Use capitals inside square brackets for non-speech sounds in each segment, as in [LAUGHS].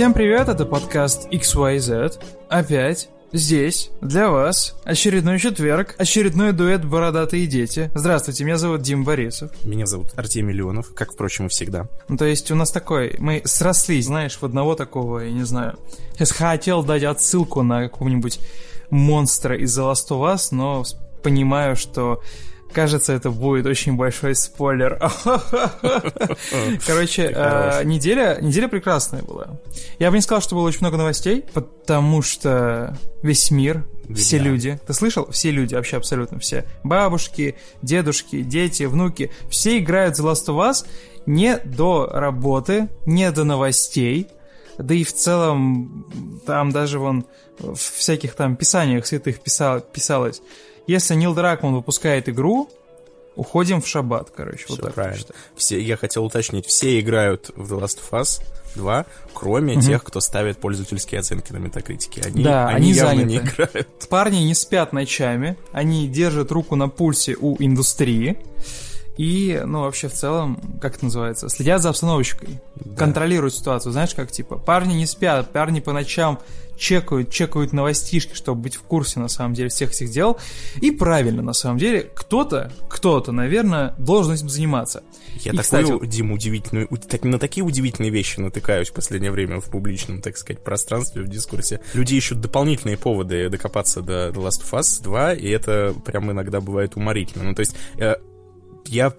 Всем привет, это подкаст XYZ. Опять здесь для вас очередной четверг, очередной дуэт «Бородатые дети». Здравствуйте, меня зовут Дим Борисов. Меня зовут Артемий Леонов, как, впрочем, и всегда. Ну, то есть у нас такой, мы срослись, знаешь, в одного такого, я не знаю. Сейчас хотел дать отсылку на какого-нибудь монстра из The Last of Us, но понимаю, что Кажется, это будет очень большой спойлер. [LAUGHS] Короче, э, неделя, неделя прекрасная была. Я бы не сказал, что было очень много новостей, потому что весь мир, все люди, ты слышал? Все люди, вообще абсолютно все. Бабушки, дедушки, дети, внуки, все играют The Last of Us не до работы, не до новостей, да и в целом там даже вон в всяких там писаниях святых писал, писалось, если Нил Дракман выпускает игру, уходим в шаббат, короче, Все вот так правильно. Все, я хотел уточнить, все играют в The Last of Us 2, кроме угу. тех, кто ставит пользовательские оценки на метакритике. Они, да, они, они явно заняты. не играют. Парни не спят ночами, они держат руку на пульсе у индустрии. И, ну, вообще в целом, как это называется, следят за обстановочкой, да. контролируют ситуацию. Знаешь, как типа, парни не спят, парни по ночам чекают, чекают новостишки, чтобы быть в курсе, на самом деле, всех этих дел. И правильно, на самом деле, кто-то, кто-то, наверное, должен этим заниматься. Я И, такую, кстати, Дим, удивительную, так, на такие удивительные вещи натыкаюсь в последнее время в публичном, так сказать, пространстве, в дискурсе. Люди ищут дополнительные поводы докопаться до The Last of Us 2, и это прям иногда бывает уморительно. Ну, то есть, э, я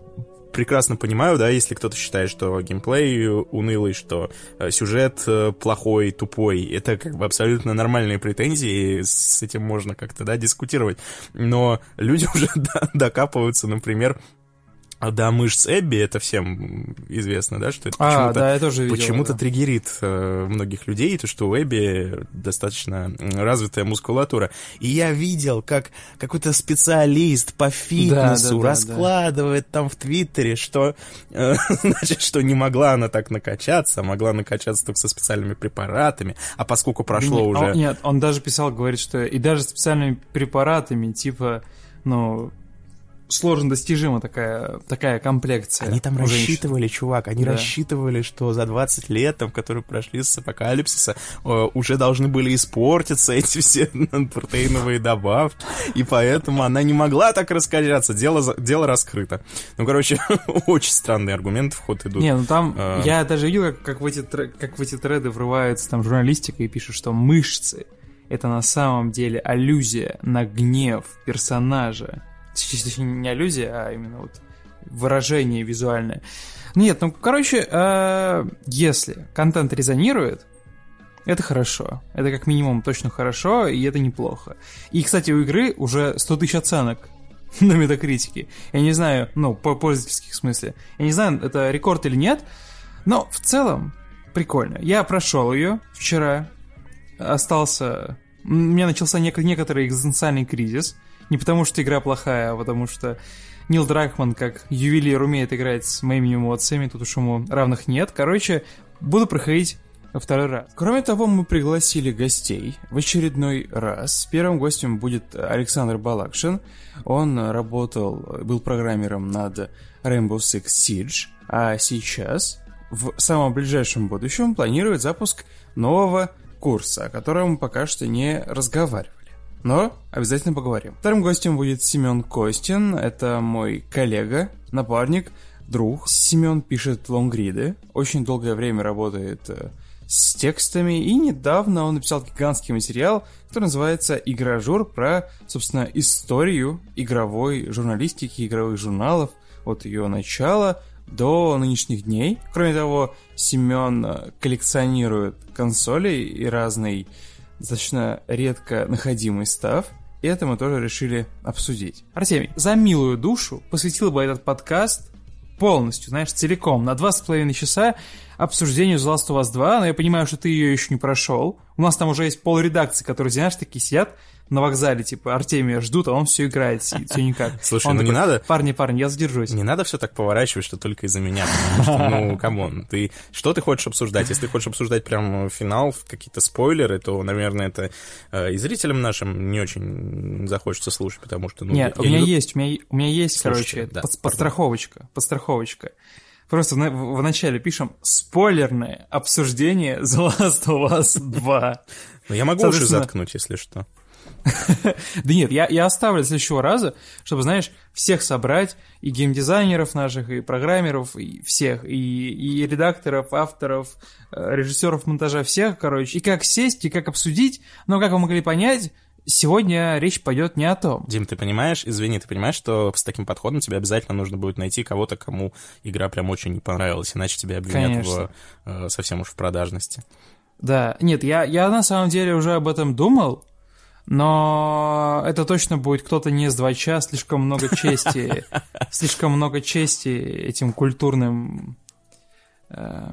прекрасно понимаю, да, если кто-то считает, что геймплей унылый, что э, сюжет э, плохой, тупой, это как бы абсолютно нормальные претензии, с этим можно как-то, да, дискутировать. Но люди [LAUGHS] уже до- докапываются, например, до мышц Эбби, это всем известно, да, что это А, почему-то да, я тоже видел. почему-то да. триггерит э, многих людей, то, что у Эбби достаточно развитая мускулатура. И я видел, как какой-то специалист по фитнесу да, да, раскладывает там в Твиттере, что, э, [LAUGHS] значит, что не могла она так накачаться, а могла накачаться только со специальными препаратами, а поскольку прошло Не- уже... он- нет, он даже писал, говорит, что и даже специальными препаратами, типа, ну, сложно достижима такая, такая комплекция. Они там женщин. рассчитывали, чувак, они Да. рассчитывали, что за 20 лет, там, которые прошли с апокалипсиса, э, уже должны были испортиться [LAUGHS] эти все протеиновые добавки, и поэтому она не могла так раскачаться, дело, дело раскрыто. Ну, короче, [LAUGHS] очень странные аргументы в ход идут. Не, ну там А. я даже видел, как, как в эти как в эти треды врывается там журналистика и пишут, что мышцы это на самом деле аллюзия на гнев персонажа. Точнее, не аллюзия, а именно вот выражение визуальное. Нет, ну, короче, э, если контент резонирует, это хорошо. Это как минимум точно хорошо, и это неплохо. И, кстати, у игры уже 100 тысяч оценок [LAUGHS] на метакритике. Я не знаю, ну, по пользовательских смысле. Я не знаю, это рекорд или нет, но в целом прикольно. Я прошел ее вчера, остался... У меня начался нек- некоторый экзистенциальный кризис. Не потому, что игра плохая, а потому что Нил Дракман, как ювелир, умеет играть с моими эмоциями, тут уж ему равных нет. Короче, буду проходить второй раз. Кроме того, мы пригласили гостей в очередной раз. Первым гостем будет Александр Балакшин. Он работал, был программером над Rainbow Six Siege, а сейчас, в самом ближайшем будущем, планирует запуск нового курса, о котором пока что не разговаривали. Но обязательно поговорим. Вторым гостем будет Семен Костин. Это мой коллега, напарник, друг. Семен пишет лонгриды. Очень долгое время работает э, с текстами. И недавно он написал гигантский материал, который называется «Игражур» про, собственно, историю игровой журналистики, игровых журналов от ее начала до нынешних дней. Кроме того, Семен э, коллекционирует консоли и разный достаточно редко находимый став. И это мы тоже решили обсудить. Артемий, за милую душу посвятил бы этот подкаст полностью, знаешь, целиком, на два с половиной часа обсуждению The Last of Us 2, но я понимаю, что ты ее еще не прошел. У нас там уже есть пол редакции, которые, знаешь, такие сидят на вокзале, типа, Артемия ждут, а он все играет, все никак. [LAUGHS] Слушай, Он ну не такой, надо- Парни, парни, я задержусь. Не надо все так поворачивать, что только из-за меня. Что, ну, [LAUGHS] come on, ты что ты хочешь обсуждать? Если ты хочешь обсуждать прям финал, какие-то спойлеры, то, наверное, это э, и зрителям нашим не очень захочется слушать, потому что, ну, Нет, я у меня не- есть, у меня, у меня есть, Слушайте, короче, да, под- подстраховочка, подстраховочка. Просто в, в начале пишем спойлерное обсуждение The Last of Us 2. Ну, я могу уши заткнуть, если что. [LAUGHS] Да нет, я, я оставлю следующего раза, чтобы, знаешь, всех собрать, и геймдизайнеров наших, и программеров, и всех, и, и редакторов, авторов, э, режиссеров монтажа, всех, короче, и как сесть, и как обсудить, но, как вы могли понять, Сегодня речь пойдет не о том. Дим, ты понимаешь, извини, ты понимаешь, что с таким подходом тебе обязательно нужно будет найти кого-то, кому игра прям очень не понравилась, иначе тебя обвинят в, э, совсем уж в продажности. Да, нет, я, я на самом деле уже об этом думал, но это точно будет кто-то не с 2 часа, слишком много чести, [LAUGHS] слишком много чести этим культурным э,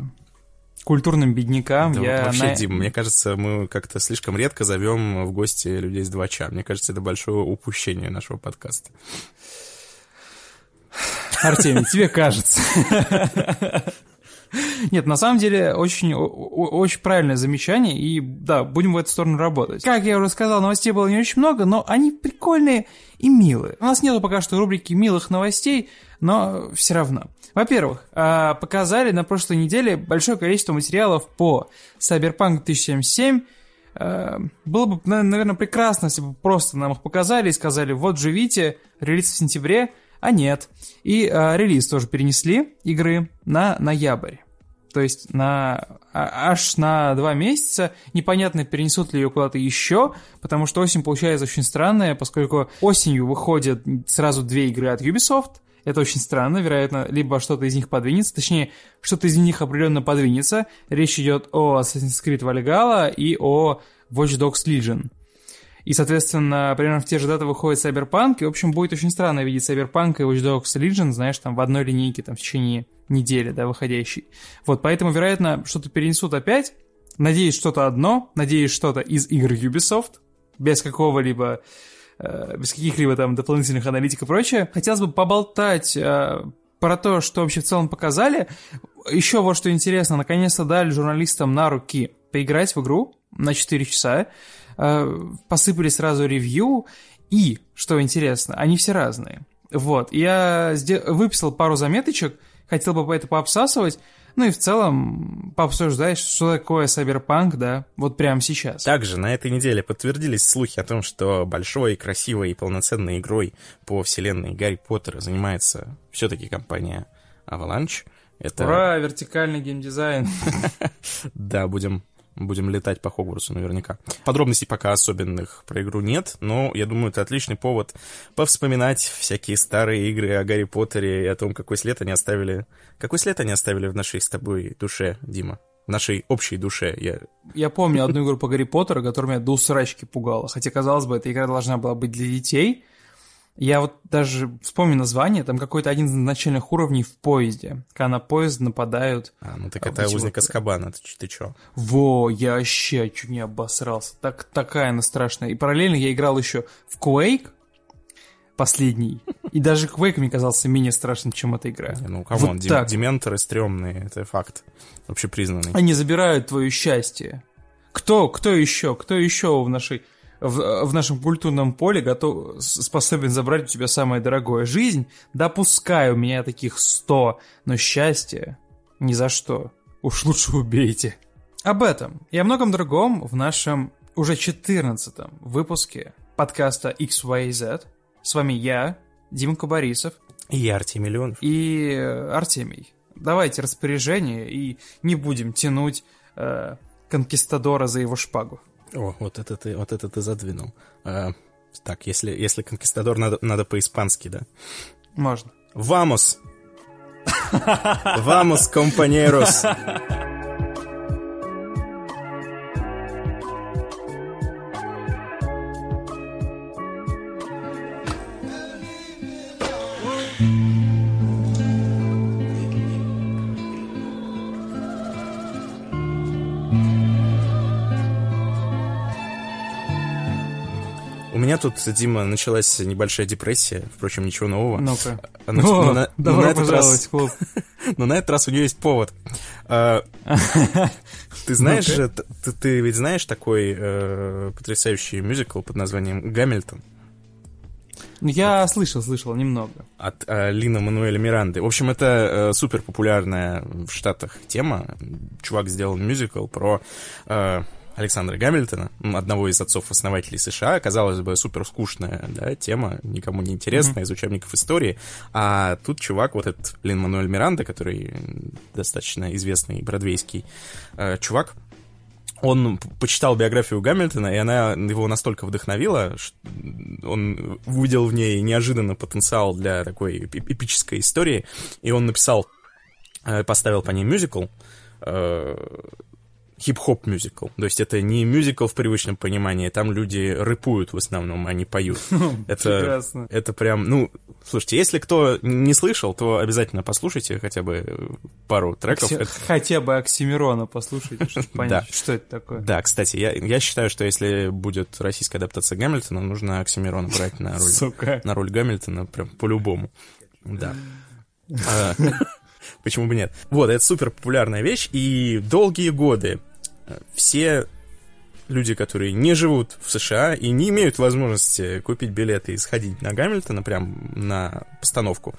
культурным беднякам. Да, я вообще, на... Дим, мне кажется, мы как-то слишком редко зовем в гости людей с 2 часа. Мне кажется, это большое упущение нашего подкаста. Артемий, тебе кажется. [LAUGHS] [LAUGHS] Нет, на самом деле очень, очень правильное замечание, и да, будем в эту сторону работать. Как я уже сказал, новостей было не очень много, но они прикольные и милые. У нас нету пока что рубрики милых новостей, но все равно. Во-первых, а, показали на прошлой неделе большое количество материалов по Cyberpunk 2077, а, было бы, наверное, прекрасно, если бы просто нам их показали и сказали, вот живите, релиз в сентябре, а нет. И э, релиз тоже перенесли игры на ноябрь. То есть на а, аж на два месяца. Непонятно, перенесут ли ее куда-то еще, потому что осень получается очень странная, поскольку осенью выходят сразу две игры от Ubisoft. Это очень странно, вероятно, либо что-то из них подвинется, точнее, что-то из них определенно подвинется. Речь идет о Assassin's Creed Valhalla и о Watch Dogs Legion. И, соответственно, примерно в те же даты выходит Cyberpunk, и, в общем, будет очень странно видеть Cyberpunk и Watch Dogs Legion, знаешь, там в одной линейке, там, в течение недели, да, выходящей. Вот, поэтому, вероятно, что-то перенесут опять. Надеюсь, что-то одно, надеюсь, что-то из игр Ubisoft, без какого-либо э, без каких-либо там дополнительных аналитик и прочее. Хотелось бы поболтать э, про то, что вообще в целом показали. Еще вот что интересно, наконец-то дали журналистам на руки поиграть в игру на 4 часа. Э, посыпались сразу ревью, и, что интересно, они все разные. Вот, я выписал пару заметочек, хотел бы это пообсасывать, ну и в целом пообсуждать, что такое Cyberpunk, да, вот прямо сейчас. Также на этой неделе подтвердились слухи о том, что большой, красивой и полноценной игрой по вселенной Гарри Поттера занимается все-таки компания Avalanche. Это... Ура, вертикальный геймдизайн. [LAUGHS] Да, будем будем летать по Хогвартсу наверняка. Подробностей пока особенных про игру нет, но я думаю, это отличный повод повспоминать всякие старые игры о Гарри Поттере и о том, какой след они оставили... Какой след они оставили в нашей с тобой душе, Дима? В нашей общей душе. Я, я помню одну игру по Гарри Поттеру, которая меня до усрачки пугала. Хотя, казалось бы, эта игра должна была быть для детей, я вот даже вспомню название, там какой-то один из начальных уровней в поезде, когда на поезд нападают. А, ну так это узник вот... Аскабана, ты, ты чё? Во, я вообще чуть не обосрался. Так, такая она страшная. И параллельно я играл еще в Quake, последний. И даже Quake мне казался менее страшным, чем эта игра. Не, ну, камон, вот дем- дементоры стрёмные, это факт. Вообще признанный. Они забирают твое счастье. Кто, кто еще, кто еще в нашей в, в нашем культурном поле готов, способен забрать у тебя самое дорогое. Жизнь, допускаю, у меня таких сто, но счастье ни за что. Уж лучше убейте. Об этом и о многом другом в нашем уже 14 выпуске подкаста XYZ. С вами я, Димка Борисов. И я, Артемий Леонов. И э, Артемий. Давайте распоряжение и не будем тянуть э, конкистадора за его шпагу. О, вот это ты, вот это ты задвинул. А, так, если, если конкистадор надо, надо по-испански, да? Можно. Вамос! Вамос, компанерос! Меня тут, Дима, началась небольшая депрессия, впрочем, ничего нового. Ну-ка. А, но, О, но, добро но пожаловать в клуб. Но на этот раз у нее есть повод. А, [LAUGHS] ты знаешь, ты ведь знаешь такой э, потрясающий мюзикл под названием «Гамильтон»? Ну, я слышал, слышал немного. От э, Лина Мануэля Миранды. В общем, это э, супер популярная в Штатах тема. Чувак сделал мюзикл про э, Александра Гамильтона, одного из отцов-основателей США. Казалось бы, супер скучная да, тема, никому не интересная, mm-hmm. из учебников истории. А тут чувак, вот этот Лин Мануэль Миранда, который достаточно известный бродвейский э, чувак, он почитал биографию Гамильтона, и она его настолько вдохновила, что он увидел в ней неожиданно потенциал для такой эпической истории, и он написал, э, поставил по ней мюзикл, э, хип-хоп мюзикл. То есть это не мюзикл в привычном понимании, там люди рэпуют в основном, а не поют. [LAUGHS] Это, это прям, ну, слушайте, если кто не слышал, то обязательно послушайте хотя бы пару треков. Окси... Хотя бы Оксимирона послушайте, чтобы [LAUGHS] понять, да. что это такое. Да, кстати, я, я считаю, что если будет российская адаптация Гамильтона, нужно Оксимирона брать на роль, Сука. на роль Гамильтона прям по-любому. Да. [LAUGHS] А, почему бы нет? Вот, это супер популярная вещь, и долгие годы все люди, которые не живут в США и не имеют возможности купить билеты и сходить на Гамильтона, прям на постановку,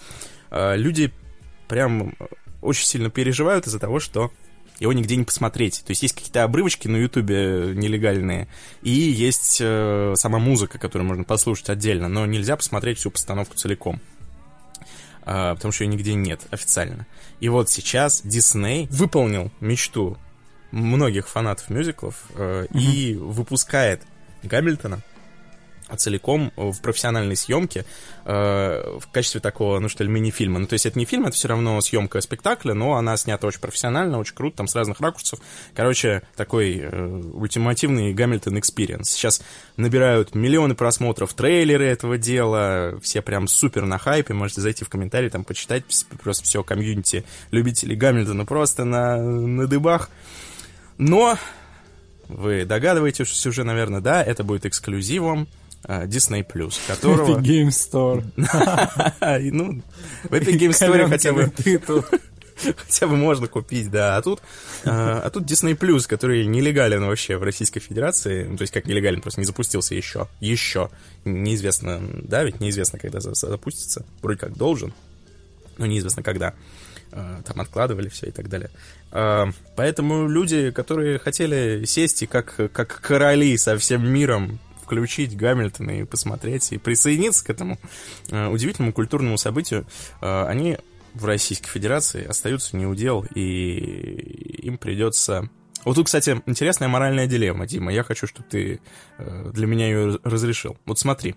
э, люди прям очень сильно переживают из-за того, что его нигде не посмотреть. То есть есть какие-то обрывочки на Ютубе нелегальные, и есть э, сама музыка, которую можно послушать отдельно, но нельзя посмотреть всю постановку целиком. Э, потому что ее нигде нет официально. И вот сейчас Дисней выполнил мечту многих фанатов мюзиклов э, угу. и выпускает Гамильтона целиком в профессиональной съемке э, в качестве такого, ну что ли, мини-фильма. Ну, то есть это не фильм, это все равно съемка спектакля, но она снята очень профессионально, очень круто, там с разных ракурсов. Короче, такой э, ультимативный Hamilton experience. Сейчас набирают миллионы просмотров трейлеры этого дела, все прям супер на хайпе, можете зайти в комментарии, там почитать, просто все комьюнити любителей Гамильтона просто на, на дыбах. Но вы догадываетесь уже, наверное, да, это будет эксклюзивом uh, Disney+, [LAUGHS] которого... Это Game Store. [LAUGHS] Ну, в этой Game Store хотя бы... [LAUGHS] Хотя бы можно купить, да. А тут, а, а тут Disney Plus, который нелегален вообще в Российской Федерации. Ну, то есть как нелегален, просто не запустился еще. Еще. Неизвестно, да, ведь неизвестно, когда запустится. Вроде как должен, но неизвестно когда. А, там откладывали все и так далее. А, поэтому люди, которые хотели сесть и как, как короли со всем миром включить Гамильтона и посмотреть, и присоединиться к этому а, удивительному культурному событию, они в Российской Федерации остаются неудел, и им придется... Вот тут, кстати, интересная моральная дилемма, Дима. Я хочу, чтобы ты для меня ее разрешил. Вот смотри,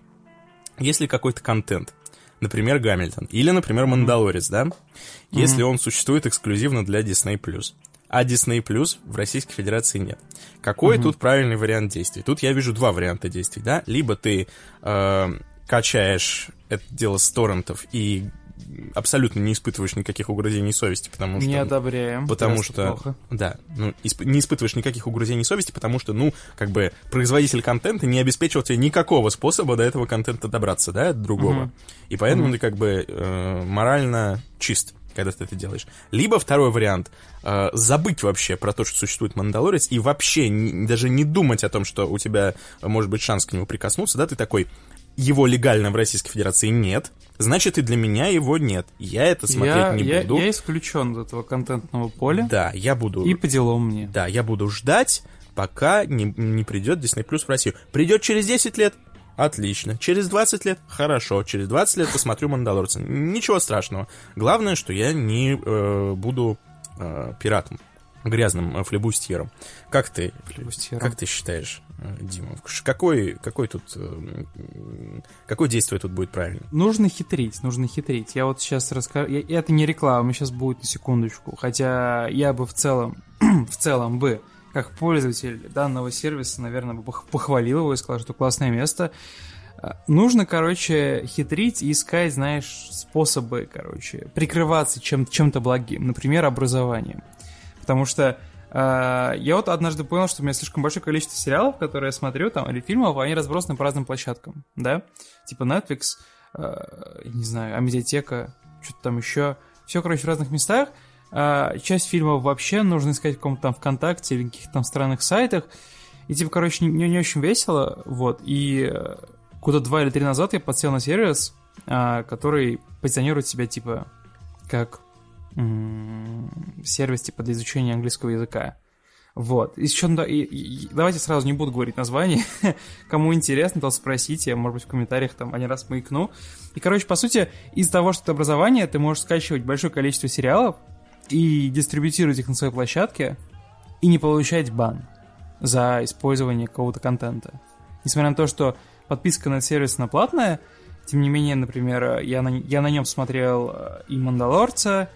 если какой-то контент, например, Гамильтон, или, например, Мандалорец, да, если он существует эксклюзивно для Disney+. А Disney Plus в Российской Федерации нет. Какой тут правильный вариант действий? Тут я вижу два варианта действий, да. Либо ты э, качаешь это дело с торрентов и абсолютно не испытываешь никаких угрызений совести, потому что... Не одобряем. Потому что... Плохо. Да, ну, исп, не испытываешь никаких угрызений совести, потому что, ну, как бы, производитель контента не обеспечивал тебе никакого способа до этого контента добраться, да, от другого. Угу. И поэтому угу. ты, как бы, э, морально чист когда ты это делаешь. Либо второй вариант э, забыть вообще про то, что существует Мандалорец, и вообще не, даже не думать о том, что у тебя может быть шанс к нему прикоснуться, да, ты такой, его легально в Российской Федерации нет, значит и для меня его нет. Я это смотреть я, не я, буду. Я исключен из этого контентного поля. Да, я буду... И по делам мне. Да, я буду ждать, пока не, не придет Disney Plus в Россию. Придет через 10 лет, Отлично. Через 20 лет? Хорошо. Через 20 лет посмотрю «Мандалорца». Ничего страшного. Главное, что я не э, буду э, пиратом, грязным э, флебустьером. Как ты, флебустьером. как ты считаешь, э, Дима, какой, какой тут, э, какое действие тут будет правильно? Нужно хитрить, нужно хитрить. Я вот сейчас расскажу, это не реклама, сейчас будет на секундочку, хотя я бы в целом, [CLEARS THROAT] в целом бы как пользователь данного сервиса, наверное, бы похвалил его и сказал, что классное место. Нужно, короче, хитрить и искать, знаешь, способы, короче, прикрываться чем- чем-то благим, например, образованием. Потому что э, я вот однажды понял, что у меня слишком большое количество сериалов, которые я смотрю, там, или фильмов, они разбросаны по разным площадкам, да? Типа Netflix, э, не знаю, Амедиатека, что-то там еще. Все, короче, в разных местах. А, часть фильмов вообще нужно искать в каком-то там ВКонтакте или каких-то там странных сайтах. И, типа, короче, не, не очень весело, вот, и года два или три назад я подсел на сервис, а, который позиционирует себя типа как сервис типа для изучения английского языка. Вот. И еще, и, и, давайте сразу не буду говорить название. [LAUGHS] Кому интересно, то спросите, может быть, в комментариях там один раз маякну. И, короче, по сути, из того, что это образование, ты можешь скачивать большое количество сериалов и дистрибутировать их на своей площадке и не получать бан за использование какого-то контента. Несмотря на то, что подписка на сервис на платная, тем не менее, например, я на, я на нем смотрел э, и «Мандалорца»,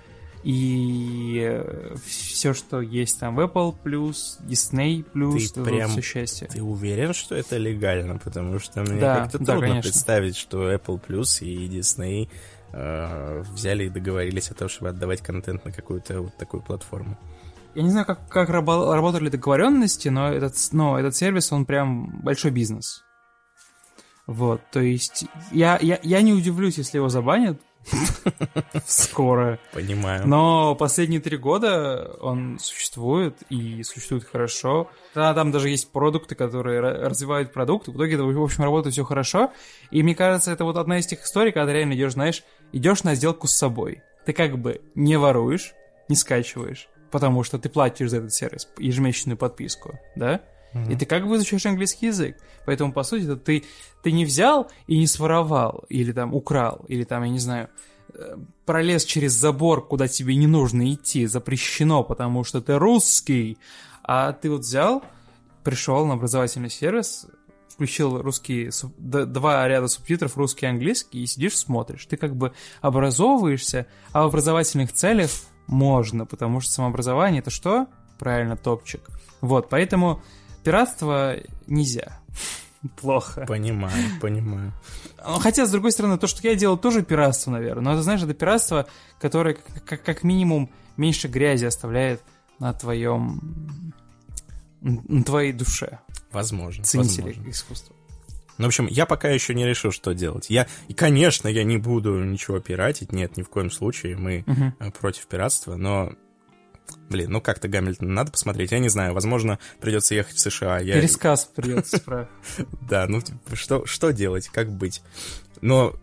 и э, все, что есть там в Apple+, Disney+, ты прям, все счастье. Ты уверен, что это легально? Потому что мне да, как-то да, трудно конечно. представить, что Apple Plus и Disney э, взяли и договорились о том, чтобы отдавать контент на какую-то вот такую платформу. Я не знаю, как, как рабо- работали договоренности, но этот, но этот сервис, он прям большой бизнес. Вот, то есть я, я, я не удивлюсь, если его забанят [LAUGHS] скоро. Понимаю. Но последние три года он существует и существует хорошо. Да, там даже есть продукты, которые развивают продукт. В итоге, в общем, работает все хорошо. И мне кажется, это вот одна из тех историй, когда ты реально идешь, знаешь, идешь на сделку с собой. Ты как бы не воруешь, не скачиваешь, потому что ты платишь за этот сервис ежемесячную подписку, да? И ты как бы изучаешь английский язык. Поэтому, по сути, ты, ты не взял и не своровал, или там украл, или там, я не знаю, э, пролез через забор, куда тебе не нужно идти, запрещено, потому что ты русский. А ты вот взял, пришел на образовательный сервис, включил русские, два ряда субтитров, русский и английский, и сидишь, смотришь. Ты как бы образовываешься, а в образовательных целях можно, потому что самообразование это что? Правильно, топчик. Вот, поэтому пиратство нельзя. Плохо. Понимаю, понимаю. Хотя, с другой стороны, то, что я делал, тоже пиратство, наверное. Но это, знаешь, это пиратство, которое как, как минимум меньше грязи оставляет на твоем... на твоей душе. Возможно. Ценители возможно. искусства. Ну, в общем, я пока еще не решил, что делать. Я, и, конечно, я не буду ничего пиратить, нет, ни в коем случае, мы Мгм. против пиратства, но, блин, ну как-то Гамильтон надо посмотреть, я не знаю, возможно, придется ехать в США. Я, Пересказ придется справа. [LAUGHS] да, ну типа, что, что делать, как быть? Но,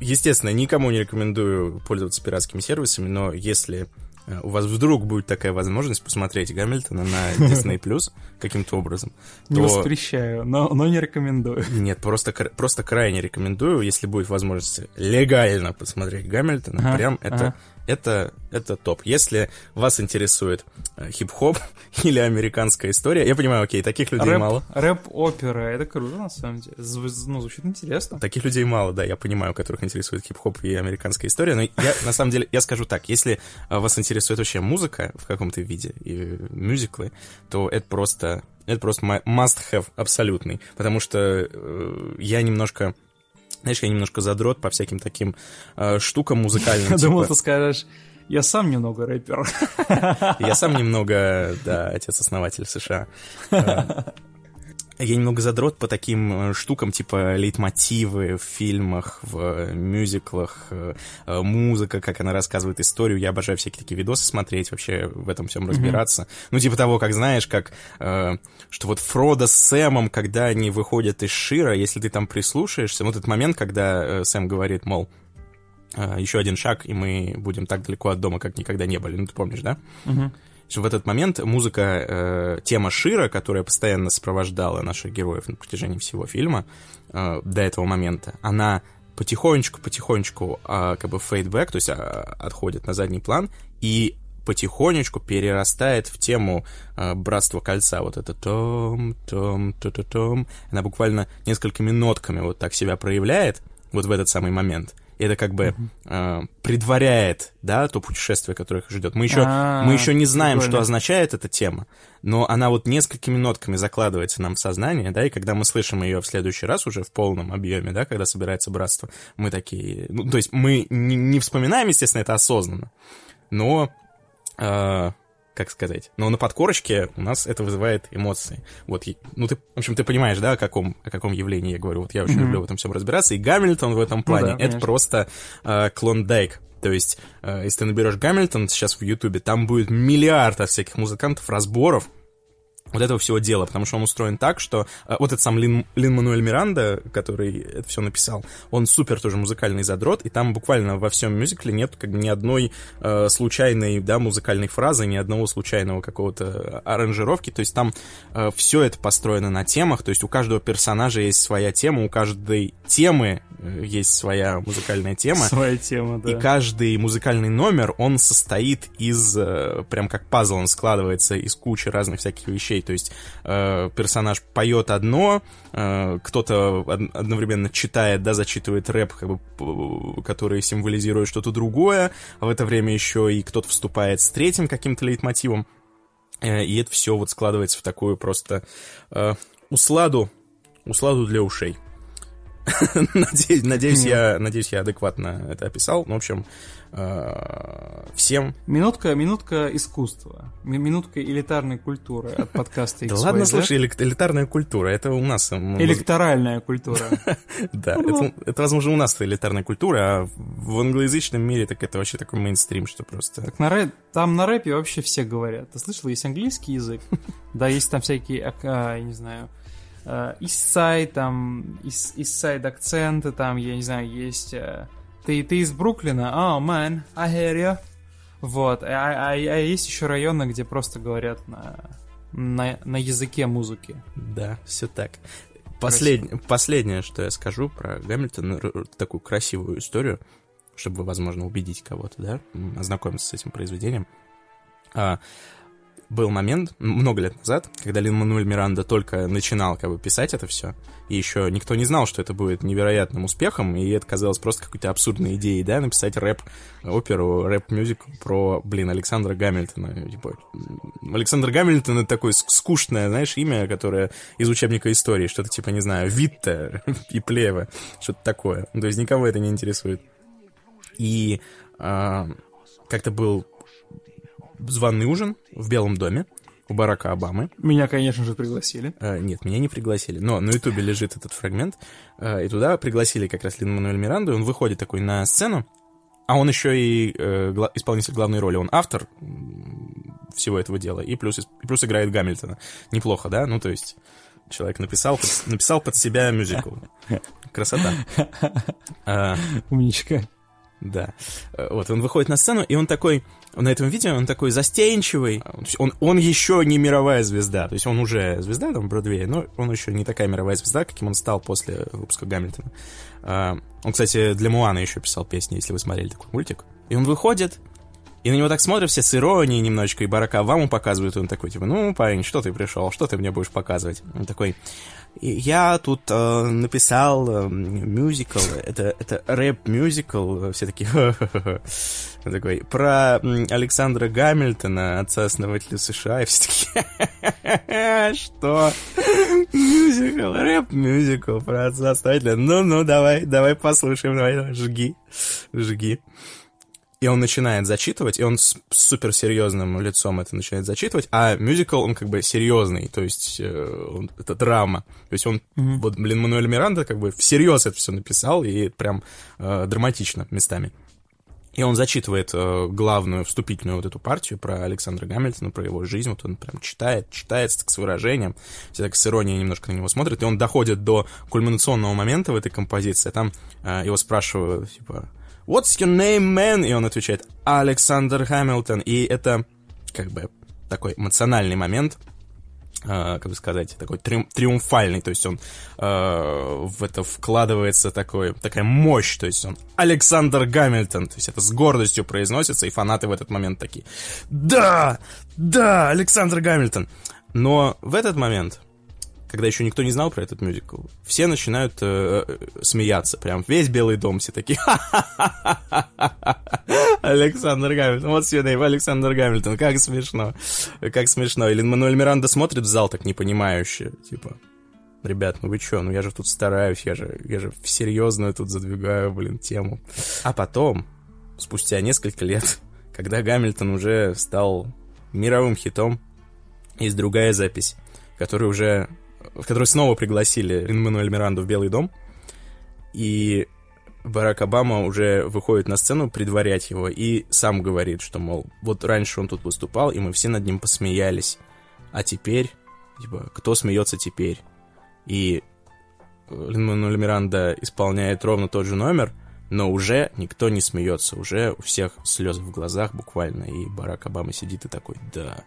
естественно, никому не рекомендую пользоваться пиратскими сервисами, но если э, у вас вдруг будет такая возможность посмотреть Гамильтона на [LAUGHS] Disney Plus каким-то образом, Не то... воспрещаю, но, но не рекомендую. Нет, просто, просто крайне рекомендую, если будет возможность легально посмотреть Гамильтона, Ага, прям это, ага. Это, это топ. Если вас интересует э, хип-хоп [LAUGHS] или американская история, я понимаю, окей, таких людей Рэп, мало. рэп-опера, это круто, на самом деле. Зв- Ну, звучит интересно. Таких людей мало, да, я понимаю, которых интересует хип-хоп и американская история, но я, на самом деле, я скажу так, если э, вас интересует вообще музыка в каком-то виде, и мюзиклы, то это просто, это просто must-have абсолютный, потому что э, я немножко, знаешь, я немножко задрот по всяким таким э, штукам музыкальным, Я [LAUGHS] думал, типа- ты скажешь, я сам немного рэпер. Я сам немного, да, отец-основатель США. [LAUGHS] Я немного задрот по таким э, штукам, типа лейтмотивы в фильмах, в э, мюзиклах, э, музыка, как она рассказывает историю. Я обожаю всякие такие видосы смотреть, вообще в этом всем разбираться. Ну, типа того, как знаешь, как э, что вот Фродо с Сэмом, когда они выходят из Шира, если ты там прислушаешься, вот этот момент, когда э, Сэм говорит, мол, э, еще один шаг, и мы будем так далеко от дома, как никогда не были. Ну, ты помнишь, да? Мгм. В этот момент музыка, э, тема Шира, которая постоянно сопровождала наших героев на протяжении всего фильма э, до этого момента, она потихонечку-потихонечку э, как бы фейдбэк, то есть э, отходит на задний план, и потихонечку перерастает в тему э, Братства Кольца. Вот это том, том, то то том. Она буквально несколькими нотками вот так себя проявляет вот в этот самый момент. И это как бы э, предваряет, да, то путешествие, которое их ждет. Мы еще, А, мы еще не знаем, что означает эта тема, но она вот несколькими нотками закладывается нам в сознание, да, и когда мы слышим ее в следующий раз уже в полном объеме, да, когда собирается братство, мы такие, ну, то есть мы не, не вспоминаем, естественно, это осознанно, но, э, как сказать, но на подкорочке у нас это вызывает эмоции. Вот, ну, ты, в общем, ты понимаешь, да, о каком, о каком явлении я говорю. Вот я очень Мгм. люблю в этом всем разбираться, и Гамильтон в этом плане, да, это конечно. просто э, клондайк. То есть, э, если ты наберешь Гамильтон сейчас в Ютубе, там будет миллиард всяких музыкантов, разборов, вот этого всего дела, потому что он устроен так, что э, вот этот сам Лин, Лин Мануэль Миранда, который это все написал, он супер тоже музыкальный задрот, и там буквально во всем мюзикле нет как бы ни одной э, случайной, да, музыкальной фразы, ни одного случайного какого-то аранжировки, то есть там э, все это построено на темах, то есть у каждого персонажа есть своя тема, у каждой темы э, есть своя музыкальная тема. Своя тема, да. И каждый музыкальный номер, он состоит из, э, прям как пазл, он складывается из кучи разных всяких вещей, то есть э, персонаж поет одно, э, кто-то одновременно читает, да, зачитывает рэп, как бы, который символизирует что-то другое, а в это время еще и кто-то вступает с третьим каким-то лейтмотивом, э, и это все вот складывается в такую просто э, усладу, усладу для ушей. [LAUGHS] надеюсь, надеюсь, я, надеюсь, я адекватно это описал. Ну, в общем, э, всем... Минутка, минутка искусства. Минутка элитарной культуры от подкаста [LAUGHS] Да ладно, слушай, элитарная культура, это у нас... Электоральная культура. [LAUGHS] Да, это, возможно, у нас элитарная культура, а в англоязычном мире так это вообще такой мейнстрим, что просто... Так на рэп, там на рэпе вообще все говорят. Ты слышал, есть английский язык, да, есть там всякие, а, я не знаю, Eastside, там, Eastside акценты, там, я не знаю, есть... Э, ты, ты из Бруклина? Oh, man, I hear you. Вот, а, а, а есть еще районы, где просто говорят на, на, на языке музыки. Да, все так. Послед... Последнее, что я скажу про Гамильтона, такую красивую историю, чтобы, возможно, убедить кого-то, да, ознакомиться с этим произведением. А, был момент, много лет назад, когда Лин Мануэль Миранда только начинал как бы писать это все, и еще никто не знал, что это будет невероятным успехом, и это казалось просто какой-то абсурдной идеей, да, написать рэп-оперу, рэп-мюзик про, блин, Александра Гамильтона. Типа, Александр Гамильтон — это такое скучное, знаешь, имя, которое из учебника истории, что-то типа, не знаю, Витте [LAUGHS] и Плева, что-то такое. То есть никого это не интересует. И э, как-то был званый ужин в Белом доме у Барака Обамы. Меня, конечно же, пригласили. Э, нет, меня не пригласили. Но на Ютубе лежит этот фрагмент. Э, и туда пригласили как раз Лин Мануэль Миранду. И он выходит такой на сцену. А он еще и э, гла- исполнитель главной роли. Он автор всего этого дела. И плюс, и плюс играет Гамильтона. Неплохо, да? Ну, то есть человек написал, под, написал под себя мюзикл. [LAUGHS] Красота. А, Умничка. Да. Э, вот, он выходит на сцену, и он такой, на этом видео он такой застенчивый. Он, он еще не мировая звезда. То есть он уже звезда там в Бродвее, но он еще не такая мировая звезда, каким он стал после выпуска Гамильтона. А, он, кстати, для Муана еще писал песни, если вы смотрели такой мультик. И он выходит, и на него так смотрят все с иронией немножечко, и Барака Обаму показывают, и он такой, типа, ну, парень, что ты пришел, что ты мне будешь показывать? Он такой, я тут э, написал э, мюзикл, это, это рэп-мюзикл, все такие, [LAUGHS] такой, про Александра Гамильтона, отца-основателя США, и все такие, [LAUGHS] что? Мюзикл, рэп-мюзикл про отца-основателя, ну-ну, давай, давай послушаем, давай, жги, жги. И он начинает зачитывать, и он с суперсерьезным лицом это начинает зачитывать, а мюзикл, он как бы серьезный, то есть э, он, это драма. То есть он, mm-hmm. вот, блин, Мануэль Миранда как бы всерьез это все написал, и прям э, драматично местами. И он зачитывает э, главную вступительную вот эту партию про Александра Гамильтона, про его жизнь. Вот он прям читает, читает так с выражением, все так с иронией немножко на него смотрит. И он доходит до кульминационного момента в этой композиции. Там э, его спрашивают, типа, What's your name, man? И он отвечает, Александр Хамилтон. И это как бы такой эмоциональный момент, Uh, как бы сказать, такой триум- триумфальный, то есть он uh, в это вкладывается такой, такая мощь, то есть он Александр Гамильтон, то есть это с гордостью произносится, и фанаты в этот момент такие, да, да, Александр Гамильтон. Но в этот момент когда еще никто не знал про этот мюзикл, все начинают э, э смеяться. Прям весь Белый дом все такие. Александр Гамильтон. Вот your Александр Гамильтон. Как смешно. Как смешно. Или Мануэль Миранда смотрит в зал так непонимающе. Типа, ребят, ну вы чё, ну я же тут стараюсь, я же, я же серьезную тут задвигаю, блин, тему. А потом, спустя несколько лет, когда Гамильтон уже стал мировым хитом, есть другая запись, которая уже в который снова пригласили Мануэль Миранду в Белый дом. И Барак Обама уже выходит на сцену предварять его и сам говорит, что, мол, вот раньше он тут выступал, и мы все над ним посмеялись, а теперь Типа, кто смеется теперь? И Лин-Мануэль Миранда исполняет ровно тот же номер, но уже никто не смеется, уже у всех слезы в глазах буквально, и Барак Обама сидит и такой, да,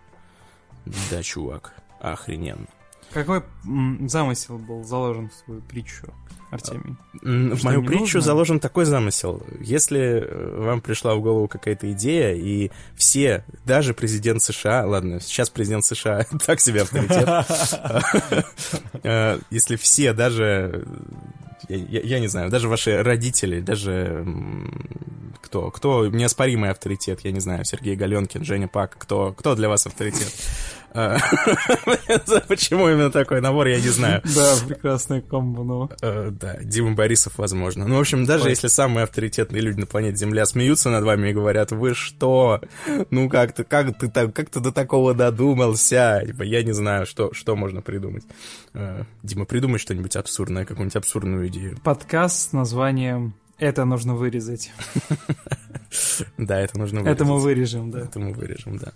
да, чувак, охрененно. Какой замысел был заложен в свою притчу, Артемий? В мою притчу нужно? заложен такой замысел. Если э, вам пришла в голову какая-то идея, и все, даже президент США, ладно, сейчас президент США [LAUGHS] так себе авторитет, э, если все, даже я, я, я не знаю, даже ваши родители, даже кто, кто неоспоримый авторитет, я не знаю, Сергей Галенкин, Женя Пак, кто, кто для вас авторитет? А, [LAUGHS] почему именно такой набор, я не знаю. Да, прекрасная комбо, ну. А, да, Дима Борисов, возможно. Ну, в общем, даже если самые авторитетные люди на планете Земля смеются над вами и говорят, вы что? Ну, как ты, как ты, как ты до такого додумался? Типа, я не знаю, что, что можно придумать. А, Дима, придумай что-нибудь абсурдное, какую-нибудь абсурдную идею. Подкаст с названием «Это нужно вырезать». [LAUGHS] [LAUGHS] Да, это нужно вырезать. Это мы вырежем, да. Это мы вырежем, да.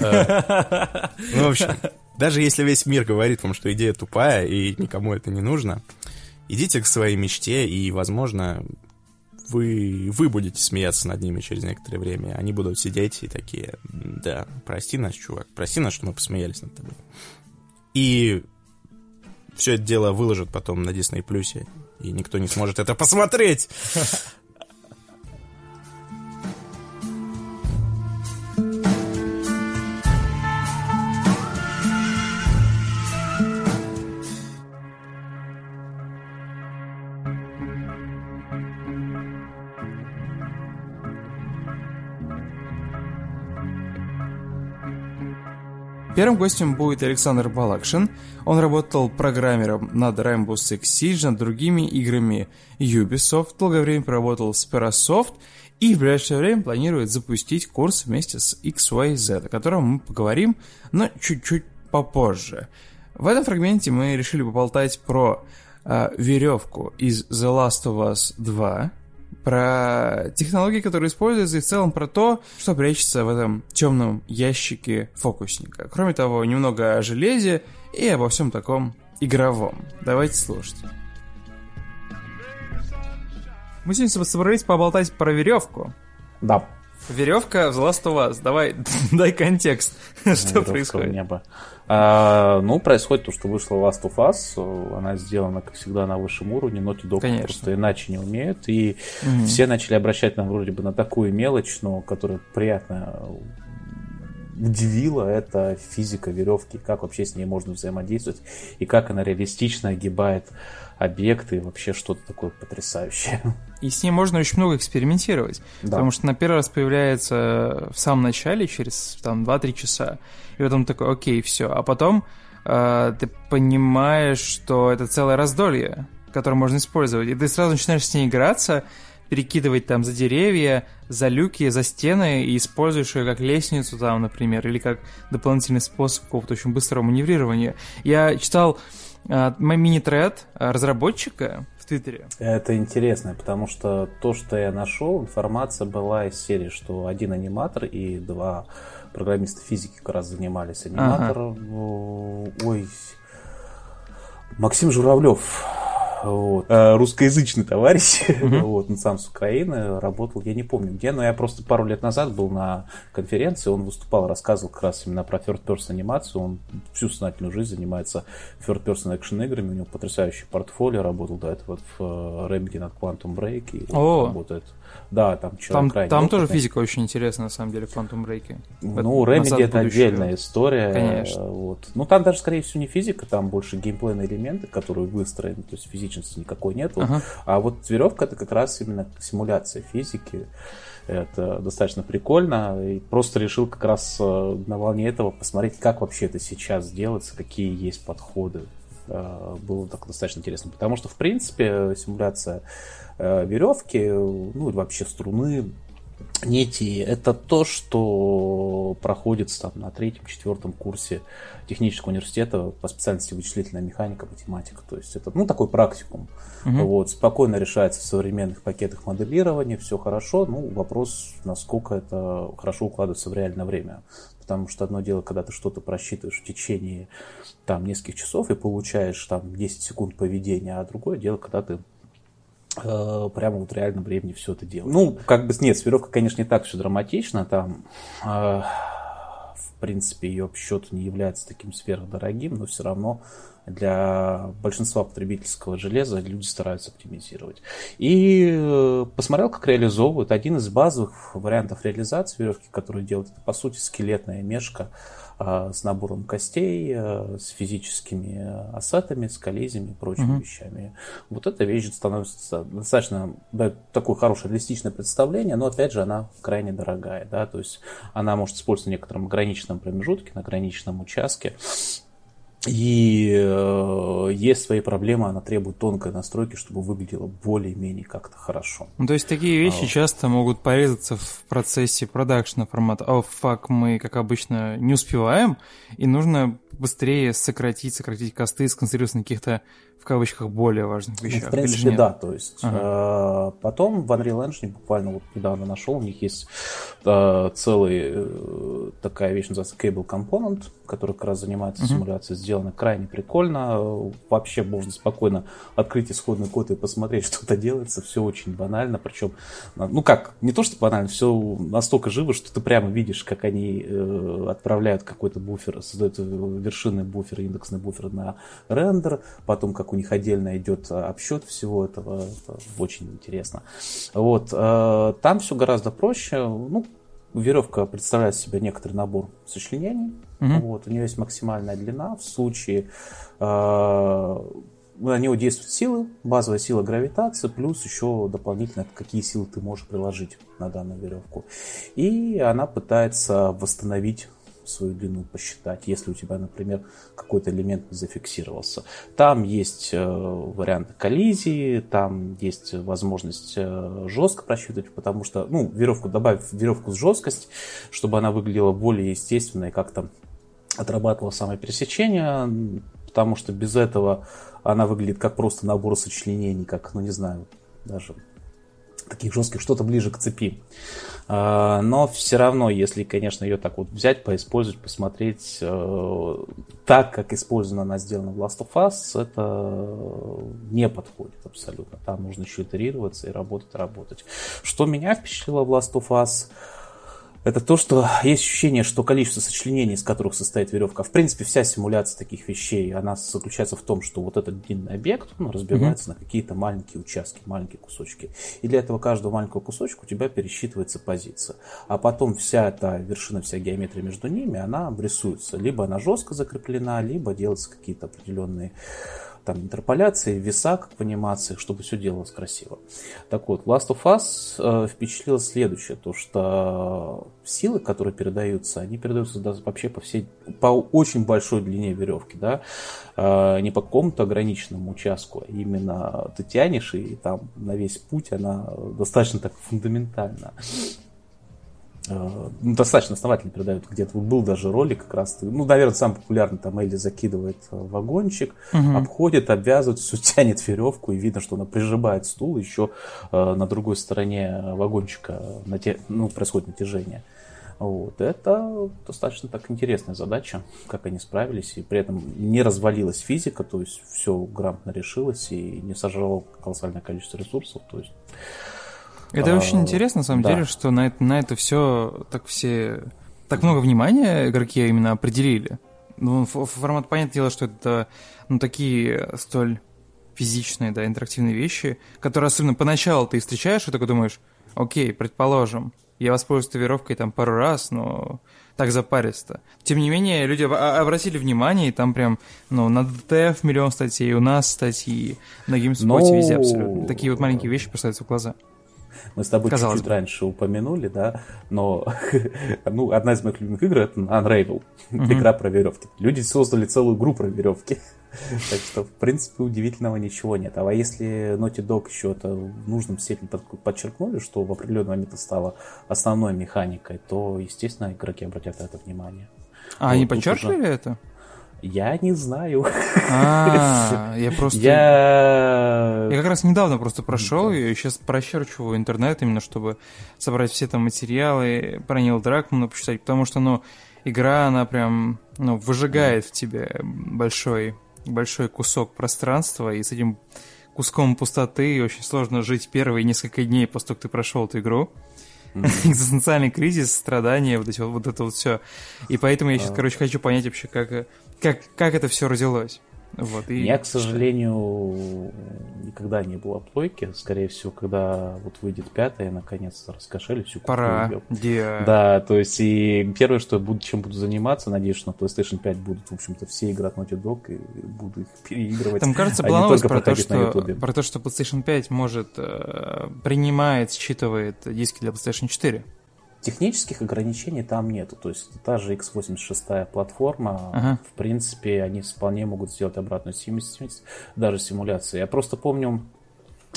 А, [LAUGHS] ну, в общем, даже если весь мир говорит вам, что идея тупая и никому это не нужно, идите к своей мечте, и, возможно, вы, вы будете смеяться над ними через некоторое время. Они будут сидеть и такие, да, прости нас, чувак, прости нас, что мы посмеялись над тобой. И все это дело выложат потом на Disney Плюсе, и никто не сможет это посмотреть. [LAUGHS] Первым гостем будет Александр Балакшин. Он работал программером над Rainbow Six Siege, над другими играми Ubisoft, долгое время проработал в Sperasoft и в ближайшее время планирует запустить курс вместе с XYZ, о котором мы поговорим, но чуть-чуть попозже. В этом фрагменте мы решили поболтать про э, веревку из The Last of Us 2, про технологии, которые используются, и в целом про то, что прячется в этом темном ящике фокусника. Кроме того, немного о железе и обо всем таком игровом. Давайте слушать. Мы сегодня собрались поболтать про веревку. Да. Веревка в The Last of Us. Давай, [LAUGHS] дай контекст, [LAUGHS] что происходит. Небо. А, ну, происходит то, что вышла Last of Us. Она сделана, как всегда, на высшем уровне. Naughty Dog Конечно. просто иначе не умеют. И угу. все начали обращать нам вроде бы на такую мелочь, но которая приятно удивила, это физика веревки, как вообще с ней можно взаимодействовать, и как она реалистично огибает объекты, вообще что-то такое потрясающее. И с ней можно очень много экспериментировать, да. потому что на первый раз появляется в самом начале, через там 2-3 часа, и потом такой, окей, все, а потом э, ты понимаешь, что это целое раздолье, которое можно использовать, и ты сразу начинаешь с ней играться, перекидывать там за деревья, за люки, за стены и используешь ее как лестницу там, например, или как дополнительный способ какого-то очень быстрого маневрирования. Я читал мини-тред разработчика в Твиттере. Это интересно, потому что то, что я нашел, информация была из серии, что один аниматор и два программиста физики как раз занимались. Аниматор, ага. ой, Максим Журавлев вот, э, русскоязычный товарищ, [LAUGHS] mm-hmm. вот, он сам с Украины, работал, я не помню где, но я просто пару лет назад был на конференции, он выступал, рассказывал как раз именно про third person анимацию, он всю сознательную жизнь занимается third person экшен играми, у него потрясающее портфолио, работал до этого в э, Remedy над Quantum Break, и oh. работает да, там человек Там, там тоже физика очень интересная, на самом деле, в Quantum Break. Ну, Remedy это отдельная история. Конечно. Вот. Ну, там даже, скорее всего, не физика, там больше геймплейные элементы, которые выстроены, то есть физичности никакой нету. Ага. А вот веревка это как раз именно симуляция физики. Это достаточно прикольно. И просто решил как раз э, на волне этого посмотреть, как вообще это сейчас делается, какие есть подходы. Э, было так достаточно интересно. Потому что, в принципе, симуляция веревки, ну или вообще струны, нити это то, что проходится там на третьем, четвертом курсе технического университета по специальности вычислительная механика, математика. То есть это ну, такой практикум. Угу. Вот, спокойно решается в современных пакетах моделирования, все хорошо. Ну, вопрос, насколько это хорошо укладывается в реальное время. Потому что одно дело, когда ты что-то просчитываешь в течение там, нескольких часов и получаешь там 10 секунд поведения, а другое дело, когда ты э, прямо вот в реальном времени все это делаешь. Ну, как бы, нет, с конечно, не так все драматично, там э, принципе, ее счет не является таким сверхдорогим, но все равно для большинства потребительского железа люди стараются оптимизировать. И э, посмотрел, как реализовывают. Один из базовых вариантов реализации веревки, который делают, это, по сути, скелетная мешка с набором костей, а, с физическими ассетами, с коллизиями и прочими угу. вещами. Вот эта вещь становится достаточно да, такое хорошее реалистичное представление, но опять же она крайне дорогая, да, то есть она может использоваться в некотором ограниченном промежутке, на ограниченном участке. И э, есть свои проблемы, она требует тонкой настройки, чтобы выглядело более-менее как-то хорошо. Ну, то есть такие вещи а, часто могут порезаться в процессе продакшна формата. О, oh, фак, мы, как обычно, не успеваем, и нужно быстрее сократить, сократить косты, сконцентрироваться на каких-то в кавычках более важных вещах. Ну, в принципе, да. То есть ага. э, потом в Unreal Engine буквально вот недавно нашел, у них есть э, целый э, такая вещь называется Cable Component, который как раз занимается угу. симуляцией, сделана крайне прикольно. Вообще можно спокойно открыть исходный код и посмотреть, [LAUGHS] что то делается. Все очень банально, причем, ну как, не то что банально, все настолько живо, что ты прямо видишь, как они э, отправляют какой-то буфер, создают вершинный буфер, индексный буфер на рендер, потом как у них отдельно идет а, обсчет всего этого, это очень интересно. Вот, э, там все гораздо проще, ну, веревка представляет себе некоторый набор сочленений, угу. вот, у нее есть максимальная длина, в случае э, на него действуют силы, базовая сила гравитации, плюс еще дополнительно, какие силы ты можешь приложить на данную веревку. И она пытается восстановить свою длину посчитать, если у тебя, например, какой-то элемент зафиксировался. Там есть э, варианты коллизии, там есть возможность э, жестко просчитывать, потому что, ну, веревку добавив веревку с жесткость, чтобы она выглядела более естественно и как-то отрабатывала самое пересечение, потому что без этого она выглядит как просто набор сочленений, как, ну, не знаю, даже таких жестких, что-то ближе к цепи. А, но все равно, если, конечно, ее так вот взять, поиспользовать, посмотреть, э, так, как использована она сделана в Last of Us, это не подходит абсолютно. Там нужно еще итерироваться и работать, работать. Что меня впечатлило в Last of Us – это то, что есть ощущение, что количество сочленений, из которых состоит веревка, в принципе, вся симуляция таких вещей, она заключается в том, что вот этот длинный объект, он разбивается mm-hmm. на какие-то маленькие участки, маленькие кусочки. И для этого каждого маленького кусочка у тебя пересчитывается позиция. А потом вся эта вершина, вся геометрия между ними, она обрисуется. Либо она жестко закреплена, либо делаются какие-то определенные там интерполяции, веса, как в анимациях, чтобы все делалось красиво. Так вот, Last of Us э, впечатлило следующее, то что силы, которые передаются, они передаются да, вообще по всей, по очень большой длине веревки, да, э, не по какому-то ограниченному участку, а именно ты тянешь, и там на весь путь она достаточно так фундаментально ну, достаточно основательно передают. Где-то был даже ролик как раз. Ну, наверное, самый популярный там Элли закидывает э, вагончик, угу. обходит, обвязывает, все тянет веревку, и видно, что она прижимает стул, еще э, на другой стороне вагончика нате... ну, происходит натяжение. Вот. Это достаточно так интересная задача, как они справились, и при этом не развалилась физика, то есть все грамотно решилось и не сожрало колоссальное количество ресурсов. То есть это а, очень интересно, на самом да. деле, что на это, на это все так все так много внимания игроки именно определили. Ну, формат, понятное дело, что это ну, такие столь физичные, да, интерактивные вещи, которые особенно поначалу ты встречаешь и такой думаешь, окей, предположим, я воспользуюсь веревкой там пару раз, но так запаристо. Тем не менее, люди обратили внимание, и там прям, ну, на ДТФ миллион статей, у нас статьи, на GameSpot, но... везде абсолютно. Такие вот маленькие вещи бросаются в глаза. Мы с тобой чуть-чуть раньше упомянули, да, но [LAUGHS] ну, одна из моих любимых игр это Unravel, mm-hmm. игра про веревки. Люди создали целую игру про веревки. [LAUGHS] Так что, в принципе, удивительного ничего нет. А если Naughty Dog еще это в нужном степени подчеркнули, что в определенный момент это стало основной механикой, то, естественно, игроки обратят на это внимание. А они подчеркивали это? Я не знаю. А, [LAUGHS] я просто... Я... Я как раз недавно просто прошел и сейчас прощерчиваю интернет именно, чтобы собрать все там материалы про Нил Дракмана почитать, потому что, ну, игра, она прям, ну, выжигает в тебе большой, большой кусок пространства, и с этим куском пустоты очень сложно жить первые несколько дней после того, как ты прошел эту игру. [LAUGHS] Экзистенциальный кризис, страдания, вот, эти, вот, вот это вот все. И поэтому я сейчас, а. короче, хочу понять вообще, как, как, как это все родилось. Вот, и... Я, к сожалению, никогда не было плойки. Скорее всего, когда вот выйдет пятая, наконец-то раскошели всю Пора. Yeah. Да, то есть и первое, что я буду, чем буду заниматься, надеюсь, что на PlayStation 5 будут, в общем-то, все игры от Naughty Dog, и буду их переигрывать. Там, кажется, а была новость про то, что, про то, что PlayStation 5 может, э, принимает, считывает диски для PlayStation 4. Технических ограничений там нету. То есть та же x86 платформа, ага. в принципе, они вполне могут сделать обратную совместимость, даже симуляции. Я просто помню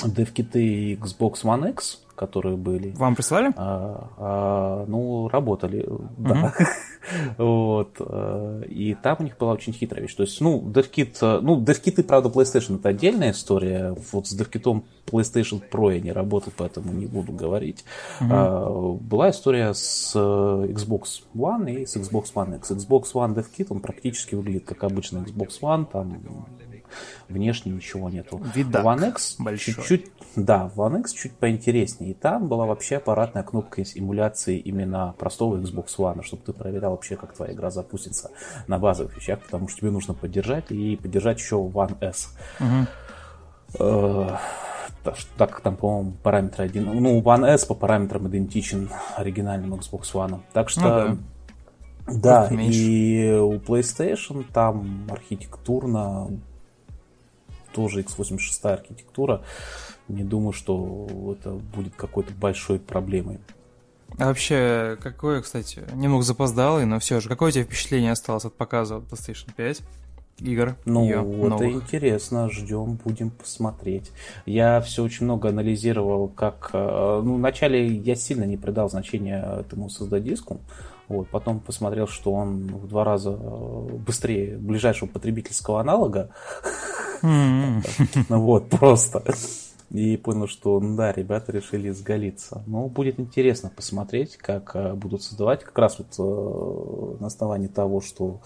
девкиты Xbox One X, которые были. Вам прислали? А, а, ну, работали, да. [LAUGHS] вот. Э, и там у них была очень хитрая вещь. То есть, ну, DevKit, э, ну, DevKit, правда, PlayStation это отдельная история. Вот с DevKit PlayStation Pro я не работал, поэтому не буду говорить. А, была история с э, Xbox One и с Xbox One X. Xbox One DevKit, он практически выглядит как обычный Xbox One, там внешне ничего нету. Видак One X чуть-чуть, да, One X чуть поинтереснее. И там была вообще аппаратная кнопка эмуляции именно простого Xbox One, чтобы ты проверял вообще, как твоя игра запустится на базовых вещах, потому что тебе нужно поддержать и поддержать еще One S. Угу. так как там, по-моему, параметры один. Ну, One S по параметрам идентичен оригинальному Xbox One. Так что ну, да. Да, и у PlayStation там архитектурно тоже x86 архитектура. Не думаю, что это будет какой-то большой проблемой. А вообще, какое, кстати, немного запоздалый, но все же, какое у тебя впечатление осталось от показа PlayStation 5? игр. Ну, ее, это новых. интересно, ждем, будем посмотреть. Я все очень много анализировал, как... Э, ну, вначале я сильно не придал значения этому создадиску, вот, потом посмотрел, что он в два раза э, быстрее ближайшего потребительского аналога. [LAUGHS] Ну вот, просто. И понял, что да, ребята решили сголиться. Ну, будет интересно посмотреть, как э, будут создавать. Как раз вот э, на основании того, что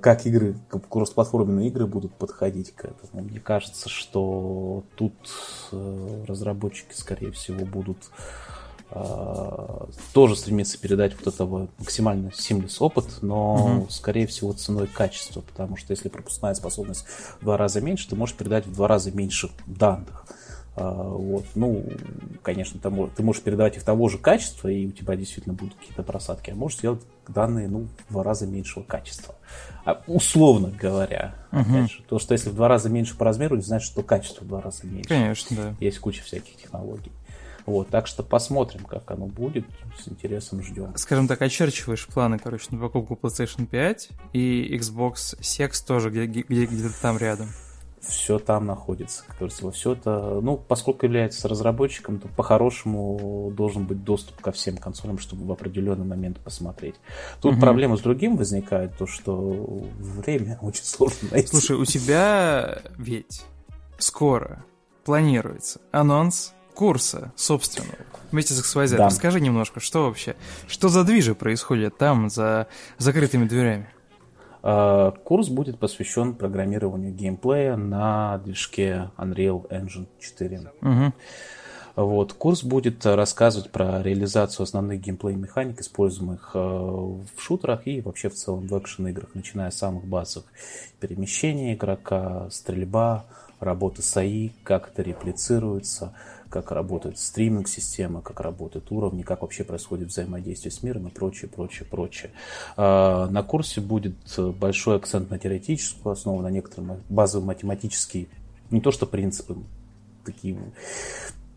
как игры, как кроссплатформенные игры будут подходить к этому. Мне кажется, что тут разработчики, скорее всего, будут Э, тоже стремится передать вот этого максимально seamless опыт, но, угу. скорее всего, ценой качества, потому что если пропускная способность в два раза меньше, ты можешь передать в два раза меньше данных. Э, вот. Ну, конечно, ты, ты можешь передавать их того же качества, и у тебя действительно будут какие-то просадки, а можешь сделать данные ну, в два раза меньшего качества. А, условно говоря. Угу. Опять же, то, что если в два раза меньше по размеру, не значит, что качество в два раза меньше. Конечно, да. Есть куча всяких технологий. Вот, так что посмотрим, как оно будет, с интересом ждем. Скажем так, очерчиваешь планы, короче, на покупку PlayStation 5 и Xbox Sex тоже где- где- где-то там рядом все там находится. Как говорится, все это, ну, поскольку является разработчиком, то по-хорошему должен быть доступ ко всем консолям, чтобы в определенный момент посмотреть. Тут угу. проблема с другим возникает, то что время [LAUGHS] очень сложно найти. Слушай, у тебя ведь скоро планируется анонс курса собственного вместе с XYZ. Да. Расскажи немножко, что вообще, что за движи происходят там, за закрытыми дверями? А, курс будет посвящен программированию геймплея на движке Unreal Engine 4. Угу. Вот. Курс будет рассказывать про реализацию основных геймплей-механик, используемых э, в шутерах и вообще в целом в экшен-играх, начиная с самых базовых. Перемещение игрока, стрельба, работа с АИ, как это реплицируется, как работает стриминг-система, как работают уровни, как вообще происходит взаимодействие с миром и прочее, прочее, прочее. А, на курсе будет большой акцент на теоретическую основу, на некоторые базовые математические, не то что принципы, такие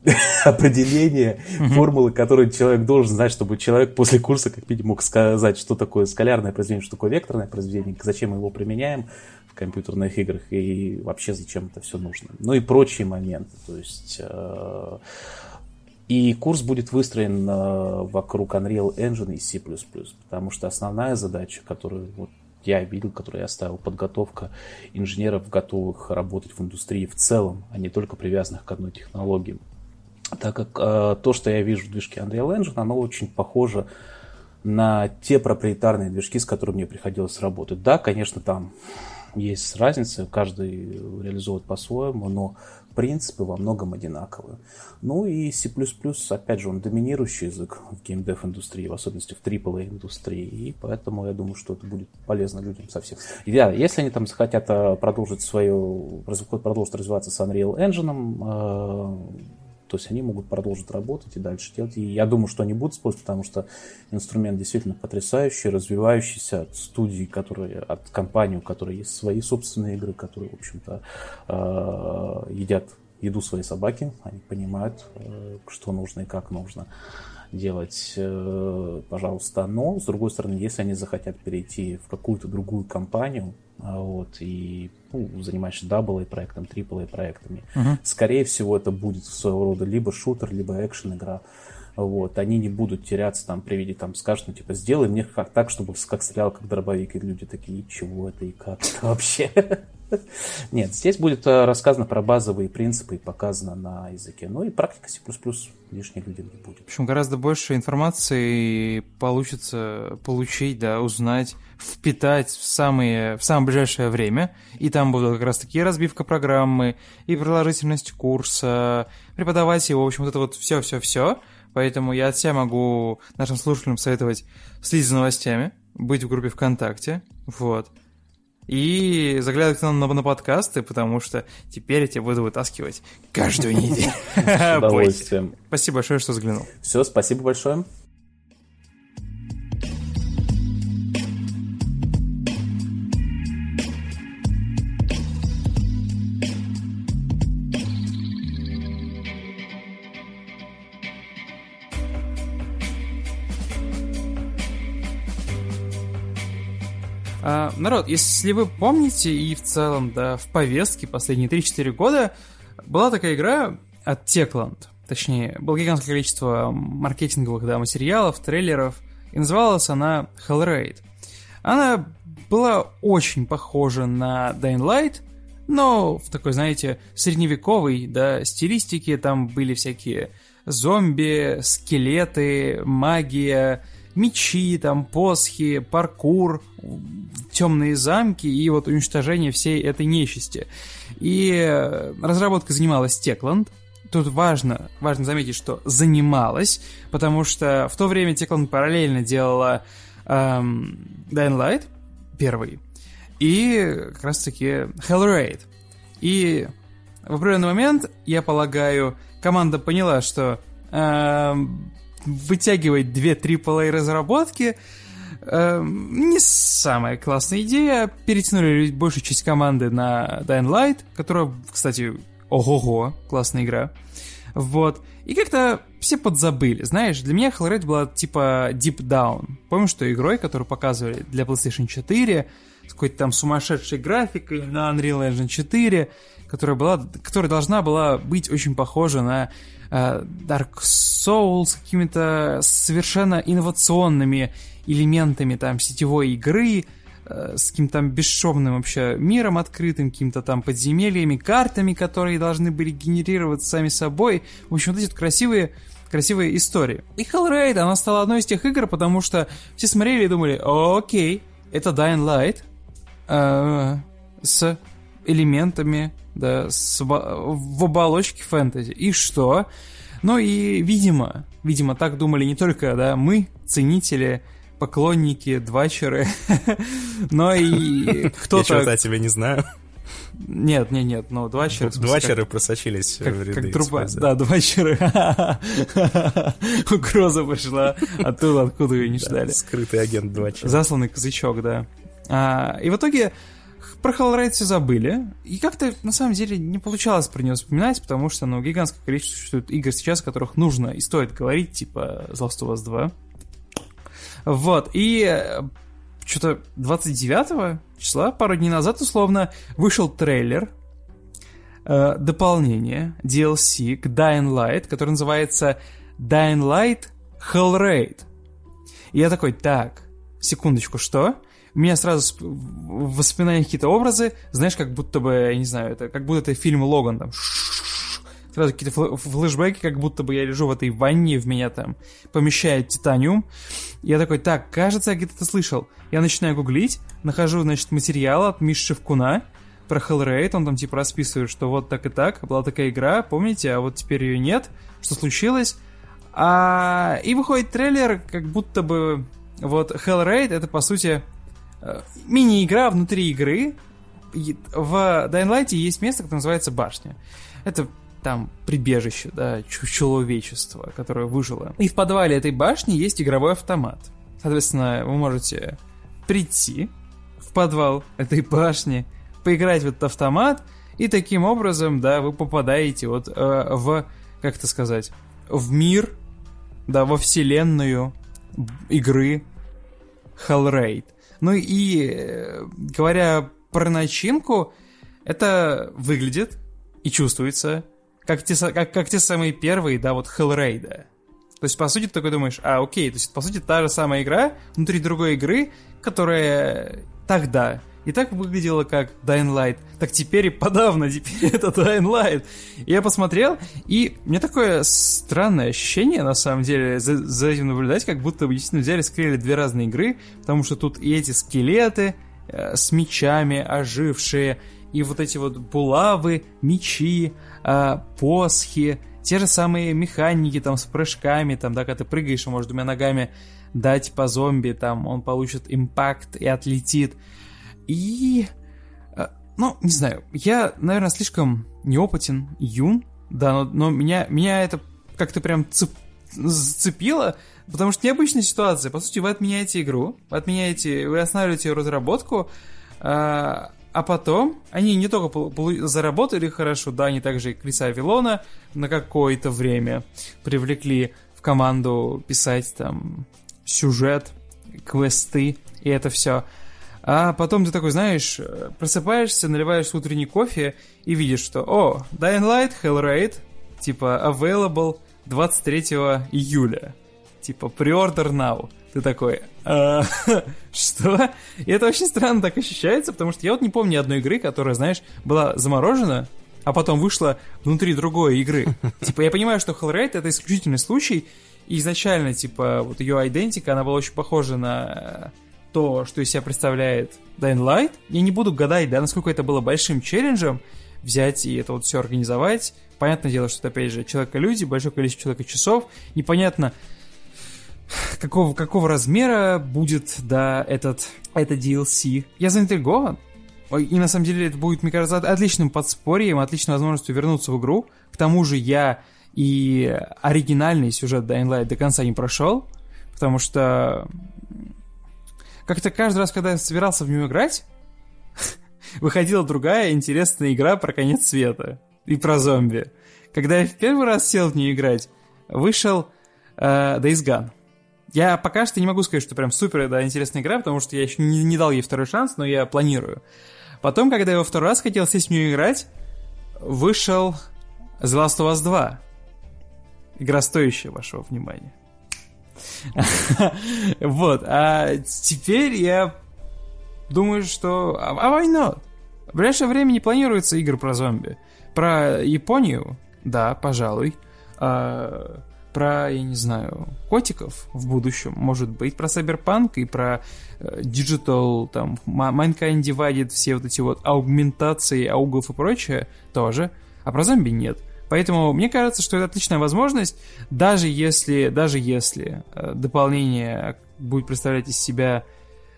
[LAUGHS] определения, формулы, которые человек должен знать, чтобы человек после курса как минимум мог сказать, что такое скалярное произведение, что такое векторное произведение, зачем мы его применяем компьютерных играх и вообще зачем это все нужно. Ну и прочие моменты. То есть э, и курс будет выстроен э, вокруг Unreal Engine и C++, потому что основная задача, которую вот я видел, которую я ставил, подготовка инженеров, готовых работать в индустрии в целом, а не только привязанных к одной технологии. Так как э, то, что я вижу в движке Unreal Engine, оно очень похоже на те проприетарные движки, с которыми мне приходилось работать. Да, конечно, там есть разница, каждый реализует по-своему, но принципы во многом одинаковые. Ну и C++, опять же, он доминирующий язык в геймдев индустрии, в особенности в AAA индустрии, и поэтому я думаю, что это будет полезно людям совсем. И да, если они там захотят э, продолжить свою, продолжить развиваться с Unreal Engine, э, то есть они могут продолжить работать и дальше делать. И я думаю, что они будут использовать, потому что инструмент действительно потрясающий, развивающийся от студии, которые, от компании, у которой есть свои собственные игры, которые, в общем-то, э, едят еду своей собаки, они понимают, э, что нужно и как нужно делать, э, пожалуйста. Но, с другой стороны, если они захотят перейти в какую-то другую компанию, а, вот, и ну, занимаешься double проектом, triple проектами. Uh-huh. Скорее всего, это будет своего рода либо шутер, либо экшен игра. Вот, они не будут теряться там при виде, там, скажут, ну, типа, сделай мне как так, чтобы как стрелял, как дробовик, и люди такие, чего это и как это вообще? [LAUGHS] [LAUGHS] Нет, здесь будет э, рассказано про базовые принципы и показано на языке. Ну и практика C++ лишней людям не будет. В общем, гораздо больше информации получится получить, да, узнать, впитать в, самые, в самое ближайшее время. И там будут как раз таки разбивка программы, и продолжительность курса, преподавать его, в общем, вот это вот все-все-все. Поэтому я от себя могу нашим слушателям советовать следить за новостями, быть в группе ВКонтакте, вот и заглядывать к нам на, на подкасты, потому что теперь я тебя буду вытаскивать каждую неделю. [LAUGHS] С удовольствием. Спасибо большое, что заглянул. Все, спасибо большое. А, народ, если вы помните, и в целом, да, в повестке последние 3-4 года была такая игра от Techland. Точнее, было гигантское количество маркетинговых да, материалов, трейлеров, и называлась она Hellraid. Она была очень похожа на Dying Light, но в такой, знаете, средневековой, да, стилистике там были всякие зомби, скелеты, магия, мечи, там, посхи, паркур, темные замки и вот уничтожение всей этой нечисти. И э, разработка занималась Techland. Тут важно, важно заметить, что занималась, потому что в то время Techland параллельно делала эм, Dying Light, первый, и как раз-таки Hellraid. И в определенный момент, я полагаю, команда поняла, что эм, вытягивать две AAA разработки э, не самая классная идея. Перетянули большую часть команды на Dying Light, которая, кстати, ого-го, классная игра. Вот. И как-то все подзабыли. Знаешь, для меня Hellraid была типа Deep Down. Помню, что игрой, которую показывали для PlayStation 4, с какой-то там сумасшедшей графикой на Unreal Engine 4, которая, была, которая должна была быть очень похожа на Dark Souls, какими-то совершенно инновационными элементами там сетевой игры, э, с каким-то там бесшовным вообще миром открытым, какими-то там подземельями, картами, которые должны были генерироваться сами собой. В общем, вот эти вот красивые красивые истории. И Hellraid, она стала одной из тех игр, потому что все смотрели и думали, окей, это Dying Light э, с элементами да, с, в оболочке фэнтези. И что? Ну и, видимо, видимо, так думали не только, да, мы, ценители, поклонники, двачеры, [LAUGHS] но и [LAUGHS] кто-то... Я что-то тебя не знаю. Нет, нет, нет, но двачеры... Двачеры как, просочились как, в ряды. Как труба, да, двачеры. [LAUGHS] Угроза пошла оттуда, откуда ее не ждали. Скрытый агент двачер. Засланный казачок, да. А, и в итоге про Hellraid все забыли, и как-то на самом деле не получалось про него вспоминать, потому что, ну, гигантское количество существует игр сейчас, о которых нужно и стоит говорить, типа Last of Us 2. Вот, и э, что-то 29 числа, пару дней назад, условно, вышел трейлер, э, дополнение, DLC к Dying Light, который называется Dying Light Hellraid. И я такой, так, секундочку, что? У меня сразу в воспоминаниях какие-то образы, знаешь, как будто бы, я не знаю, это как будто это фильм Логан, там, [LAUGHS] сразу какие-то флешбеки, как будто бы я лежу в этой ванне, в меня там помещает титаниум. Я такой, так, кажется, я где-то это слышал. Я начинаю гуглить, нахожу, значит, материал от Миши Шевкуна про Hellraid, он там типа расписывает, что вот так и так, была такая игра, помните, а вот теперь ее нет, что случилось? А, и выходит трейлер, как будто бы вот Hellraid это по сути мини-игра внутри игры. В Dying Light есть место, которое называется башня. Это там прибежище, да, человечества, которое выжило. И в подвале этой башни есть игровой автомат. Соответственно, вы можете прийти в подвал этой башни, поиграть в этот автомат, и таким образом, да, вы попадаете вот э, в, как это сказать, в мир, да, во вселенную игры Hellraid. Ну и э, говоря про начинку, это выглядит и чувствуется как те, как, как те самые первые, да, вот Hellraid. То есть, по сути, ты такой думаешь, а, окей, то есть, по сути, та же самая игра внутри другой игры, которая тогда и так выглядела как Dying Light, так теперь и подавно, теперь [LAUGHS] это Dying Light. И я посмотрел, и мне такое странное ощущение, на самом деле, за, за этим наблюдать, как будто действительно взяли, склеили две разные игры, потому что тут и эти скелеты э, с мечами ожившие, и вот эти вот булавы, мечи, э, посхи, те же самые механики там с прыжками, там, да, когда ты прыгаешь и можешь двумя ногами дать по зомби, там, он получит импакт и отлетит. И, э, ну, не знаю, я, наверное, слишком неопытен, юн, да, но, но меня, меня это как-то прям цеп, зацепило, потому что необычная ситуация. По сути, вы отменяете игру, вы отменяете, вы останавливаете разработку, э, а потом они не только заработали хорошо, да, они также и Криса Авилона на какое-то время привлекли в команду писать там сюжет, квесты и это все. А потом ты такой, знаешь, просыпаешься, наливаешь утренний кофе и видишь, что, о, Dying Light, Hellraid, типа, available 23 июля. Типа, pre-order now. Ты такой, а, [LAUGHS] что? И это очень странно так ощущается, потому что я вот не помню ни одной игры, которая, знаешь, была заморожена, а потом вышла внутри другой игры. [LAUGHS] Типа, я понимаю, что Hellraid это исключительный случай, и изначально, типа, вот ее идентика, она была очень похожа на то, что из себя представляет Dying Light. Я не буду гадать, да, насколько это было большим челленджем взять и это вот все организовать. Понятное дело, что это, опять же, человека-люди, большое количество человека-часов. Непонятно, какого, какого размера будет, да, этот, это DLC. Я заинтригован. И на самом деле это будет, мне кажется, отличным подспорьем, отличной возможностью вернуться в игру. К тому же я и оригинальный сюжет Dying Light до конца не прошел, потому что как-то каждый раз, когда я собирался в нее играть, [LAUGHS] выходила другая интересная игра про конец света и про зомби. Когда я в первый раз сел в нее играть, вышел э, Days Gone. Я пока что не могу сказать, что прям супер да, интересная игра, потому что я еще не, не дал ей второй шанс, но я планирую. Потом, когда я во второй раз хотел сесть в нее играть, вышел The Last of Us 2. Игра стоящая вашего внимания. [LAUGHS] Вот, а теперь я думаю, что... А, а why not? В ближайшее время не планируется игр про зомби. Про Японию, да, пожалуй. А, про, я не знаю, котиков в будущем, может быть, про Cyberpunk и про э, Digital, там, Mankind Divided, все вот эти вот аугментации, аугов и прочее тоже, а про зомби нет. Поэтому мне кажется, что это отличная возможность, даже если, даже если э, дополнение будет представлять из себя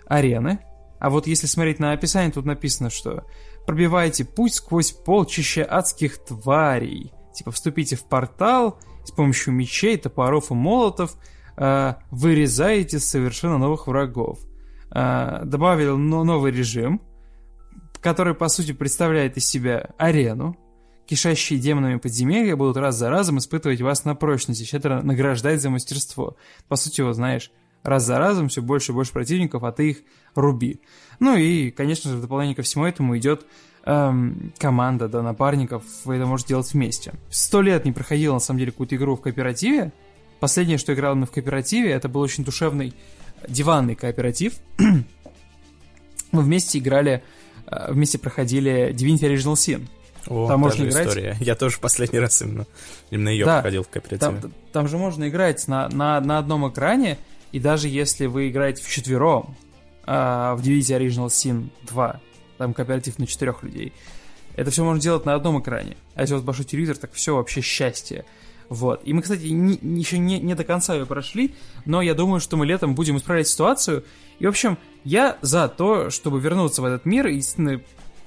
арены, а вот если смотреть на описание, тут написано, что пробивайте путь сквозь полчища адских тварей, типа вступите в портал с помощью мечей, топоров и молотов э, вырезаете совершенно новых врагов. Э, добавил новый режим, который, по сути, представляет из себя арену, кишащие демонами подземелья будут раз за разом испытывать вас на прочность и щедро награждать за мастерство. По сути, вот знаешь, раз за разом все больше и больше противников, а ты их руби. Ну и, конечно же, в дополнение ко всему этому идет эм, команда, да, напарников, вы это можете делать вместе. Сто лет не проходил, на самом деле, какую-то игру в кооперативе. Последнее, что играл в кооперативе, это был очень душевный диванный кооператив. [CLEARS THROAT] Мы вместе играли, э, вместе проходили Divinity Original Sin. О, там можно играть. история. Я тоже в последний раз именно, именно ее да, проходил в кооперативе. Там, там же можно играть на, на, на одном экране, и даже если вы играете в четвером а, в Divinity Original Sin 2, там кооператив на четырех людей, это все можно делать на одном экране. А если у вас большой телевизор, так все вообще счастье. Вот. И мы, кстати, не, еще не, не до конца ее прошли, но я думаю, что мы летом будем исправлять ситуацию. И, в общем, я за то, чтобы вернуться в этот мир и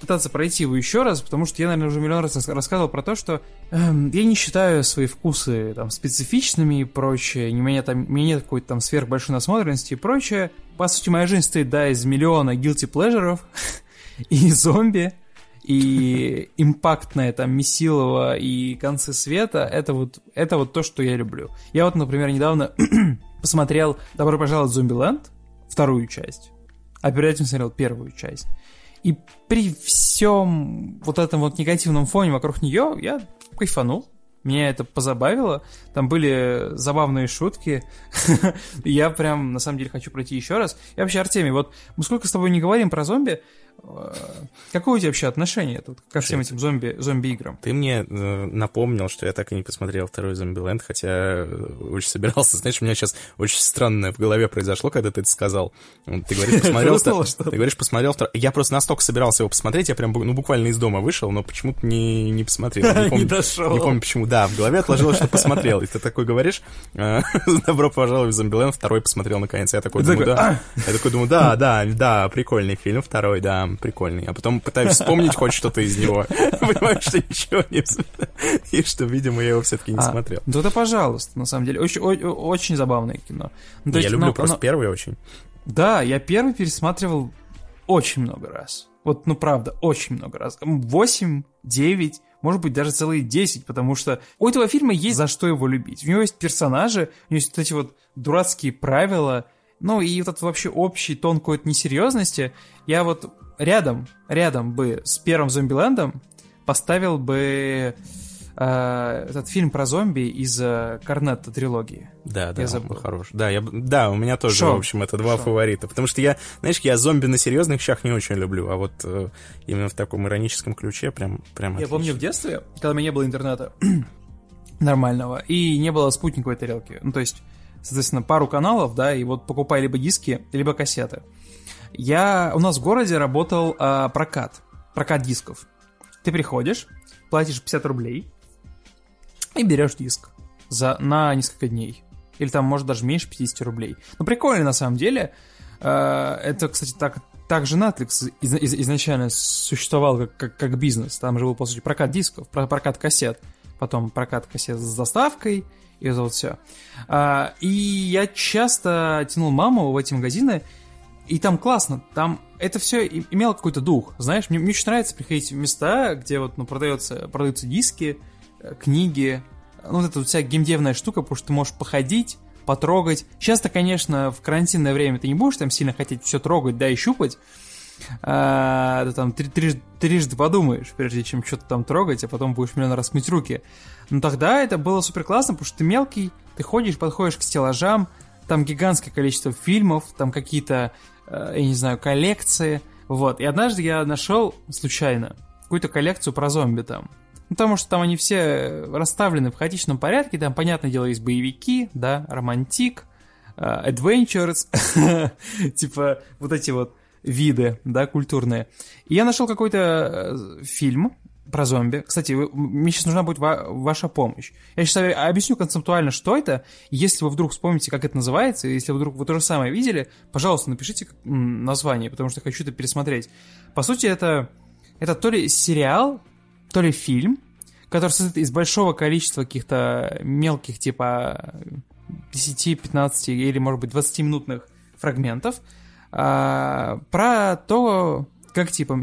пытаться пройти его еще раз, потому что я, наверное, уже миллион раз рассказывал про то, что эм, я не считаю свои вкусы там специфичными и прочее, у меня там у меня нет какой-то там сверхбольшой насмотренности и прочее. По сути, моя жизнь стоит, да, из миллиона guilty pleasure [LAUGHS] и зомби, и импактное там Месилова и концы света, это вот, это вот то, что я люблю. Я вот, например, недавно [CLEARS THROAT] посмотрел «Добро пожаловать в Зомбиленд», вторую часть, а перед этим смотрел первую часть. И при всем вот этом вот негативном фоне вокруг нее я кайфанул. Меня это позабавило. Там были забавные шутки. [LAUGHS] я прям, на самом деле, хочу пройти еще раз. И вообще, Артемий, вот мы сколько с тобой не говорим про зомби, какое у тебя вообще отношение тут ко всем этим зомби, зомби-играм? Ты мне э, напомнил, что я так и не посмотрел второй Зомби-Ленд, хотя э, очень собирался. Знаешь, у меня сейчас очень странное в голове произошло, когда ты это сказал. [LAUGHS] Ты говоришь, посмотрел... Ты говоришь, посмотрел второй... Я просто настолько собирался его посмотреть, я прям ну, буквально из дома вышел, но почему-то не, не посмотрел. [LAUGHS] Не, помню, не дошел. Не помню почему. Да, в голове отложилось, что посмотрел. И ты такой говоришь, [LAUGHS] добро пожаловать в Зомби-Ленд, второй посмотрел наконец. Я такой думаю, да. Я такой думаю, да, да, да, прикольный фильм, второй, да прикольный. А потом пытаюсь вспомнить хоть что-то из него. [LAUGHS] Понимаю, что ничего не И что, видимо, я его все-таки не а, смотрел. Да это пожалуйста, на самом деле. Очень, забавное кино. Ну, я люблю просто первый очень. Да, я первый пересматривал очень много раз. Вот, ну правда, очень много раз. Восемь, девять, может быть, даже целые десять, потому что у этого фильма есть за что его любить. У него есть персонажи, у него есть вот эти вот дурацкие правила, ну и вот этот вообще общий тон какой-то несерьезности. Я вот рядом, рядом бы с первым Зомбилендом поставил бы э, этот фильм про зомби из э, Корнетта трилогии. Да, да, я забыл. хорош. Да, я, да, у меня тоже, Шо? в общем, это два Шо? фаворита. Потому что я, знаешь, я зомби на серьезных щах не очень люблю, а вот э, именно в таком ироническом ключе прям, прям Я отлично. помню в детстве, когда у меня не было интернета [CLEARS THROAT] нормального, и не было спутниковой тарелки. Ну, то есть, соответственно, пару каналов, да, и вот покупай либо диски, либо кассеты. Я... У нас в городе работал э, прокат. Прокат дисков. Ты приходишь, платишь 50 рублей и берешь диск за, на несколько дней. Или там, может, даже меньше 50 рублей. Ну, прикольно, на самом деле. Э, это, кстати, так, так же Netflix из, из, изначально существовал как, как, как бизнес. Там же был, по сути, прокат дисков, прокат кассет. Потом прокат кассет с доставкой, и вот все. А, и я часто тянул маму в эти магазины, и там классно, там это все имело какой-то дух, знаешь, мне, мне очень нравится приходить в места, где вот, ну, продается, продаются диски, э, книги, ну, вот эта вот вся геймдевная штука, потому что ты можешь походить, потрогать. Сейчас-то, конечно, в карантинное время ты не будешь там сильно хотеть все трогать, да, и щупать, а, ты там три, три, трижды подумаешь, прежде чем что-то там трогать, а потом будешь миллион раз мыть руки. Но тогда это было супер классно, потому что ты мелкий, ты ходишь, подходишь к стеллажам, там гигантское количество фильмов, там какие-то я не знаю, коллекции. Вот. И однажды я нашел случайно какую-то коллекцию про зомби там. Ну, потому что там они все расставлены в хаотичном порядке. Там, понятное дело, есть боевики, да, романтик, э, adventures, [LAUGHS] типа вот эти вот виды, да, культурные. И я нашел какой-то э, фильм, про зомби. Кстати, вы, мне сейчас нужна будет ва- ваша помощь. Я сейчас объясню концептуально, что это. Если вы вдруг вспомните, как это называется, если вы вдруг вы то же самое видели, пожалуйста, напишите название, потому что хочу это пересмотреть. По сути, это, это то ли сериал, то ли фильм, который состоит из большого количества каких-то мелких, типа 10, 15 или, может быть, 20-минутных фрагментов а, про то, как, типа,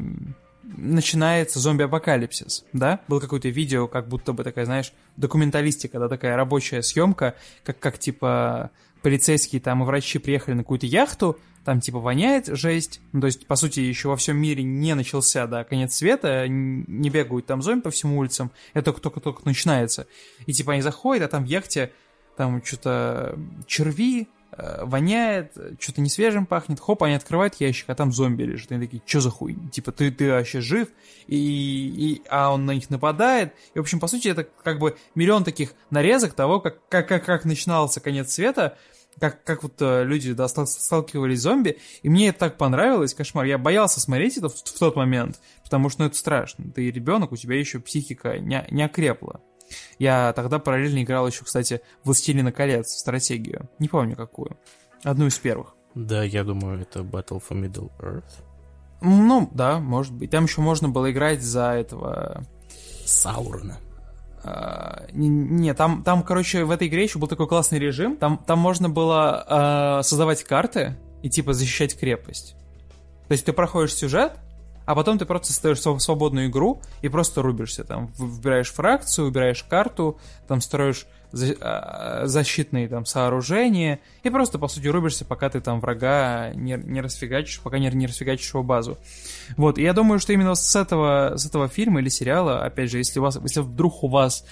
начинается зомби-апокалипсис, да? Было какое-то видео, как будто бы такая, знаешь, документалистика, да, такая рабочая съемка, как, как типа полицейские там и врачи приехали на какую-то яхту, там типа воняет жесть, ну, то есть, по сути, еще во всем мире не начался, да, конец света, не бегают там зомби по всем улицам, это только-только начинается. И типа они заходят, а там в яхте там что-то черви, воняет, что-то не свежим пахнет, хоп, они открывают ящик, а там зомби лежит. Они такие, что за хуй? Типа, ты, ты вообще жив? И, и, а он на них нападает. И, в общем, по сути, это как бы миллион таких нарезок того, как, как, как, как начинался конец света, как, как вот э, люди да, сталкивались с зомби, и мне это так понравилось, кошмар. Я боялся смотреть это в, в тот момент, потому что ну, это страшно. Ты ребенок, у тебя еще психика не, не окрепла. Я тогда параллельно играл еще, кстати, «Властелина колец» в стратегию. Не помню какую. Одну из первых. Да, я думаю, это Battle for Middle Earth. Ну, да, может быть. Там еще можно было играть за этого... Саурона. Uh, не, там, там, короче, в этой игре еще был такой классный режим. Там, там можно было uh, создавать карты и типа защищать крепость. То есть ты проходишь сюжет, а потом ты просто ставишь свободную игру и просто рубишься. Там выбираешь фракцию, выбираешь карту, там строишь а, защитные там сооружения и просто, по сути, рубишься, пока ты там врага не, не расфигачишь, пока не, не расфигачишь его базу. Вот, и я думаю, что именно с этого, с этого фильма или сериала, опять же, если, у вас, если вдруг у вас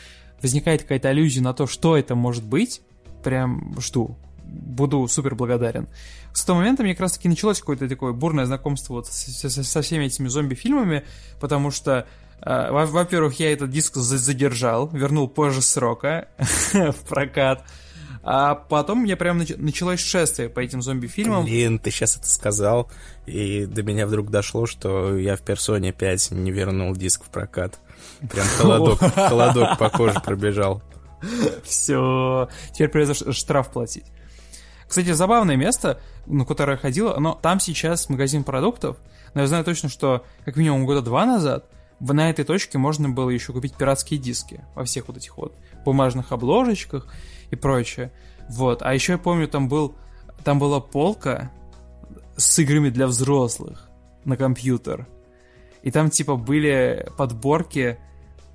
возникает какая-то аллюзия на то, что это может быть, прям жду. Буду супер благодарен. С того момента мне как раз таки началось какое-то такое бурное знакомство вот со, со, со всеми этими зомби-фильмами, потому что Uh, во-первых, я этот диск задержал, вернул позже срока [LAUGHS] в прокат. А потом мне прям нач- началось шествие по этим зомби-фильмам. Блин, ты сейчас это сказал, и до меня вдруг дошло, что я в Персоне 5 не вернул диск в прокат. Прям холодок, [LAUGHS] холодок по коже пробежал. Все, теперь придется штраф платить. Кстати, забавное место, на которое я ходил, но там сейчас магазин продуктов, но я знаю точно, что как минимум года два назад на этой точке можно было еще купить пиратские диски во всех вот этих вот бумажных обложечках и прочее. Вот. А еще я помню, там был там была полка с играми для взрослых на компьютер. И там типа были подборки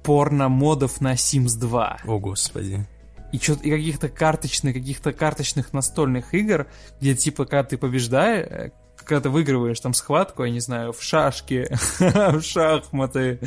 порно-модов на Sims 2. О, господи. И, и каких-то карточных, каких-то карточных настольных игр, где типа, когда ты побеждаешь, когда ты выигрываешь там схватку, я не знаю, в шашки, [LAUGHS] в шахматы,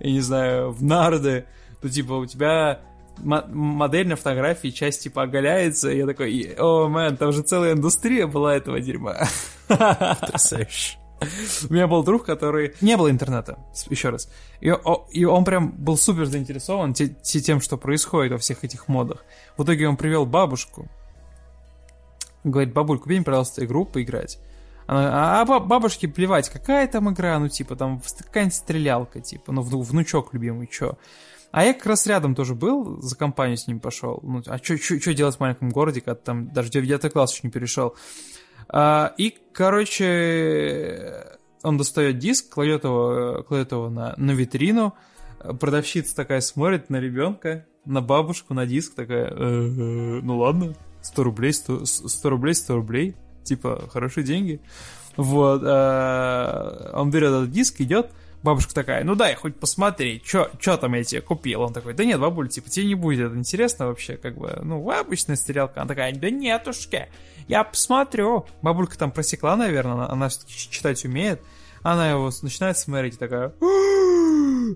я не знаю, в нарды, то типа у тебя модель на фотографии, часть типа оголяется, и я такой, о, мэн, там же целая индустрия была этого дерьма. [LAUGHS] Потрясающе. [LAUGHS] У меня был друг, который... Не было интернета, еще раз. И, и он прям был супер заинтересован тем, что происходит во всех этих модах. В итоге он привел бабушку. Говорит, бабуль, купи мне, пожалуйста, игру поиграть. Она, а бабушке плевать, какая там игра, ну, типа, там, какая-нибудь стрелялка, типа, ну, внучок любимый, чё. А я как раз рядом тоже был, за компанию с ним пошел. Ну, а что делать в маленьком городе, когда там даже 9 класс еще не перешел. А, и, короче, он достает диск, кладет его, кладет его на, на витрину. Продавщица такая смотрит на ребенка, на бабушку, на диск, такая, ну ладно, 100 рублей, 100, 100 рублей, 100 рублей типа, хорошие деньги. Вот, э, он берет этот диск, идет, бабушка такая, ну дай хоть посмотреть, что там я тебе купил. Он такой, да нет, бабуль, типа, тебе не будет это интересно вообще, как бы, ну, обычная стрелка. Она такая, да нетушки, я посмотрю. Бабулька там просекла, наверное, она, она все-таки читать умеет. Она его начинает смотреть и такая...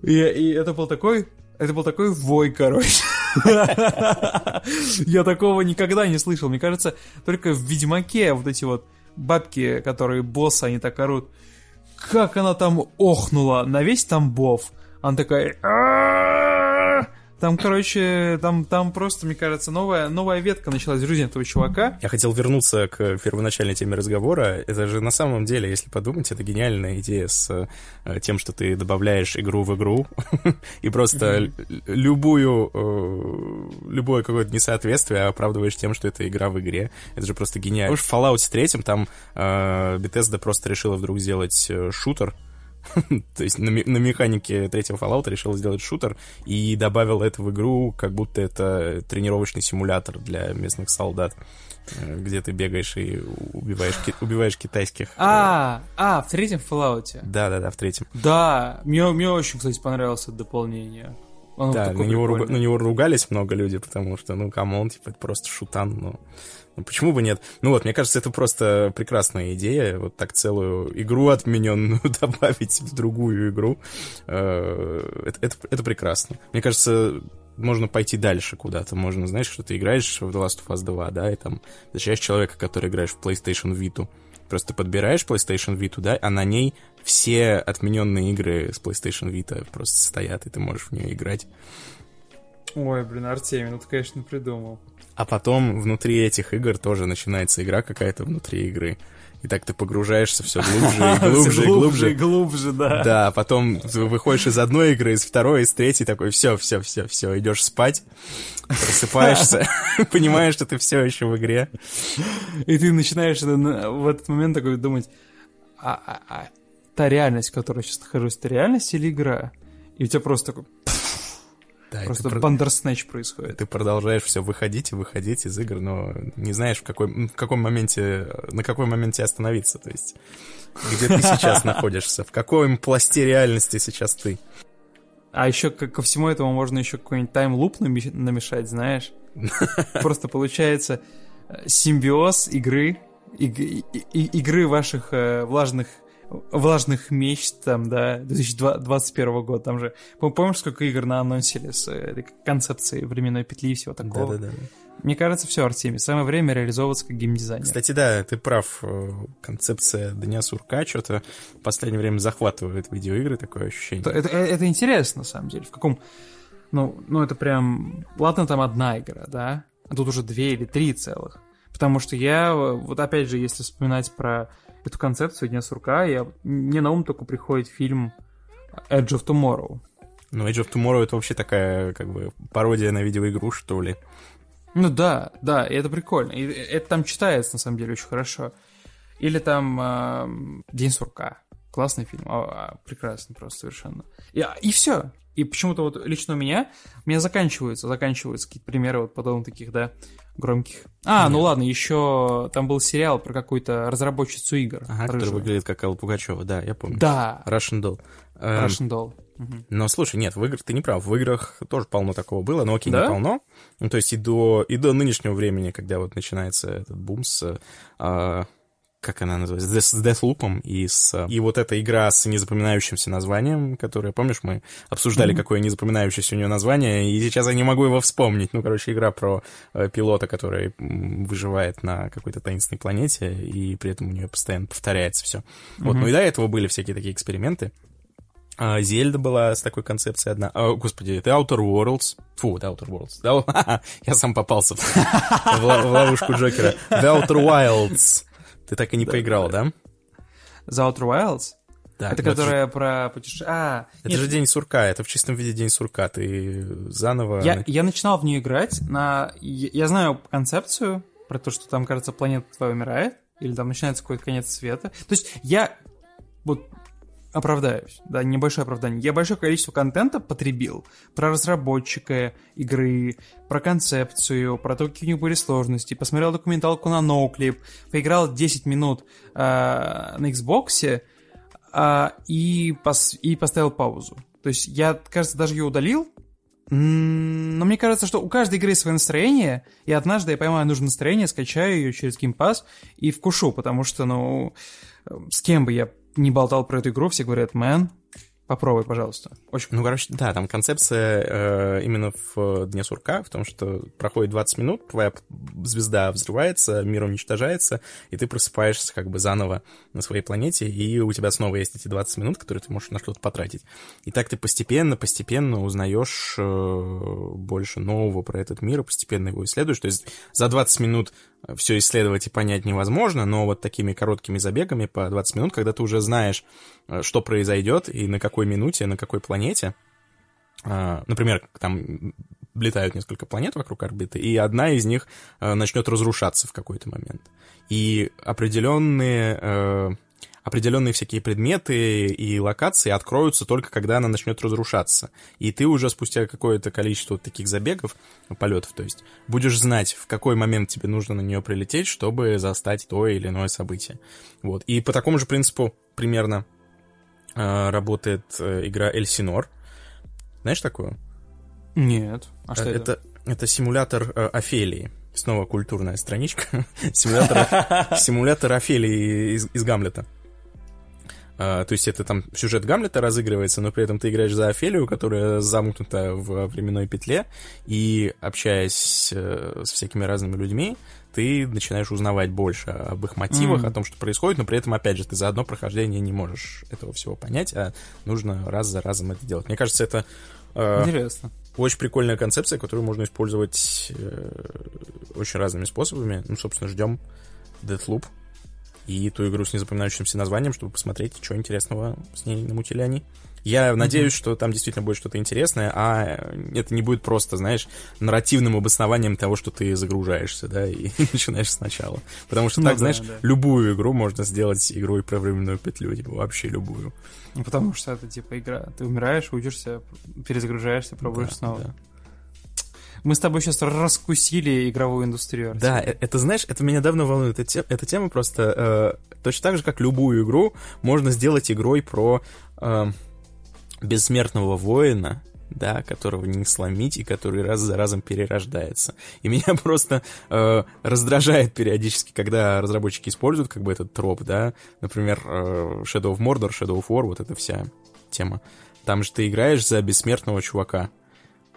И, и это был такой... Это был такой вой, короче. Я такого никогда не слышал. Мне кажется, только в Ведьмаке вот эти вот бабки, которые боссы, они так орут. Как она там охнула на весь Тамбов. Она такая... Там, короче, там, там просто, мне кажется, новая, новая ветка началась в жизни этого чувака. Я хотел вернуться к первоначальной теме разговора. Это же на самом деле, если подумать, это гениальная идея с э, тем, что ты добавляешь игру в игру [LAUGHS] и просто любую, э, любое какое-то несоответствие оправдываешь тем, что это игра в игре. Это же просто гениально. Уж в Fallout 3 там э, Bethesda просто решила вдруг сделать шутер, [LAUGHS] То есть на, на механике третьего Fallout решил сделать шутер и добавил это в игру, как будто это тренировочный симулятор для местных солдат э, где ты бегаешь и убиваешь, убиваешь китайских. А, а, в третьем Fallout. Да, да, да, в третьем. Да, мне, мне очень, кстати, понравилось это дополнение. Оно да, на него, руга, на него ругались много людей, потому что, ну, come on, типа, это просто шутан, ну, ну, почему бы нет? Ну вот, мне кажется, это просто прекрасная идея, вот так целую игру отмененную [LAUGHS] добавить в другую игру. Э, это, это, это прекрасно. Мне кажется, можно пойти дальше куда-то. Можно, знаешь, что ты играешь в The Last of Us 2, да, и там встречаешь человека, который играешь в PlayStation Vita. Просто подбираешь PlayStation Vita, да, а на ней все отмененные игры с PlayStation Vita просто стоят, и ты можешь в нее играть. Ой, блин, Артемий, ну ты, конечно, придумал. А потом внутри этих игр тоже начинается игра какая-то внутри игры. И так ты погружаешься все [LAUGHS] глубже и глубже и глубже. и глубже, да. Да, потом выходишь из одной игры, из второй, из третьей, такой, все, все, все, все, идешь спать, просыпаешься, [LAUGHS] понимаешь, что ты все еще в игре. И ты начинаешь в этот момент такой думать, а, а, а та реальность, в которой я сейчас нахожусь, это реальность или игра? И у тебя просто такой да, Просто бандерснэч происходит. Ты продолжаешь все выходить и выходить из игр, но не знаешь, в, какой, в каком моменте, на какой моменте остановиться. То есть, где ты сейчас [LAUGHS] находишься, в каком пласте реальности сейчас ты. А еще ко всему этому можно еще какой-нибудь таймлуп намешать, знаешь? [LAUGHS] Просто получается э, симбиоз игры, игры ваших э, влажных влажных мечт, там, да, 2021 года, там же, помнишь, сколько игр на анонсили с этой концепцией временной петли и всего такого? Да-да-да. Мне кажется, все, Артемий, самое время реализовываться как геймдизайнер. Кстати, да, ты прав, э, концепция Дня Сурка что-то в последнее время захватывает видеоигры, такое ощущение. Это, это, это интересно, на самом деле, в каком... Ну, ну, это прям... Ладно, там одна игра, да? А тут уже две или три целых. Потому что я, вот опять же, если вспоминать про эту концепцию Дня сурка, я, мне на ум только приходит фильм Edge of Tomorrow. Ну, Edge of Tomorrow это вообще такая, как бы, пародия на видеоигру, что ли. Ну да, да, и это прикольно. И это там читается, на самом деле, очень хорошо. Или там э, День сурка. Классный фильм, а, а, прекрасный просто совершенно. И, а, и все. И почему-то вот лично у меня, у меня заканчиваются, заканчиваются какие-то примеры вот подобных таких, да, громких. А, Нет. ну ладно, еще там был сериал про какую-то разработчицу игр. Ага, который выглядит как Алла Пугачева, да, я помню. Да. Russian Doll. Эм, Russian Doll. Но слушай, нет, в играх ты не прав. В играх тоже полно такого было, но окей, да? не полно. Ну, то есть и до, и до нынешнего времени, когда вот начинается этот бум с а, как она называется, с Deathloop и с... И вот эта игра с незапоминающимся названием, которая, помнишь, мы обсуждали, mm-hmm. какое незапоминающееся у нее название, и сейчас я не могу его вспомнить. Ну, короче, игра про э, пилота, который выживает на какой-то таинственной планете, и при этом у нее постоянно повторяется все. Mm-hmm. Вот, ну и до этого были всякие такие эксперименты. А, Зельда была с такой концепцией одна. А, господи, это Outer Worlds. Фу, это Outer Worlds. Да, [LAUGHS] я сам попался [LAUGHS] в, ловушку Джокера. The Outer Wilds. Ты так и не да, поиграл, да? The Outer Wilds? Да, это которая же... про путешествие. А, это нет. же день сурка, это в чистом виде день сурка. Ты заново. Я, я начинал в нее играть. На... Я, я знаю концепцию про то, что там, кажется, планета твоя умирает, или там начинается какой-то конец света. То есть я вот оправдаюсь, да, небольшое оправдание. Я большое количество контента потребил про разработчика игры, про концепцию, про то, какие у них были сложности, посмотрел документалку на NoClip, поиграл 10 минут э, на Xbox э, и, пос, и поставил паузу. То есть я, кажется, даже ее удалил, но мне кажется, что у каждой игры свое настроение, и однажды я поймаю нужное настроение, скачаю ее через Game Pass и вкушу, потому что, ну, с кем бы я не болтал про эту игру, все говорят, мэн, Попробуй, пожалуйста. Очень... Ну, короче, да, там концепция э, именно в Дне сурка, в том, что проходит 20 минут, твоя звезда взрывается, мир уничтожается, и ты просыпаешься как бы заново на своей планете, и у тебя снова есть эти 20 минут, которые ты можешь на что-то потратить. И так ты постепенно, постепенно узнаешь э, больше нового про этот мир, постепенно его исследуешь. То есть за 20 минут все исследовать и понять невозможно, но вот такими короткими забегами по 20 минут, когда ты уже знаешь, э, что произойдет и на какой минуте, на какой планете, э, например, там летают несколько планет вокруг орбиты, и одна из них э, начнет разрушаться в какой-то момент. И определенные определенные всякие предметы и локации откроются только когда она начнет разрушаться. И ты уже спустя какое-то количество таких забегов, полетов, то есть, будешь знать, в какой момент тебе нужно на нее прилететь, чтобы застать то или иное событие. Вот. И по такому же принципу примерно э, работает э, игра Эльсинор. Знаешь такую? Нет. А что это? Это, это симулятор э, Офелии. Снова культурная страничка. [LAUGHS] симулятор, [LAUGHS] симулятор Офелии из, из Гамлета. Uh, то есть это там сюжет Гамлета разыгрывается, но при этом ты играешь за Офелию, которая замкнута в временной петле, и общаясь uh, с всякими разными людьми, ты начинаешь узнавать больше об их мотивах, mm-hmm. о том, что происходит, но при этом, опять же, ты за одно прохождение не можешь этого всего понять, а нужно раз за разом это делать. Мне кажется, это... Uh, Интересно. Очень прикольная концепция, которую можно использовать очень разными способами. Ну, собственно, ждем Deathloop и ту игру с незапоминающимся названием, чтобы посмотреть, что интересного с ней намутили они. Я mm-hmm. надеюсь, что там действительно будет что-то интересное, а это не будет просто, знаешь, нарративным обоснованием того, что ты загружаешься, да, и [LAUGHS] начинаешь сначала. Потому что ну, так, да, знаешь, да. любую игру можно сделать игрой про временную петлю, типа вообще любую. Ну, потому что это типа игра. Ты умираешь, учишься, перезагружаешься, пробуешь да, снова. Да. Мы с тобой сейчас раскусили игровую индустрию. Артем. Да, э, это, знаешь, это меня давно волнует. Эта, эта тема просто... Э, точно так же, как любую игру, можно сделать игрой про э, бессмертного воина, да, которого не сломить и который раз за разом перерождается. И меня [LAUGHS] просто э, раздражает периодически, когда разработчики используют как бы этот троп, да, например, э, Shadow of Mordor, Shadow of War, вот эта вся тема. Там же ты играешь за бессмертного чувака,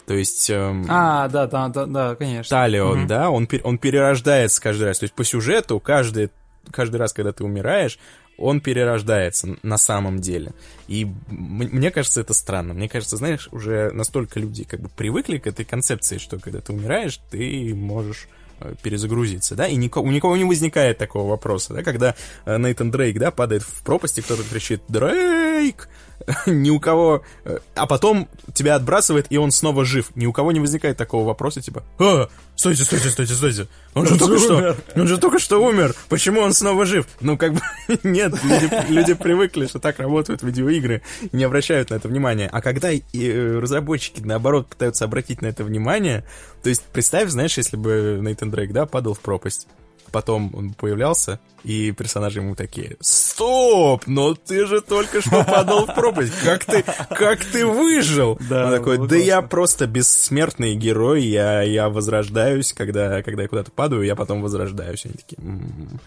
то есть... Эм, а, да, да, да, да, конечно. Талион, угу. да, он, он перерождается каждый раз. То есть по сюжету каждый, каждый раз, когда ты умираешь, он перерождается на самом деле. И мне кажется, это странно. Мне кажется, знаешь, уже настолько люди как бы привыкли к этой концепции, что когда ты умираешь, ты можешь э, перезагрузиться, да, и нико, у никого не возникает такого вопроса, да, когда э, Нейтан Дрейк, да, падает в пропасть, и кто-то кричит «Дрейк!», [LAUGHS] ни у кого... Э, а потом тебя отбрасывает, и он снова жив. Ни у кого не возникает такого вопроса, типа, а, стойте, стойте, стойте, стойте. Он, он же только умер. что... Он же только что умер. Почему он снова жив? Ну, как бы, [LAUGHS] нет, люди, люди привыкли, что так работают видеоигры, и не обращают на это внимания. А когда и, э, разработчики, наоборот, пытаются обратить на это внимание, то есть, представь, знаешь, если бы Нейтан Дрейк, да, падал в пропасть, потом он появлялся, и персонажи ему такие, стоп, но ты же только что падал в пропасть, как ты, как ты выжил? Да, он такой, да я просто бессмертный герой, я, я возрождаюсь, когда, когда я куда-то падаю, я потом возрождаюсь. Они такие, м-м-м.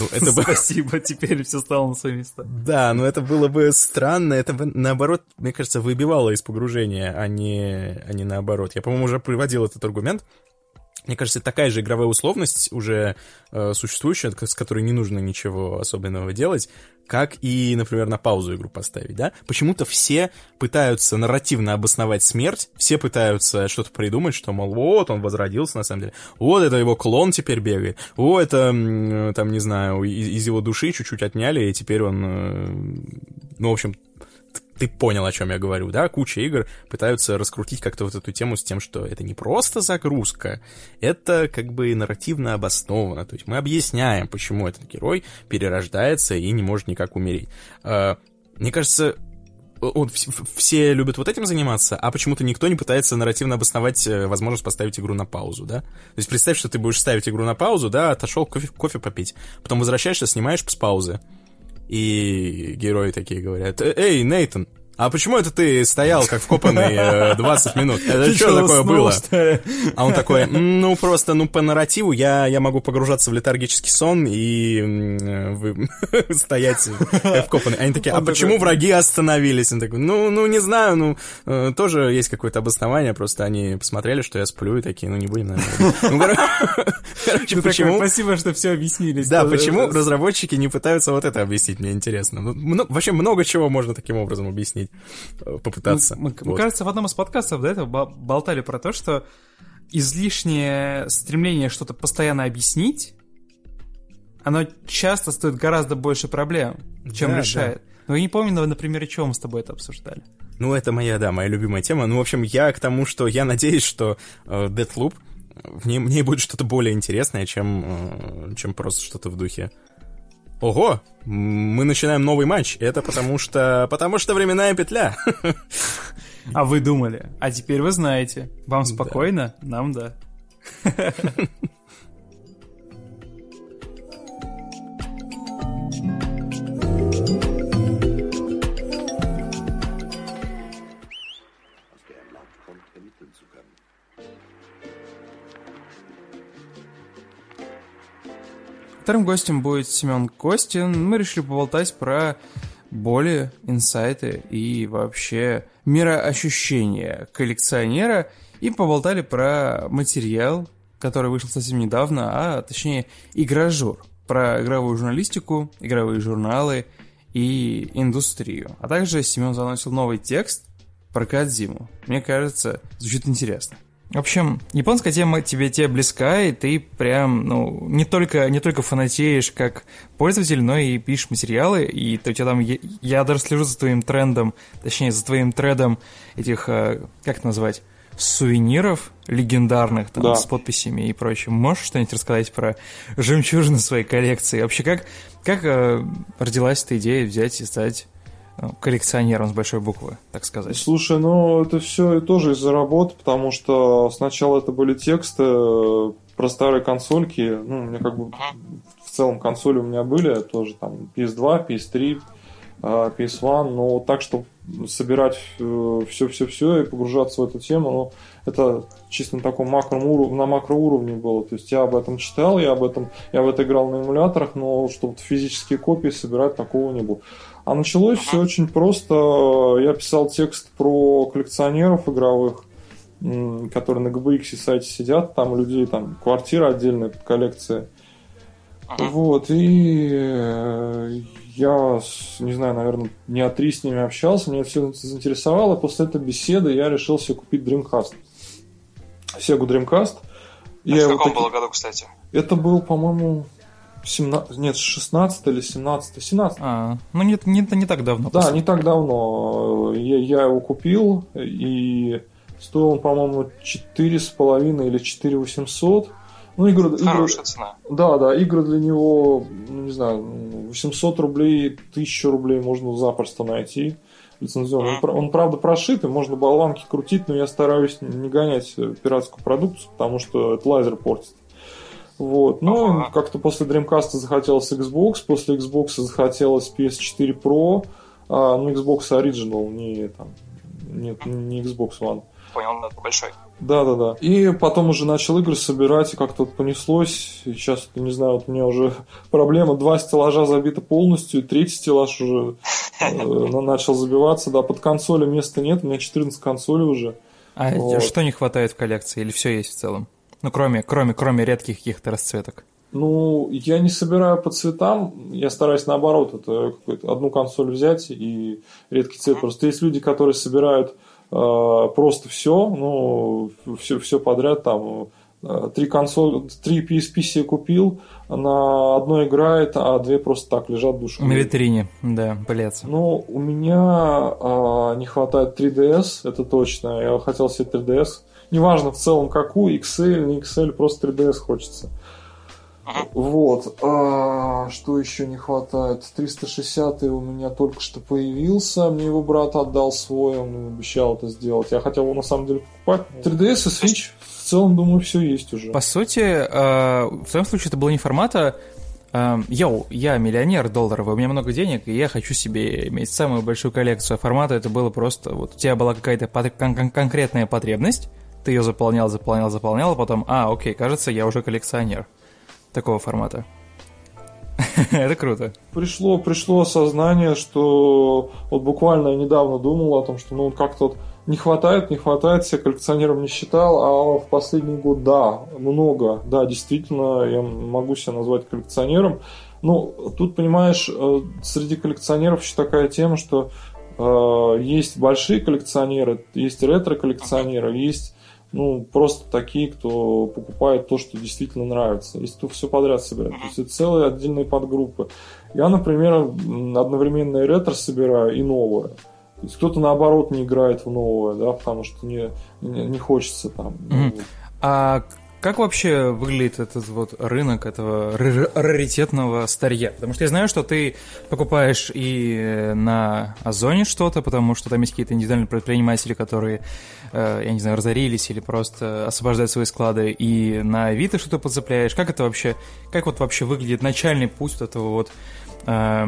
ну, это Спасибо, теперь все стало на свои места. Да, но это было бы странно, это бы, наоборот, мне кажется, выбивало из погружения, а не, а не наоборот. Я, по-моему, уже приводил этот аргумент, мне кажется, такая же игровая условность уже э, существующая, с которой не нужно ничего особенного делать, как и, например, на паузу игру поставить, да? Почему-то все пытаются нарративно обосновать смерть, все пытаются что-то придумать, что, мол, вот, он возродился, на самом деле, вот, это его клон теперь бегает, о, это, там, не знаю, из, из его души чуть-чуть отняли, и теперь он, э, ну, в общем, ты понял, о чем я говорю, да? Куча игр пытаются раскрутить как-то вот эту тему с тем, что это не просто загрузка, это как бы нарративно обосновано. То есть мы объясняем, почему этот герой перерождается и не может никак умереть. А, мне кажется, вот все любят вот этим заниматься, а почему-то никто не пытается нарративно обосновать э, возможность поставить игру на паузу, да? То есть представь, что ты будешь ставить игру на паузу, да, отошел кофе, кофе попить, потом возвращаешься, снимаешь с паузы, и герои такие говорят, «Эй, Нейтан, а почему это ты стоял как вкопанный 20 э, минут? Это что такое было? А он такой, ну просто, ну по нарративу я, я могу погружаться в летаргический сон и вы, [LAUGHS] стоять вкопанный. Они такие, а почему враги остановились? Он такой, ну, ну не знаю, ну э, тоже есть какое-то обоснование, просто они посмотрели, что я сплю и такие, ну не будем, наверное. Ну, [LAUGHS] короче, ну, почему... Спасибо, что все объяснились. Да, почему разработчики не пытаются вот это объяснить, мне интересно. Ну, вообще много чего можно таким образом объяснить объяснить, э, попытаться. Мы, вот. мы, кажется, в одном из подкастов до этого болтали про то, что излишнее стремление что-то постоянно объяснить, оно часто стоит гораздо больше проблем, чем да, решает. Да. Но я не помню, на примере чего мы с тобой это обсуждали. Ну, это моя, да, моя любимая тема. Ну, в общем, я к тому, что я надеюсь, что э, Deathloop, в ней, в ней будет что-то более интересное, чем, э, чем просто что-то в духе Ого, мы начинаем новый матч. Это потому что... Потому что временная петля. А вы думали. А теперь вы знаете. Вам спокойно? Да. Нам да. Вторым гостем будет Семен Костин. Мы решили поболтать про боли, инсайты и вообще мироощущения коллекционера. И поболтали про материал, который вышел совсем недавно, а точнее игражур. Про игровую журналистику, игровые журналы и индустрию. А также Семен заносил новый текст про Кадзиму. Мне кажется, звучит интересно. В общем, японская тема тебе, тебе близка, и ты прям, ну, не только, не только фанатеешь как пользователь, но и пишешь материалы, и ты, у тебя там, я, я даже слежу за твоим трендом, точнее, за твоим трендом этих, э, как это назвать, сувениров легендарных, там, да. с подписями и прочим. Можешь что-нибудь рассказать про жемчужины своей коллекции? Вообще, как, как э, родилась эта идея взять и стать коллекционером с большой буквы, так сказать. Слушай, ну это все тоже из-за работы, потому что сначала это были тексты э, про старые консольки, ну, у меня как бы в целом консоли у меня были тоже там PS2, PS3, PS1, но так, что собирать все-все-все э, и погружаться в эту тему, ну, это чисто на таком макроуровне, на макроуровне было. То есть я об этом читал, я об этом, я в это играл на эмуляторах, но чтобы физические копии собирать, такого не было. А началось все очень просто. Я писал текст про коллекционеров игровых, которые на GBX сайте сидят, там у людей там квартира отдельная под коллекции. Вот, и э, я, не знаю, наверное, дня три с ними общался, меня все заинтересовало. После этой беседы я решил себе купить Dreamcast. Sega Dreamcast. Это я в каком таки... было году, кстати? Это был, по-моему, 17, нет, 16 или 17, 17. А, ну не, не, не так давно. Да, не так давно. Я, я его купил, и стоил он, по-моему, 4,5 или 4,800. Ну, игры, Хорошая игры, цена. Да, да, игры для него, ну, не знаю, 800 рублей, 1000 рублей можно запросто найти лицензионный. Он, он, правда, прошитый, можно болванки крутить, но я стараюсь не гонять пиратскую продукцию, потому что это лазер портит. Вот. Но ага. как-то после Dreamcast захотелось Xbox, после Xbox захотелось PS4 Pro, а, ну, Xbox Original, не, там, нет, не Xbox One. Понял, это большой. Да, да, да. И потом уже начал игры собирать, и как-то вот понеслось. И сейчас, не знаю, вот у меня уже [LAUGHS] проблема. Два стеллажа забиты полностью, третий стеллаж уже э, [LAUGHS] начал забиваться. Да, под консоли места нет, у меня 14 консолей уже. А вот. что не хватает в коллекции? Или все есть в целом? Ну, кроме, кроме, кроме редких каких-то расцветок. Ну, я не собираю по цветам, я стараюсь наоборот, это одну консоль взять и редкий цвет. Просто есть люди, которые собирают э, просто все, ну, все, все подряд, там, э, три консоли, три PSP себе купил, на одной играет, а две просто так лежат душой. На витрине, да, блядь. Ну, у меня э, не хватает 3DS, это точно, я хотел себе 3DS, неважно в целом какую, XL, не XL, просто 3DS хочется. Вот. А, что еще не хватает? 360 у меня только что появился. Мне его брат отдал свой, он обещал это сделать. Я хотел его на самом деле покупать. 3DS и Switch. В целом, думаю, все есть уже. По сути, э, в твоем случае это было не формата э, Йоу, я миллионер долларовый, у меня много денег, и я хочу себе иметь самую большую коллекцию. А формата это было просто, вот у тебя была какая-то кон- кон- конкретная потребность, ты ее заполнял, заполнял, заполнял, а потом, а, окей, кажется, я уже коллекционер такого формата. [LAUGHS] Это круто. Пришло, пришло осознание, что вот буквально недавно думал о том, что ну как-то вот не хватает, не хватает, себя коллекционером не считал, а в последний год, да, много, да, действительно, я могу себя назвать коллекционером. Ну, тут, понимаешь, э, среди коллекционеров еще такая тема, что э, есть большие коллекционеры, есть ретро-коллекционеры, есть ну, просто такие, кто покупает то, что действительно нравится. Есть кто все подряд собирает. То есть это целые отдельные подгруппы. Я, например, одновременно и ретро собираю, и новое. То есть кто-то наоборот не играет в новое, да, потому что не, не, не хочется там. Mm-hmm. А как вообще выглядит этот вот рынок этого раритетного старья? Потому что я знаю, что ты покупаешь и на Озоне что-то, потому что там есть какие-то индивидуальные предприниматели, которые, э, я не знаю, разорились или просто освобождают свои склады, и на Авито что-то подцепляешь. Как это вообще, как вот вообще выглядит начальный путь вот этого вот э,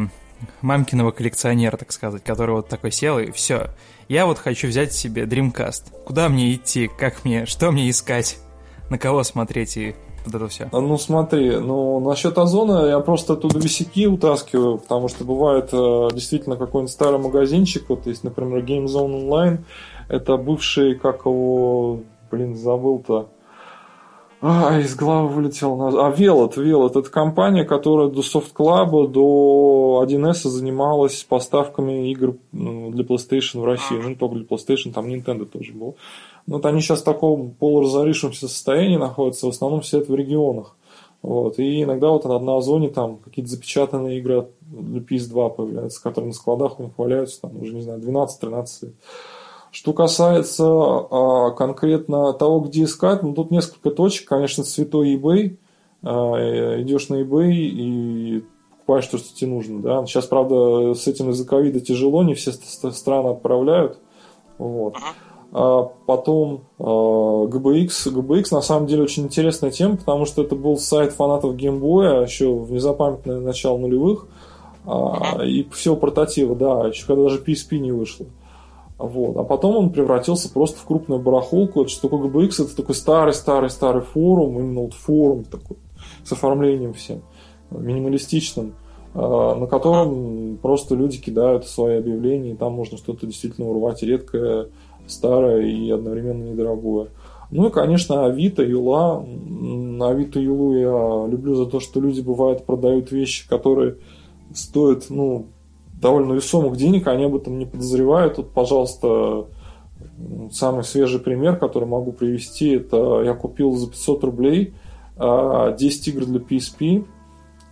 мамкиного коллекционера, так сказать, который вот такой сел и все. Я вот хочу взять себе Dreamcast. Куда мне идти? Как мне? Что мне искать? На кого смотреть и вот это все? Ну смотри, ну насчет озона я просто оттуда висяки утаскиваю, потому что бывает э, действительно какой-нибудь старый магазинчик, вот есть, например, Game Zone Online, это бывший, как его, блин, забыл-то, а, из головы вылетел. А, Велот, Велот. Это компания, которая до Soft Club, до 1С занималась поставками игр для PlayStation в России. Ну, не только для PlayStation, там Nintendo тоже был. Но вот они сейчас в таком полуразорившемся состоянии находятся, в основном все это в регионах. Вот. И иногда вот на Озоне там какие-то запечатанные игры для PS2 появляются, которые на складах у них валяются, там уже, не знаю, 12-13 лет. Что касается а, конкретно того, где искать, ну тут несколько точек, конечно, святой eBay. А, идешь на eBay и покупаешь то, что тебе нужно. Да? Сейчас, правда, с этим из-за ковида тяжело, не все страны отправляют. Вот. А потом а, GBX. GBX на самом деле очень интересная тема, потому что это был сайт фанатов геймбоя еще в незапамятное начало нулевых. А, и все портатива, да, еще когда даже PSP не вышло. Вот. А потом он превратился просто в крупную барахолку. Это что такое GBX? Это такой старый-старый-старый форум, именно вот форум такой, с оформлением всем, минималистичным, а, на котором просто люди кидают свои объявления, и там можно что-то действительно урвать редкое, старое и одновременно недорогое. Ну и, конечно, Авито, Юла. Авито, Юлу я люблю за то, что люди, бывают, продают вещи, которые стоят, ну, довольно весомых денег, они об этом не подозревают. Тут, пожалуйста, самый свежий пример, который могу привести, это я купил за 500 рублей 10 а, игр для PSP,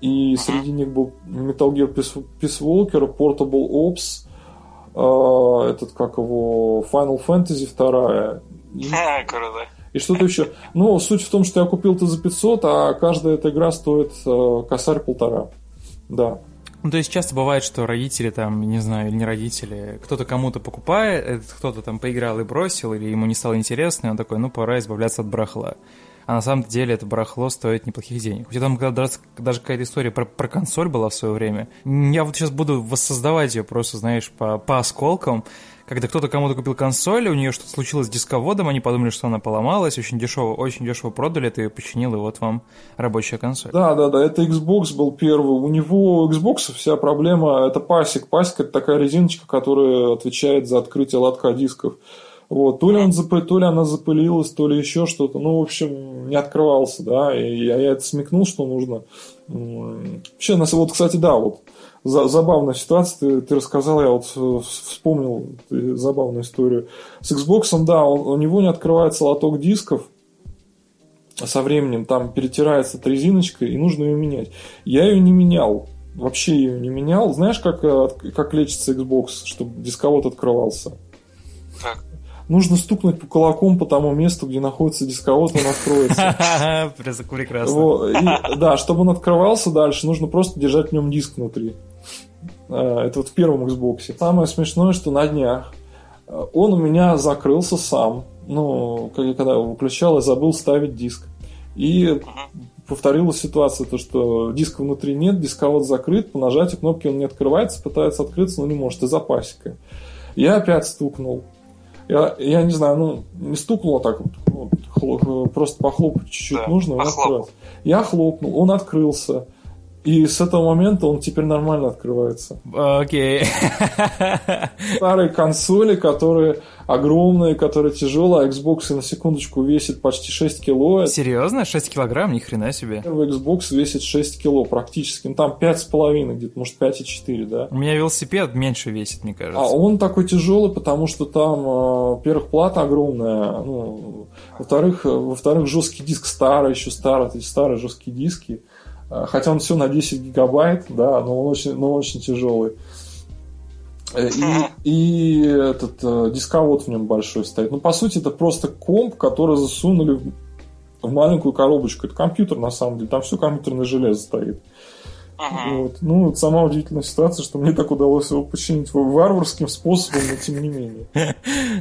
и среди них был Metal Gear Peace Walker, Portable Ops, этот, как его, Final Fantasy 2. И, [LAUGHS] Круто. И что-то еще. Ну, суть в том, что я купил это за 500, а каждая эта игра стоит э, косарь полтора. Да. Ну, то есть часто бывает, что родители там, не знаю, или не родители, кто-то кому-то покупает, кто-то там поиграл и бросил, или ему не стало интересно, и он такой, ну, пора избавляться от барахла. А на самом деле это барахло стоит неплохих денег. У тебя там даже, даже какая-то история про, про консоль была в свое время. Я вот сейчас буду воссоздавать ее просто, знаешь, по, по осколкам когда кто-то кому-то купил консоль, у нее что-то случилось с дисководом, они подумали, что она поломалась, очень дешево, очень дешево продали это и починил, и вот вам рабочая консоль. Да, да, да, это Xbox был первый. У него Xbox вся проблема это пасик. Пасик это такая резиночка, которая отвечает за открытие лотка дисков. Вот, то ли, он зап... то ли она запылилась, то ли еще что-то. Ну, в общем, не открывался, да. И я, я это смекнул, что нужно. Вообще, вот, кстати, да, вот за, забавная ситуация, ты, ты рассказал, я вот вспомнил забавную историю. С Xbox, да, он, у него не открывается лоток дисков, со временем там перетирается резиночка, и нужно ее менять. Я ее не менял, вообще ее не менял. Знаешь, как, э, как лечится Xbox, чтобы дисковод открывался? Как? Нужно стукнуть по кулаком по тому месту, где находится дисковод, он откроется. [LAUGHS] Прекрасно. Да, чтобы он открывался дальше, нужно просто держать в нем диск внутри. А, это вот в первом Xbox. Самое смешное, что на днях а, он у меня закрылся сам. Ну, когда его выключал, я забыл ставить диск. И повторилась ситуация, то, что диска внутри нет, дисковод закрыт, по нажатию кнопки он не открывается, пытается открыться, но не может, из-за пасека. Я опять стукнул. Я, я не знаю, ну, не стукнуло так вот, вот просто похлопать чуть-чуть да, нужно, он Я хлопнул, он открылся. И с этого момента он теперь нормально открывается. Окей. Okay. Старые консоли, которые огромные, которые тяжелые, а Xbox на секундочку весит почти 6 кило. Серьезно? 6 килограмм? Ни хрена себе. Первый Xbox весит 6 кило практически. Ну, там 5,5 где-то, может 5,4, да? У меня велосипед меньше весит, мне кажется. А он такой тяжелый, потому что там, а, во-первых, плата огромная, ну, во-вторых, во-вторых, жесткий диск старый, еще старый, эти старые жесткие диски. А, хотя он все на 10 гигабайт, да, но он очень, но очень тяжелый. Э, и, и этот э, дисковод в нем большой стоит. Ну, по сути, это просто комп, который засунули в маленькую коробочку. Это компьютер, на самом деле. Там все компьютерное железо стоит. Uh-huh. Вот. Ну, сама удивительная ситуация, что мне так удалось его починить варварским способом, но тем не менее. [LAUGHS]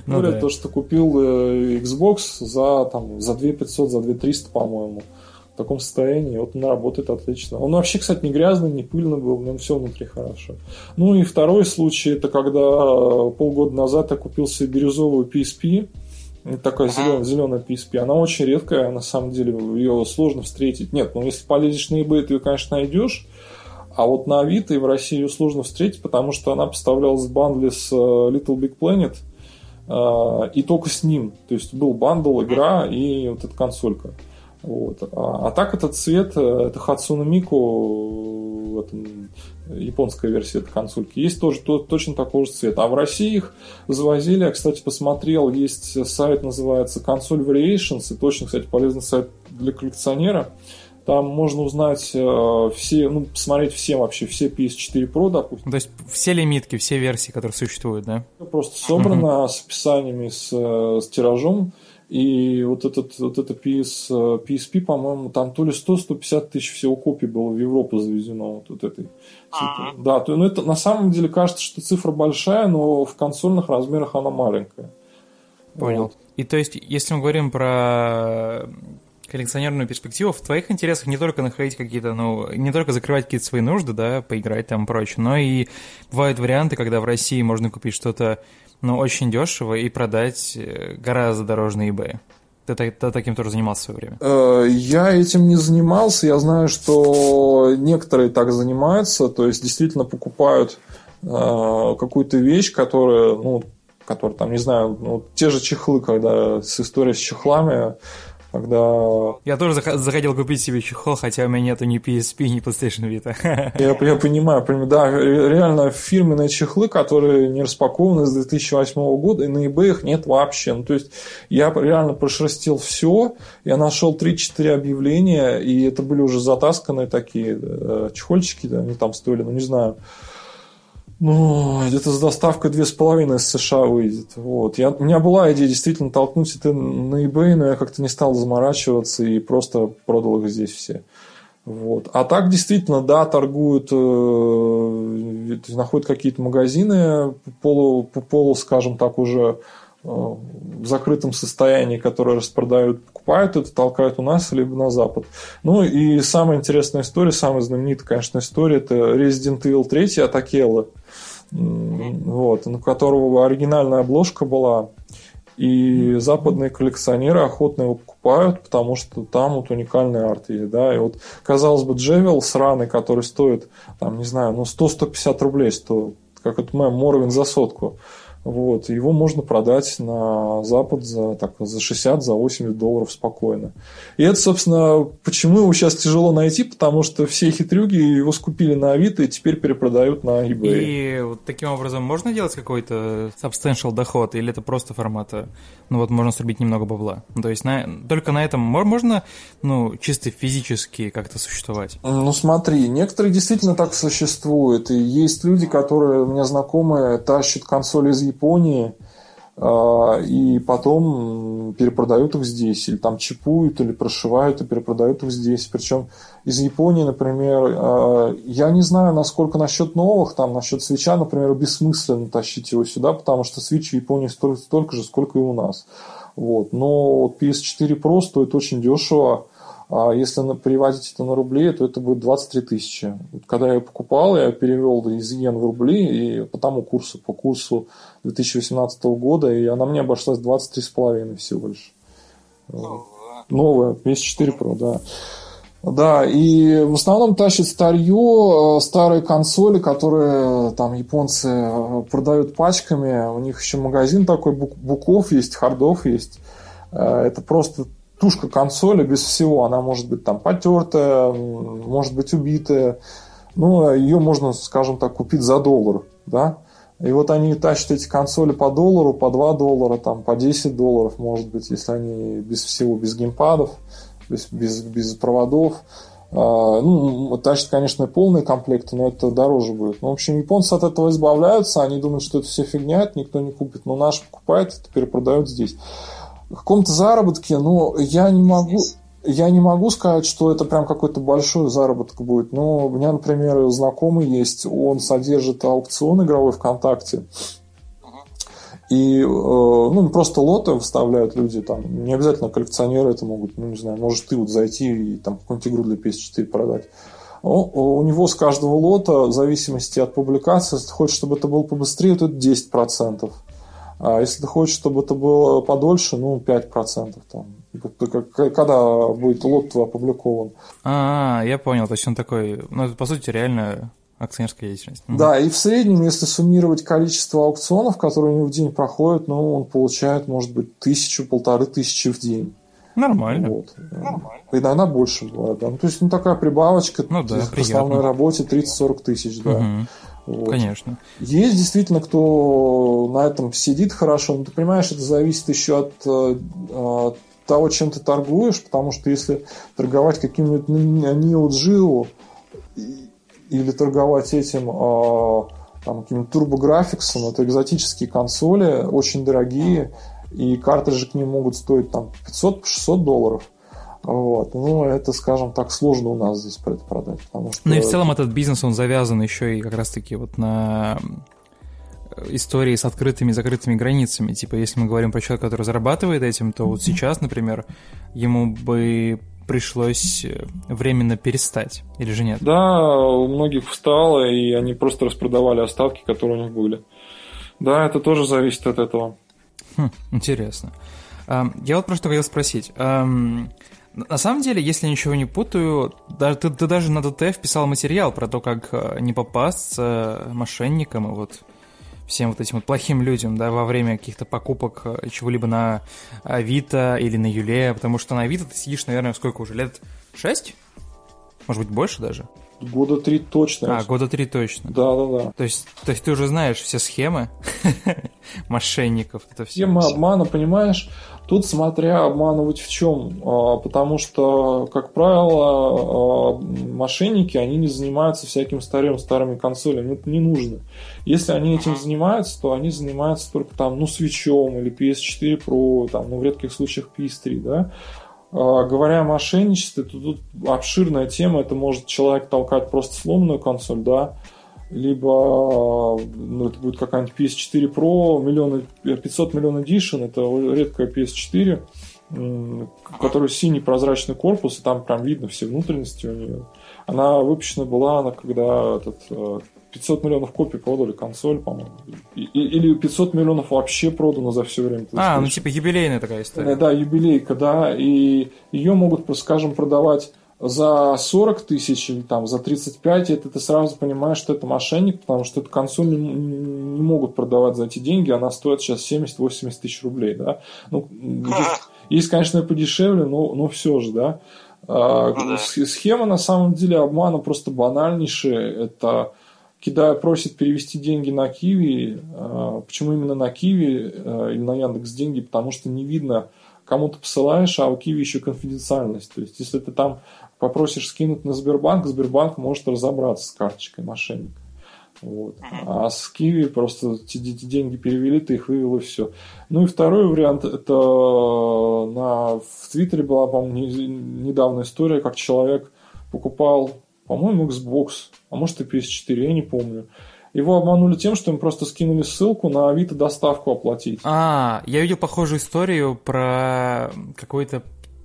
ну, Говорят, да. то, что купил э, Xbox за, там, за 2500, за 2300, по-моему. В таком состоянии. Вот он работает отлично. Он вообще, кстати, не грязный, не пыльный был, в нем все внутри хорошо. Ну и второй случай, это когда э, полгода назад я купил себе бирюзовую PSP. Такая зеленая, зеленая PSP. Она очень редкая, на самом деле, ее сложно встретить. Нет, ну если полезешь на eBay, ты ее, конечно, найдешь. А вот на Авито и в России ее сложно встретить, потому что она поставлялась в бандле с э, Little Big Planet э, и только с ним. То есть был бандл, игра и вот эта консолька. Вот. А, а так этот цвет, э, это Hatsune Miku, это японская версия этой консольки, есть тоже то, точно такого же цвета. А в России их завозили, я, кстати, посмотрел, есть сайт, называется Console Variations, и точно, кстати, полезный сайт для коллекционера. Там можно узнать э, все, ну, посмотреть все вообще, все PS4 Pro, допустим. То есть все лимитки, все версии, которые существуют, да? Просто собрано uh-huh. с описаниями, с, э, с тиражом. И вот этот вот это PS, PSP, по-моему, там то ли 100-150 тысяч всего копий было в Европу завезено вот, вот этой. Типа. Да, то, ну это на самом деле кажется, что цифра большая, но в консольных размерах она маленькая. Понял. Вот. И то есть, если мы говорим про коллекционерную перспективу, в твоих интересах не только находить какие-то, ну, не только закрывать какие-то свои нужды, да, поиграть там и прочее, но и бывают варианты, когда в России можно купить что-то, ну, очень дешево и продать э, гораздо дороже на eBay. Ты, ты, ты таким тоже занимался в свое время? Э, я этим не занимался. Я знаю, что некоторые так занимаются, то есть действительно покупают э, какую-то вещь, которая, ну, которая там, не знаю, ну, те же чехлы, когда с историей с чехлами, когда... Я тоже захотел купить себе чехол, хотя у меня нету ни PSP, ни PlayStation Vita. [LAUGHS] Я, я понимаю, понимаю, да, реально фирменные чехлы, которые не распакованы с 2008 года, и на eBay их нет вообще. Ну, то есть я реально прошерстил все, я нашел 3-4 объявления, и это были уже затасканные такие э, чехольчики, они там стоили, ну не знаю, ну, где-то с доставкой две с половиной из США выйдет. Вот. Я, у меня была идея действительно толкнуть это на eBay, но я как-то не стал заморачиваться и просто продал их здесь все. Вот. А так действительно, да, торгуют, э, находят какие-то магазины полу, полу, скажем так, уже в закрытом состоянии, которые распродают, покупают это, толкают у нас, либо на Запад. Ну и самая интересная история, самая знаменитая, конечно, история, это Resident Evil 3 от Акелла вот, на которого оригинальная обложка была. И западные коллекционеры охотно его покупают, потому что там вот уникальный арт есть, да, и вот, казалось бы, Джевел сраный, который стоит, там, не знаю, ну, 100-150 рублей стоит, как это мем Морвин за сотку, вот, его можно продать на Запад за, так, за 60, за 80 долларов спокойно. И это, собственно, почему его сейчас тяжело найти, потому что все хитрюги его скупили на Авито и теперь перепродают на eBay. И вот таким образом можно делать какой-то substantial доход, или это просто формата, ну вот можно срубить немного бабла? Ну, то есть на, только на этом можно, ну, чисто физически как-то существовать? Ну смотри, некоторые действительно так существуют, и есть люди, которые у меня знакомые тащат консоли из Японии, а, и потом перепродают их здесь, или там чипуют, или прошивают и перепродают их здесь. Причем из Японии, например, а, я не знаю, насколько насчет новых, там насчет свеча, например, бессмысленно тащить его сюда, потому что свич в Японии столько, столько же, сколько и у нас. Вот. Но PS4 Pro стоит очень дешево, а если переводить это на рубли, то это будет 23 тысячи. Когда я ее покупал, я перевел из иен в рубли, и по тому курсу, по курсу 2018 года, и она мне обошлась 23,5 всего лишь. Новая, PS4 Pro, да. Да, и в основном тащат старье, э, старые консоли, которые там японцы э, продают пачками. У них еще магазин такой, буков есть, хардов есть. Э, это просто тушка консоли без всего. Она может быть там потертая, может быть убитая. Ну, ее можно, скажем так, купить за доллар, да. И вот они тащат эти консоли по доллару, по 2 доллара, там, по 10 долларов, может быть, если они без всего, без геймпадов, без, без, без проводов. А, ну, тащат, конечно, полные комплекты, но это дороже будет. Ну, в общем, японцы от этого избавляются, они думают, что это все фигня, это никто не купит, но наш покупает, это перепродают здесь каком-то заработке, но я не могу... я не могу сказать, что это прям какой-то большой заработок будет. Но у меня, например, знакомый есть, он содержит аукцион игровой ВКонтакте. И э, ну, просто лоты вставляют люди, там, не обязательно коллекционеры это могут, ну, не знаю, может ты вот зайти и там какую-нибудь игру для PS4 продать. У него с каждого лота, в зависимости от публикации, если ты хочешь, чтобы это было побыстрее, то это 10%. А если ты хочешь, чтобы это было подольше, ну, 5%. Там, когда будет лот опубликован. А, я понял. То есть он такой, ну, это, по сути, реально акционерская деятельность. Да, и в среднем, если суммировать количество аукционов, которые у него в день проходят, ну, он получает, может быть, тысячу, полторы тысячи в день. Нормально. Вот. Нормально. Иногда больше бывает. Да. Ну, то есть, ну, такая прибавочка ну, да, к основной работе 30-40 тысяч, да. Угу. Вот. Конечно. Есть действительно, кто на этом сидит хорошо, но ты понимаешь, это зависит еще от, от э, того, чем ты торгуешь, потому что если торговать каким-нибудь Neo Geo или торговать этим э, там, каким-то турбографиксом, это экзотические консоли, очень дорогие, и картриджи к ним могут стоить там 500-600 долларов. Вот. Ну, это, скажем так, сложно у нас здесь продать. Потому что... Ну и в целом этот бизнес, он завязан еще и как раз-таки вот на истории с открытыми и закрытыми границами. Типа, если мы говорим про человека, который зарабатывает этим, то вот сейчас, например, ему бы пришлось временно перестать, или же нет? Да, у многих встало, и они просто распродавали остатки, которые у них были. Да, это тоже зависит от этого. Хм, интересно. Я вот просто хотел спросить. На самом деле, если я ничего не путаю, даже, ты, ты даже на ДТФ писал материал про то, как э, не попасться мошенникам и вот всем вот этим вот плохим людям, да, во время каких-то покупок э, чего-либо на Авито или на Юле, потому что на Авито ты сидишь, наверное, сколько уже, лет? Шесть? Может быть, больше даже? Года три точно. А, года три точно. Да, да, да. То есть, то есть ты уже знаешь все схемы [LAUGHS] мошенников. Это все. Схемы обмана, понимаешь? Тут смотря обманывать в чем. А, потому что, как правило, а, мошенники, они не занимаются всяким старым старыми консолями. Это не нужно. Если они этим занимаются, то они занимаются только там, ну, свечом или PS4 Pro, там, ну, в редких случаях PS3, да. А, говоря о мошенничестве, то тут обширная тема. Это может человек толкать просто сломанную консоль, да, либо ну, это будет какая-нибудь PS4 Pro, миллион, 500 миллион Edition, это редкая PS4, у которой синий прозрачный корпус, и там прям видно все внутренности у нее. Она выпущена была, она когда этот, 500 миллионов копий продали консоль, по-моему. Или 500 миллионов вообще продано за все время. А, ну типа юбилейная такая история. Да, юбилейка, да. И ее могут, скажем, продавать за 40 тысяч или там за 35, это ты сразу понимаешь, что это мошенник, потому что эту консоль не, не могут продавать за эти деньги, она стоит сейчас 70-80 тысяч рублей, да. Ну, есть, есть, конечно, подешевле, но, но все же, да. А, ну, да. Схема на самом деле обмана просто банальнейшая. Это кидая, просит перевести деньги на Киви. А, почему именно на Киви а, или на Яндекс деньги? Потому что не видно, кому ты посылаешь, а у Киви еще конфиденциальность. То есть, если ты там попросишь скинуть на Сбербанк, Сбербанк может разобраться с карточкой мошенника. Вот. А с Киви просто эти деньги перевели, ты их вывел и все. Ну и второй вариант, это на, в Твиттере была, по-моему, недавно история, как человек покупал, по-моему, Xbox, а может и PS4, я не помню. Его обманули тем, что им просто скинули ссылку на Авито доставку оплатить. А, я видел похожую историю про какой-то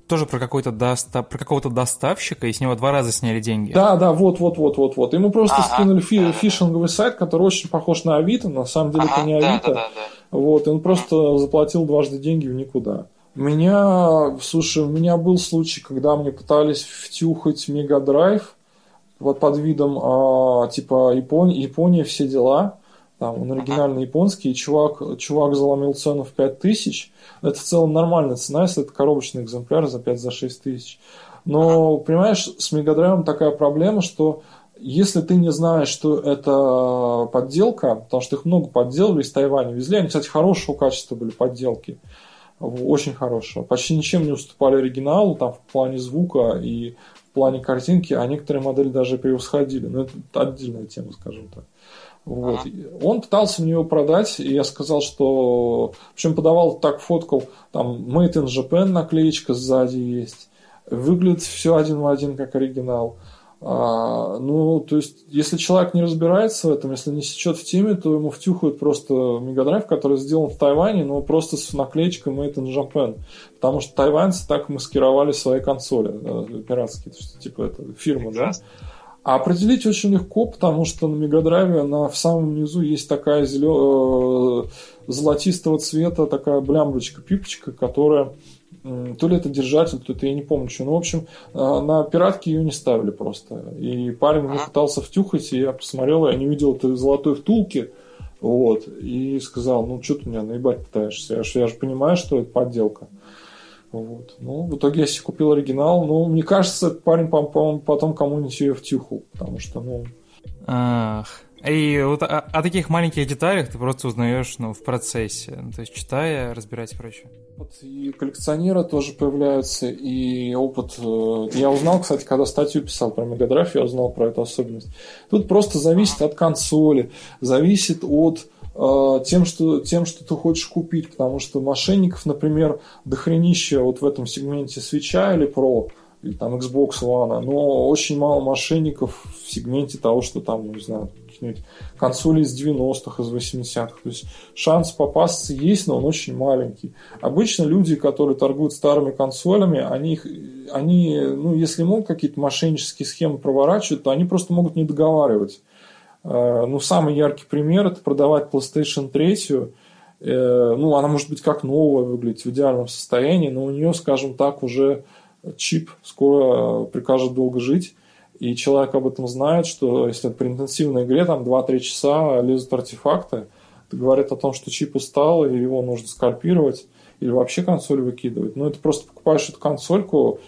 тоже про какой-то доста... про какого-то доставщика, и с него два раза сняли деньги. Да, да, вот, вот, вот, вот, вот. Ему просто ага, скинули фи... фишинговый сайт, который очень похож на Авито, на самом деле ага, это не Авито. Да, да, да, да. Вот, и он просто заплатил дважды деньги в никуда. У меня, слушай, у меня был случай, когда мне пытались втюхать Мегадрайв, вот под видом а, типа Япония, Япония, все дела. Там он оригинально японский, и чувак, чувак заломил цену в 5000. Это в целом нормальная цена, если это коробочный экземпляр за 5-6 тысяч. Но, понимаешь, с Мегадрайвом такая проблема, что если ты не знаешь, что это подделка, потому что их много подделали из Тайваня, везли, они, кстати, хорошего качества были подделки, очень хорошего, почти ничем не уступали оригиналу, там, в плане звука и плане картинки, а некоторые модели даже превосходили. Но это отдельная тема, скажем так. Вот. Ага. Он пытался мне его продать, и я сказал, что... В общем, подавал так, фоткал, там, Made in Japan наклеечка сзади есть, Выглядит все один в один, как оригинал. А, ну, то есть, если человек не разбирается в этом, если не сечет в теме, то ему втюхают просто Мегадрайв, который сделан в Тайване, но просто с наклеечкой Made in Japan. Потому что тайваньцы так маскировали свои консоли э, пиратские, что, типа это фирма, да? А определить очень легко, потому что на Мегадрайве на, в самом низу есть такая зелё... Э, золотистого цвета, такая блямбочка-пипочка, которая то ли это держатель, то это я не помню что. Ну, в общем, а, на пиратке ее не ставили просто. И парень ага. пытался втюхать, и я посмотрел, я не видел этой золотой втулки. Вот. И сказал, ну что ты меня наебать пытаешься? Я же, я же понимаю, что это подделка. Вот. Ну, в итоге я себе купил оригинал. Ну, мне кажется, парень, по-моему, потом кому-нибудь ее втюхал. Потому что, ну... Ах. И вот о, о таких маленьких деталях ты просто узнаешь ну, в процессе, ну, то есть читая, разбирать и прочее. Вот и коллекционеры тоже появляются, и опыт... Э, я узнал, кстати, когда статью писал про Мегадрайв, я узнал про эту особенность. Тут просто зависит от консоли, зависит от э, тем, что, тем, что ты хочешь купить, потому что мошенников, например, дохренища вот в этом сегменте свеча или Pro, или там Xbox One, но очень мало мошенников в сегменте того, что там, не знаю, каких-нибудь консолей из 90-х, из 80-х. То есть шанс попасться есть, но он очень маленький. Обычно люди, которые торгуют старыми консолями, они, они ну, если могут какие-то мошеннические схемы проворачивать, то они просто могут не договаривать. Э, ну, самый яркий пример – это продавать PlayStation 3, э, ну, она может быть как новая выглядеть в идеальном состоянии, но у нее, скажем так, уже чип скоро прикажет долго жить, и человек об этом знает, что если при интенсивной игре там 2-3 часа лезут артефакты, это говорит о том, что чип устал, и его нужно скальпировать, или вообще консоль выкидывать. Ну, это просто покупаешь эту консольку,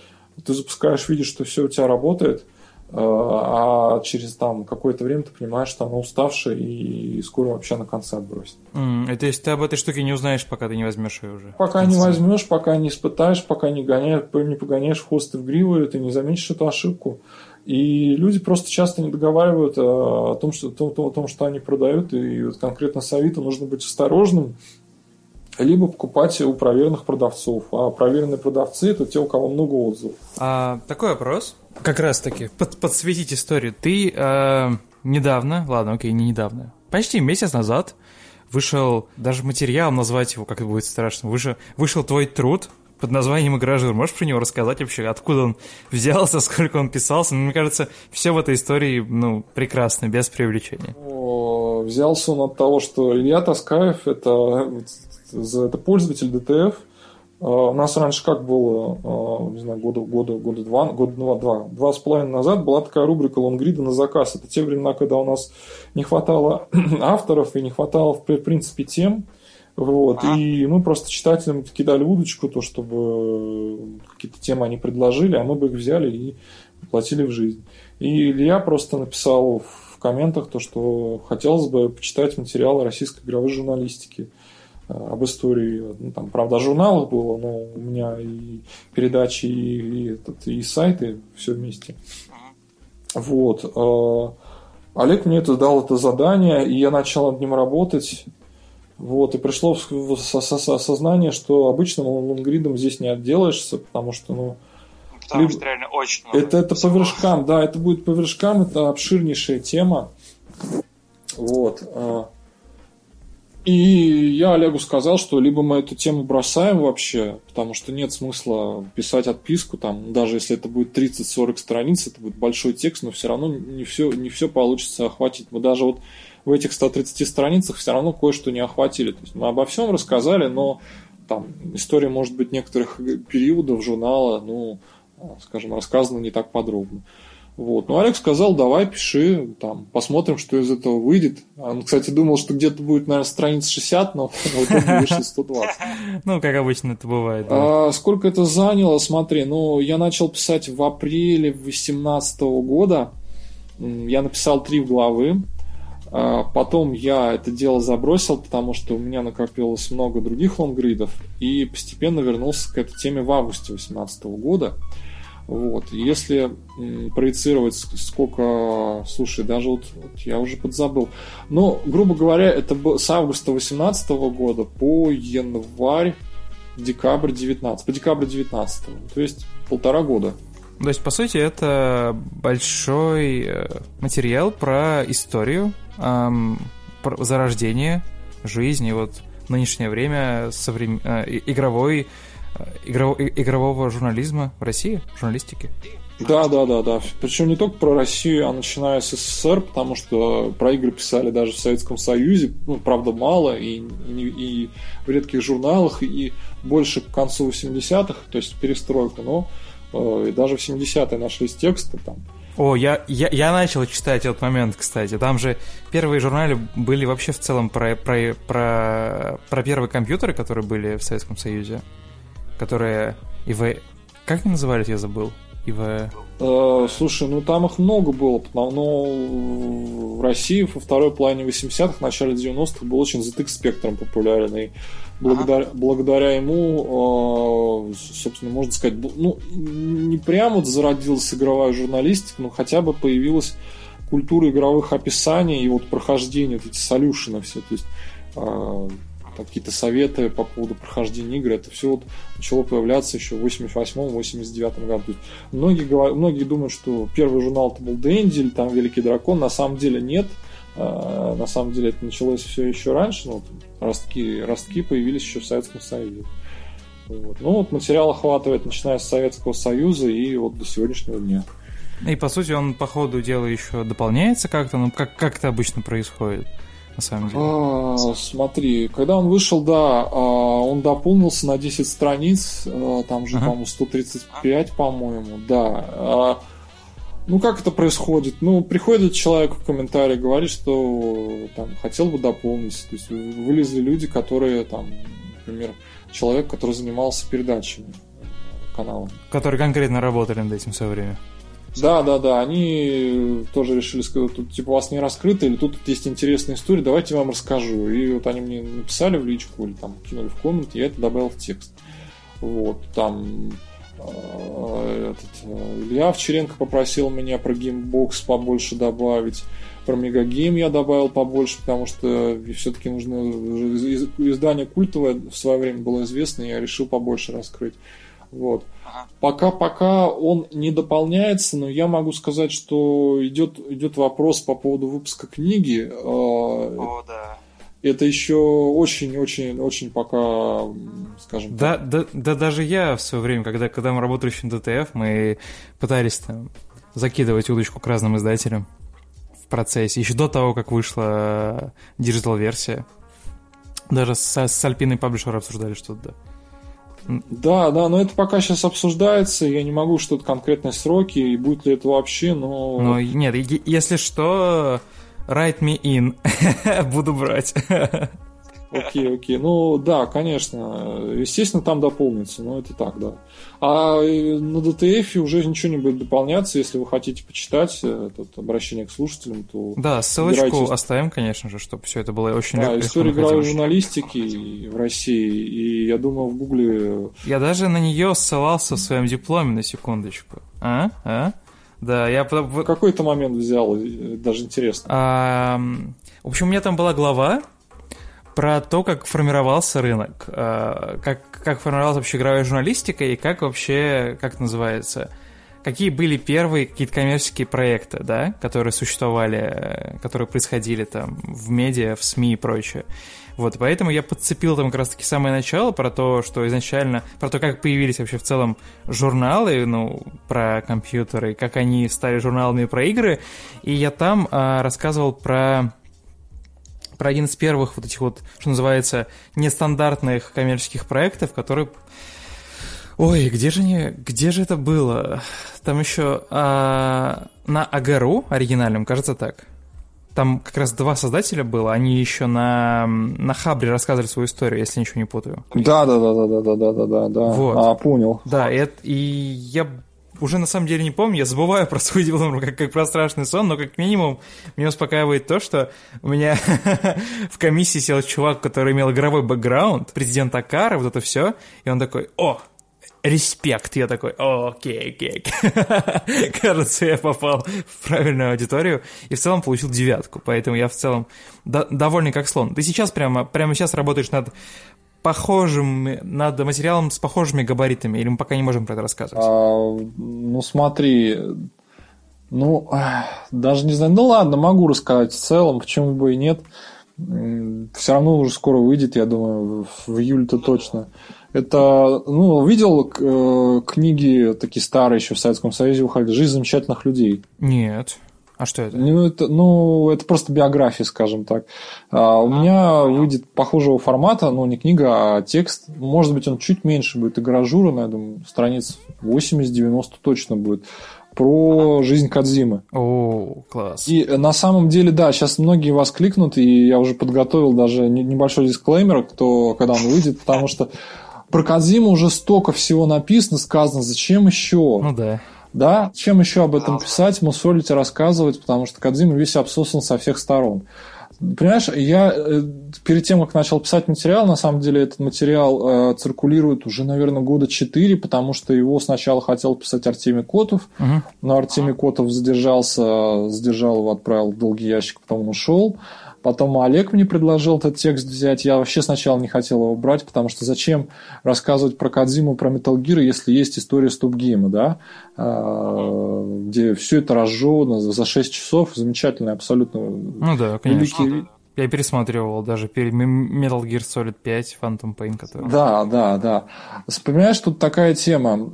ты запускаешь, видишь, что все у тебя работает, э, а через там какое-то время ты понимаешь, что она уставшая и скоро вообще на конце отбросит. Mm, это есть ты об этой штуке не узнаешь, пока ты не возьмешь ее уже. Пока не возьмешь, пока не испытаешь, пока не гоняешь, не погоняешь хвост в гриву, ты не заметишь эту ошибку. И люди просто часто не договаривают о том, что, о том, о том, что они продают. И вот конкретно с Авито нужно быть осторожным, либо покупать у проверенных продавцов. А проверенные продавцы – это те, у кого много отзывов. А, такой вопрос. Как раз таки, под, подсветить историю. Ты э, недавно, ладно, окей, не недавно, почти месяц назад вышел, даже материал назвать его, как это будет страшно, вышел, вышел твой труд под названием «Игражур». Можешь про него рассказать вообще, откуда он [LAUGHS] взялся, сколько он писался? Ну, мне кажется, все в этой истории, ну, прекрасно, без привлечения. Взялся он от того, что Илья Таскаев, это, это пользователь ДТФ, у нас раньше как было, а, не знаю, года, года, года два, года два, два, два с половиной назад была такая рубрика лонгрида на заказ. Это те времена, когда у нас не хватало [CLEARS THROAT] авторов и не хватало, в принципе, тем. Вот. А? И мы просто читателям кидали удочку, то, чтобы какие-то темы они предложили, а мы бы их взяли и платили в жизнь. И Илья просто написал в комментах то, что хотелось бы почитать материалы российской игровой журналистики э, об истории. Ну, там, правда, о журналах было, но у меня и передачи, и, и, этот, и сайты, все вместе. Вот. Э, Олег мне это дал это задание, и я начал над ним работать. Вот, и пришло осознание, что обычным лонгридом здесь не отделаешься, потому что, ну... Потому либо... что реально очень много. Это, это по вершкам, да, это будет по вершкам, это обширнейшая тема. Вот. И я Олегу сказал, что либо мы эту тему бросаем вообще, потому что нет смысла писать отписку, там, даже если это будет 30-40 страниц, это будет большой текст, но все равно не все, не все получится охватить. Мы даже вот в этих 130 страницах все равно кое-что не охватили. То есть мы обо всем рассказали, но там история, может быть, некоторых периодов журнала, ну, скажем, рассказана не так подробно. Вот. Ну, Олег сказал, давай, пиши, там, посмотрим, что из этого выйдет. Он, кстати, думал, что где-то будет, наверное, страниц 60, но [LAUGHS] в итоге вышло 120. [LAUGHS] Ну, как обычно это бывает. А, сколько это заняло, смотри, ну, я начал писать в апреле 2018 года. Я написал три главы. А, потом я это дело забросил, потому что у меня накопилось много других лонгридов, и постепенно вернулся к этой теме в августе 2018 года. Вот. Если проецировать сколько, слушай, даже вот, вот я уже подзабыл. Но, грубо говоря, это было с августа 2018 года по январь декабрь 19, по декабрь 19, то есть полтора года. То есть, по сути, это большой э, материал про историю, эм, про зарождение жизни, вот нынешнее время соврем... э, игровой, э, игрово... игрового журнализма в России, журналистики. Да, да, да, да. Причем не только про Россию, а начиная с СССР, потому что про игры писали даже в Советском Союзе, ну, правда, мало, и, и, и в редких журналах, и больше к концу 80-х, то есть перестройку, но э, и даже в 70-е нашлись тексты там. О, я, я, я начал читать этот момент, кстати. Там же первые журналы были вообще в целом про, про, про, про первые компьютеры, которые были в Советском Союзе. Которые... ИВ... Как они назывались, я забыл? ИВ... Э, слушай, ну там их много было, но в России во второй половине 80-х, начале 90-х был очень ZX спектром популярен, и благодаря, ага. благодаря ему, э, собственно, можно сказать, ну, не прямо вот зародилась игровая журналистика, но хотя бы появилась культура игровых описаний и вот прохождения, вот эти солюшены все, то есть э, какие-то советы по поводу прохождения игр, это все вот начало появляться еще в 88-89 году. Есть многие, говорят, многие думают, что первый журнал это был Дэнди или там Великий Дракон, на самом деле нет. А, на самом деле это началось все еще раньше, но ростки, ростки появились еще в Советском Союзе. Вот. Ну вот материал охватывает, начиная с Советского Союза и вот до сегодняшнего дня. И по сути он по ходу дела еще дополняется как-то, ну как, как это обычно происходит? На самом деле? А, смотри, когда он вышел, да, а, он дополнился на 10 страниц, а, там же, ага. по-моему, 135, по-моему, да. Ну, как это происходит? Ну, приходит человек в комментарии, говорит, что там хотел бы дополнить. То есть вылезли люди, которые там, например, человек, который занимался передачами канала. Которые конкретно работали над этим все время. Да, да, да, они тоже решили сказать, тут типа у вас не раскрыто, или тут есть интересная история, давайте я вам расскажу. И вот они мне написали в личку или там кинули в коммент, я это добавил в текст. Вот, там э, этот, э, Илья Овчаренко попросил меня про Gamebox побольше добавить. Про Мегагейм я добавил побольше, потому что все-таки нужно издание культовое в свое время было известно, и я решил побольше раскрыть. Вот. Пока, пока он не дополняется, но я могу сказать, что идет, идет вопрос по поводу выпуска книги. А, О, да. Это еще очень-очень-очень пока, скажем да, так. Да, да, даже я в свое время, когда, когда мы работали еще на DTF, мы пытались там закидывать удочку к разным издателям в процессе, еще до того, как вышла digital-версия. Даже с, с Альпиной Паблишер обсуждали что-то, да. Да, да, но это пока сейчас обсуждается, я не могу что-то конкретные сроки, и будет ли это вообще, но... Ну, нет, если что, write me in, [LAUGHS] буду брать. [LAUGHS] Окей, окей. Ну да, конечно. Естественно, там дополнится, но это так, да. А э, на DTF уже ничего не будет дополняться. Если вы хотите почитать э, это обращение к слушателям, то... Да, ссылочку собирайтесь... оставим, конечно же, чтобы все это было очень да, легко. история игровой журналистики в России. И я думаю, в Гугле... Я даже на нее ссылался в своем дипломе, на секундочку. А? А? Да, я... В какой-то момент взял, э, даже интересно. А, в общем, у меня там была глава, про то, как формировался рынок, э, как, как формировалась вообще игровая журналистика и как вообще, как называется, какие были первые какие-то коммерческие проекты, да, которые существовали, э, которые происходили там в медиа, в СМИ и прочее. Вот, поэтому я подцепил там как раз-таки самое начало про то, что изначально, про то, как появились вообще в целом журналы, ну, про компьютеры, как они стали журналами про игры, и я там а, рассказывал про про один из первых вот этих вот, что называется, нестандартных коммерческих проектов, который Ой, где же не, где же это было? Там еще а, на Агару оригинальном, кажется так. Там как раз два создателя было, они еще на, на Хабре рассказывали свою историю, если ничего не путаю. Да, да, да, да, да, да, да, да, да. Вот. А, понял. Да, и, и я уже на самом деле не помню, я забываю [LAUGHS] про свой диплом как, как про страшный сон, но как минимум меня успокаивает то, что у меня [LAUGHS] в комиссии сел чувак, который имел игровой бэкграунд, президент Акара, вот это все, и он такой, о, респект. Я такой, окей, окей. [LAUGHS] Кажется, я попал в правильную аудиторию и в целом получил девятку. Поэтому я в целом до- довольный как слон. Ты сейчас прямо, прямо сейчас работаешь над похожим, над материалом с похожими габаритами, или мы пока не можем про это рассказывать? А, ну, смотри, ну, даже не знаю, ну ладно, могу рассказать в целом, почему бы и нет. Все равно уже скоро выйдет, я думаю, в июле-то точно. Это, ну, видел э, книги такие старые еще в Советском Союзе выходили «Жизнь замечательных людей». Нет. А что это? Ну, это, ну, это просто биография, скажем так. А, у меня выйдет похожего формата, ну, не книга, а текст. Может быть, он чуть меньше будет, и гражура, я думаю, страниц 80-90 точно будет про жизнь Кадзимы. О, класс. И на самом деле, да, сейчас многие воскликнут, и я уже подготовил даже небольшой дисклеймер, кто, когда он выйдет, потому что про Кадзиму уже столько всего написано, сказано, зачем еще? Ну да. Да, чем еще об этом писать, мусолить и рассказывать, потому что Кадзима весь обсосан со всех сторон. Понимаешь, я э, перед тем, как начал писать материал, на самом деле этот материал э, циркулирует уже, наверное, года четыре, потому что его сначала хотел писать Артемий Котов, угу. но Артемий Котов задержался, задержал его, отправил в долгий ящик, потом ушел. Потом Олег мне предложил этот текст взять. Я вообще сначала не хотел его брать, потому что зачем рассказывать про Кадзиму, про Metal Gear, если есть история Ступгейма, да, а, где все это разжевано за 6 часов. Замечательный абсолютно. Ну да, конечно. Великий, я пересматривал даже перед Metal Gear Solid 5 Phantom Pain, который... Да, да, да. Понимаешь, тут такая тема.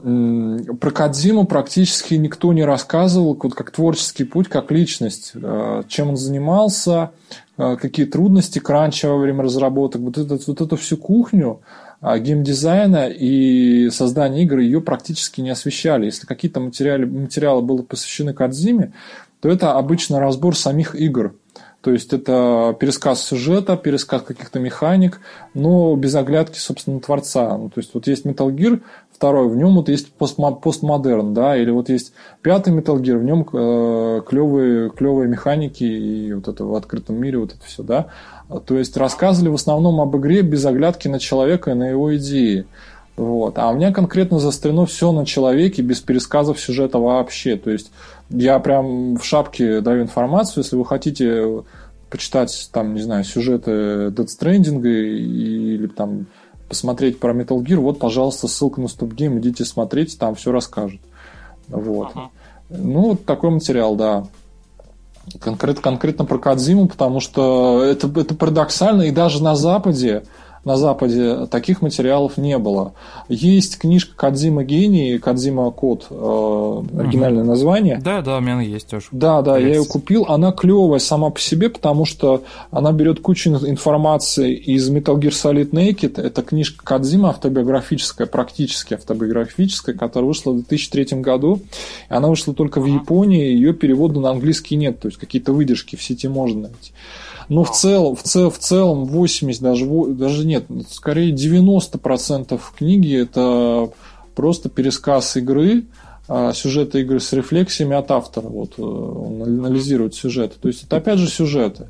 Про Кадзиму практически никто не рассказывал, вот как творческий путь, как личность, э, чем он занимался, э, какие трудности кранча во время разработок. Вот, этот, вот эту всю кухню а, геймдизайна и создания игр ее практически не освещали. Если какие-то материалы, материалы были посвящены Кадзиме, то это обычно разбор самих игр. То есть это пересказ сюжета, пересказ каких-то механик, но без оглядки, собственно, творца. Ну, то есть вот есть Metal Gear, второй, в нем вот есть постмодерн, да, или вот есть пятый Metal Gear, в нем э, клевые, клевые механики и вот это в открытом мире, вот это все, да. То есть рассказывали в основном об игре без оглядки на человека и на его идеи. Вот. А у меня конкретно застряно все на человеке, без пересказов сюжета вообще. То есть я прям в шапке даю информацию, если вы хотите почитать, там, не знаю, сюжеты Dead Stranding или там посмотреть про Metal Gear, вот, пожалуйста, ссылка на StopGame, идите смотреть, там все расскажут. Вот. Uh-huh. Ну, вот такой материал, да. Конкрет, конкретно про Кадзиму, потому что это, это парадоксально, и даже на Западе на Западе таких материалов не было. Есть книжка Кадзима Гений, Кадзима Код, э, оригинальное угу. название. Да, да, у меня есть тоже. Да, да, Привет. я ее купил. Она клевая сама по себе, потому что она берет кучу информации из Metal Gear Solid Naked. Это книжка Кадзима автобиографическая, практически автобиографическая, которая вышла в 2003 году. Она вышла только в Японии, ее перевода на английский нет, то есть какие-то выдержки в сети можно найти. Но в целом, в, цел, в целом 80, даже, даже нет, скорее 90% книги это просто пересказ игры, а, сюжета игры с рефлексиями от автора. Вот э, он анализирует сюжеты. То есть это опять же сюжеты.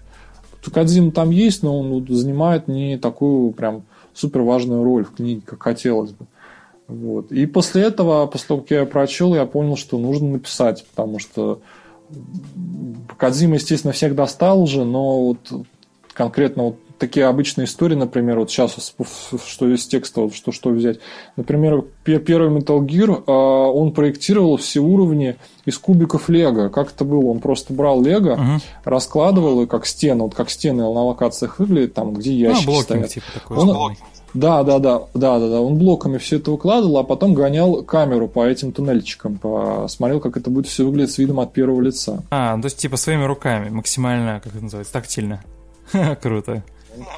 Кадзим там есть, но он занимает не такую прям супер важную роль в книге, как хотелось бы. Вот. И после этого, после того, как я прочел, я понял, что нужно написать, потому что Кадзима, естественно, всех достал уже, но вот конкретно вот такие обычные истории, например, вот сейчас, что из текста, вот что, что взять. Например, первый Metal Gear, а, он проектировал все уровни из кубиков Лего. Как это было? Он просто брал Лего, uh-huh. раскладывал, и как стены, вот как стены на локациях выглядят, там, где ящики ну, стоят. Типа такой, он, да, да, да, да, да, да. Он блоками все это укладывал, а потом гонял камеру по этим туннельчикам, посмотрел, как это будет все выглядеть с видом от первого лица. А, то есть типа своими руками, максимально, как это называется, тактильно. [LAUGHS] Круто.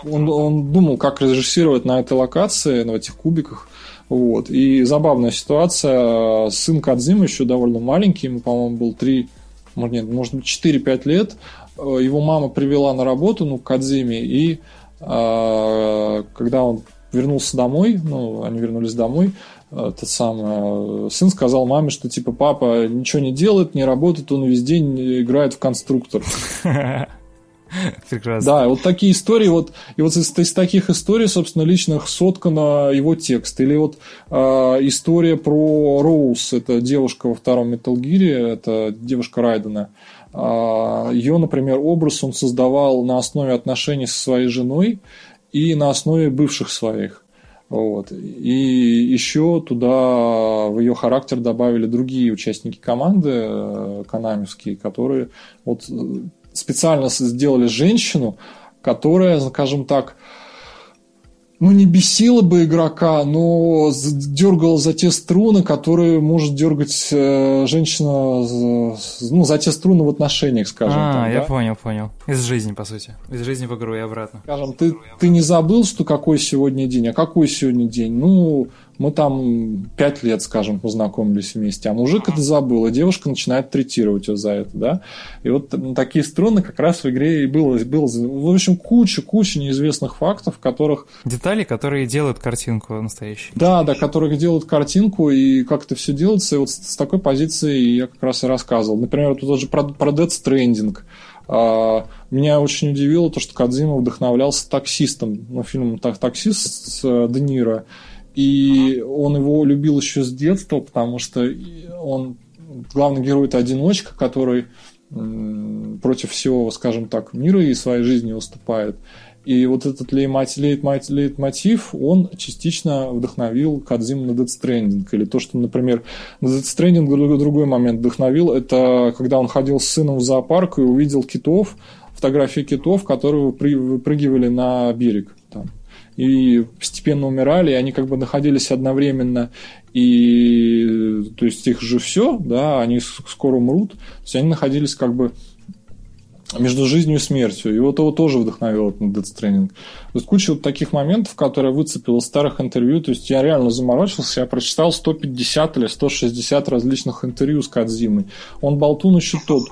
Он, он думал, как режиссировать на этой локации, на этих кубиках. Вот. И забавная ситуация. Сын Кадзима еще довольно маленький, ему, по-моему, был 3, может, нет, может быть, 4-5 лет. Его мама привела на работу, ну, к Кадзиме, и э, когда он вернулся домой, ну, они вернулись домой, этот самый сын сказал маме, что типа папа ничего не делает, не работает, он весь день играет в конструктор. [LAUGHS] Прекрасно. Да, вот такие истории, вот, и вот из, из таких историй, собственно, личных соткана его текст. Или вот э, история про Роуз, это девушка во втором Metal Gear, это девушка Райдена. Э, ее, например, образ он создавал на основе отношений со своей женой, и на основе бывших своих. Вот. И еще туда в ее характер добавили другие участники команды э, канамевские, которые вот э, специально сделали женщину, которая, скажем так, ну, не бесила бы игрока, но дергала за те струны, которые может дергать э, женщина, ну, за те струны в отношениях, скажем а, так. я да? понял, понял. Из жизни, по сути. Из жизни в игру и обратно. Скажем, ты, ты не забыл, что какой сегодня день, а какой сегодня день? Ну, мы там пять лет, скажем, познакомились вместе, а мужик это забыл, и девушка начинает третировать его за это, да. И вот такие струны как раз в игре и было, было в общем, куча-куча неизвестных фактов, которых... Детали, которые делают картинку настоящей. Да, да, которые делают картинку, и как это все делается, и вот с, такой позиции я как раз и рассказывал. Например, тут даже про, про Death Stranding. Uh, меня очень удивило то, что Кадзима вдохновлялся таксистом, ну, фильмом «Таксист» с э, Де Ниро. И он его любил еще с детства, потому что он главный герой это одиночка, который против всего, скажем так, мира и своей жизни выступает. И вот этот лейтмотив, он частично вдохновил Кадзиму на Dead Stranding. Или то, что, например, на Dead Stranding другой момент вдохновил, это когда он ходил с сыном в зоопарк и увидел китов, фотографии китов, которые выпрыгивали на берег. Там и постепенно умирали, и они как бы находились одновременно, и то есть их же все, да, они скоро умрут, то есть они находились как бы между жизнью и смертью. И вот его тоже вдохновил этот Death Stranding. То есть куча вот таких моментов, которые выцепил из старых интервью. То есть я реально заморочился, я прочитал 150 или 160 различных интервью с Кадзимой. Он болтун еще тот.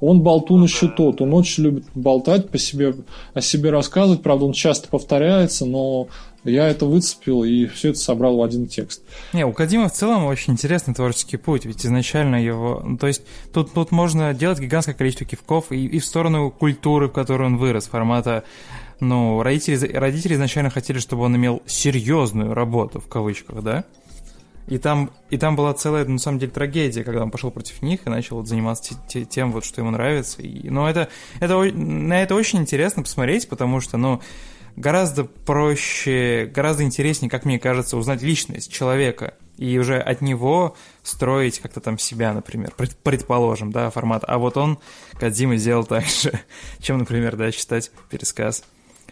Он болтун еще тот, он очень любит болтать по себе, о себе рассказывать, правда, он часто повторяется, но я это выцепил и все это собрал в один текст. Не, у Кадима в целом очень интересный творческий путь, ведь изначально его... Ну, то есть тут, тут можно делать гигантское количество кивков и, и в сторону культуры, в которой он вырос, формата... Ну, родители, родители изначально хотели, чтобы он имел серьезную работу, в кавычках, да? И там, и там была целая, на самом деле, трагедия, когда он пошел против них и начал вот заниматься тем, вот, что ему нравится. И, но это, это, на это очень интересно посмотреть, потому что, ну, гораздо проще, гораздо интереснее, как мне кажется, узнать личность человека и уже от него строить как-то там себя, например, предположим, да, формат. А вот он, Кадзима, сделал так же, [LAUGHS] чем, например, да, читать пересказ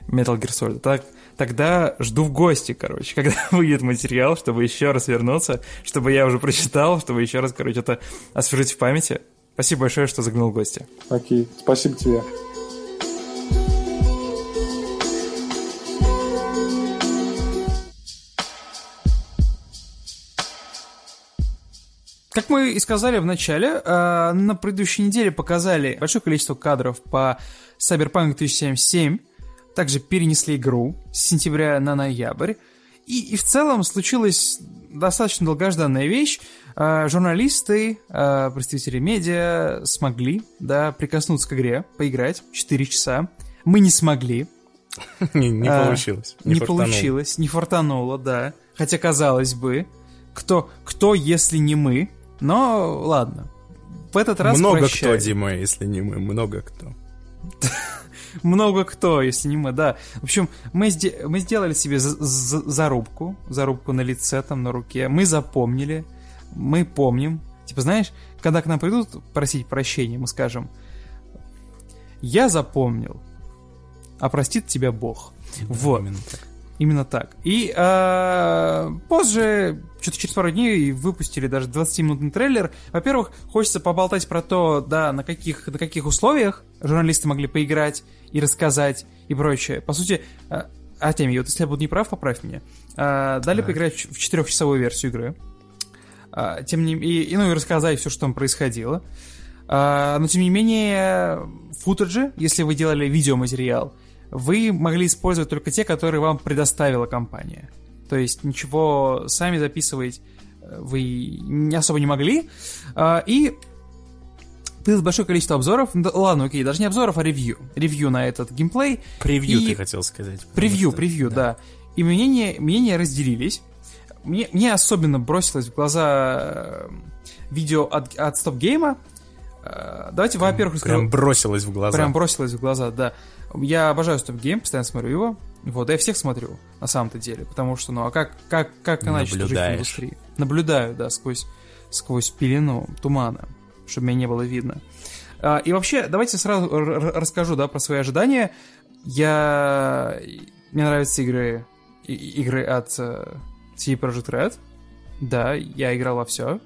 Metal Gear Solid. Так, тогда жду в гости, короче, [LAUGHS] когда выйдет материал, чтобы еще раз вернуться, чтобы я уже прочитал, чтобы еще раз, короче, это освежить в памяти. Спасибо большое, что заглянул в гости. Окей, спасибо тебе. Как мы и сказали в начале, э, на предыдущей неделе показали большое количество кадров по Cyberpunk 2077, также перенесли игру с сентября на ноябрь. И, и в целом случилась достаточно долгожданная вещь. Э, журналисты, э, представители медиа смогли да, прикоснуться к игре, поиграть 4 часа. Мы не смогли. [LAUGHS] Не, не а, получилось. Не, не получилось, не фортануло, да. Хотя, казалось бы, кто, кто, если не мы? Но ладно. В этот раз Много прощай. кто, Дима, если не мы. Много кто. [LAUGHS] много кто, если не мы, да. В общем, мы, мы сделали себе зарубку, зарубку на лице, там, на руке. Мы запомнили, мы помним. Типа, знаешь, когда к нам придут просить прощения, мы скажем, я запомнил, а простит тебя Бог. Да, вот. Именно так. Именно так. И э, позже, что-то через пару дней, выпустили даже 20-минутный трейлер. Во-первых, хочется поболтать про то, да, на каких, на каких условиях журналисты могли поиграть и рассказать и прочее. По сути, э, Артемий, вот если я буду неправ, поправь меня. Э, дали поиграть в четырехчасовую версию игры. Э, тем не и, и, ну и рассказать все, что там происходило. Но тем не менее, футажи, если вы делали видеоматериал, вы могли использовать только те, которые вам предоставила компания. То есть ничего сами записывать вы не особо не могли. И было большое количество обзоров. ладно, окей, даже не обзоров, а ревью. Ревью на этот геймплей. Превью, и... ты хотел сказать. Превью, что... превью, да. да. И мнения, мнения разделились. Мне, мне особенно бросилось в глаза э, видео от, от Stop Game. Э, давайте, во-первых, Прям бросилось в глаза. Прям бросилось в глаза, да. Я обожаю Stop Game, постоянно смотрю его. Вот, я всех смотрю, на самом-то деле, потому что, ну, а как, как, как иначе жить в индустрии? Наблюдаю, да, сквозь, сквозь пелену тумана, чтобы меня не было видно. А, и вообще, давайте сразу расскажу, да, про свои ожидания. Я... Мне нравятся игры, игры от CD Projekt Red. Да, я играл во все.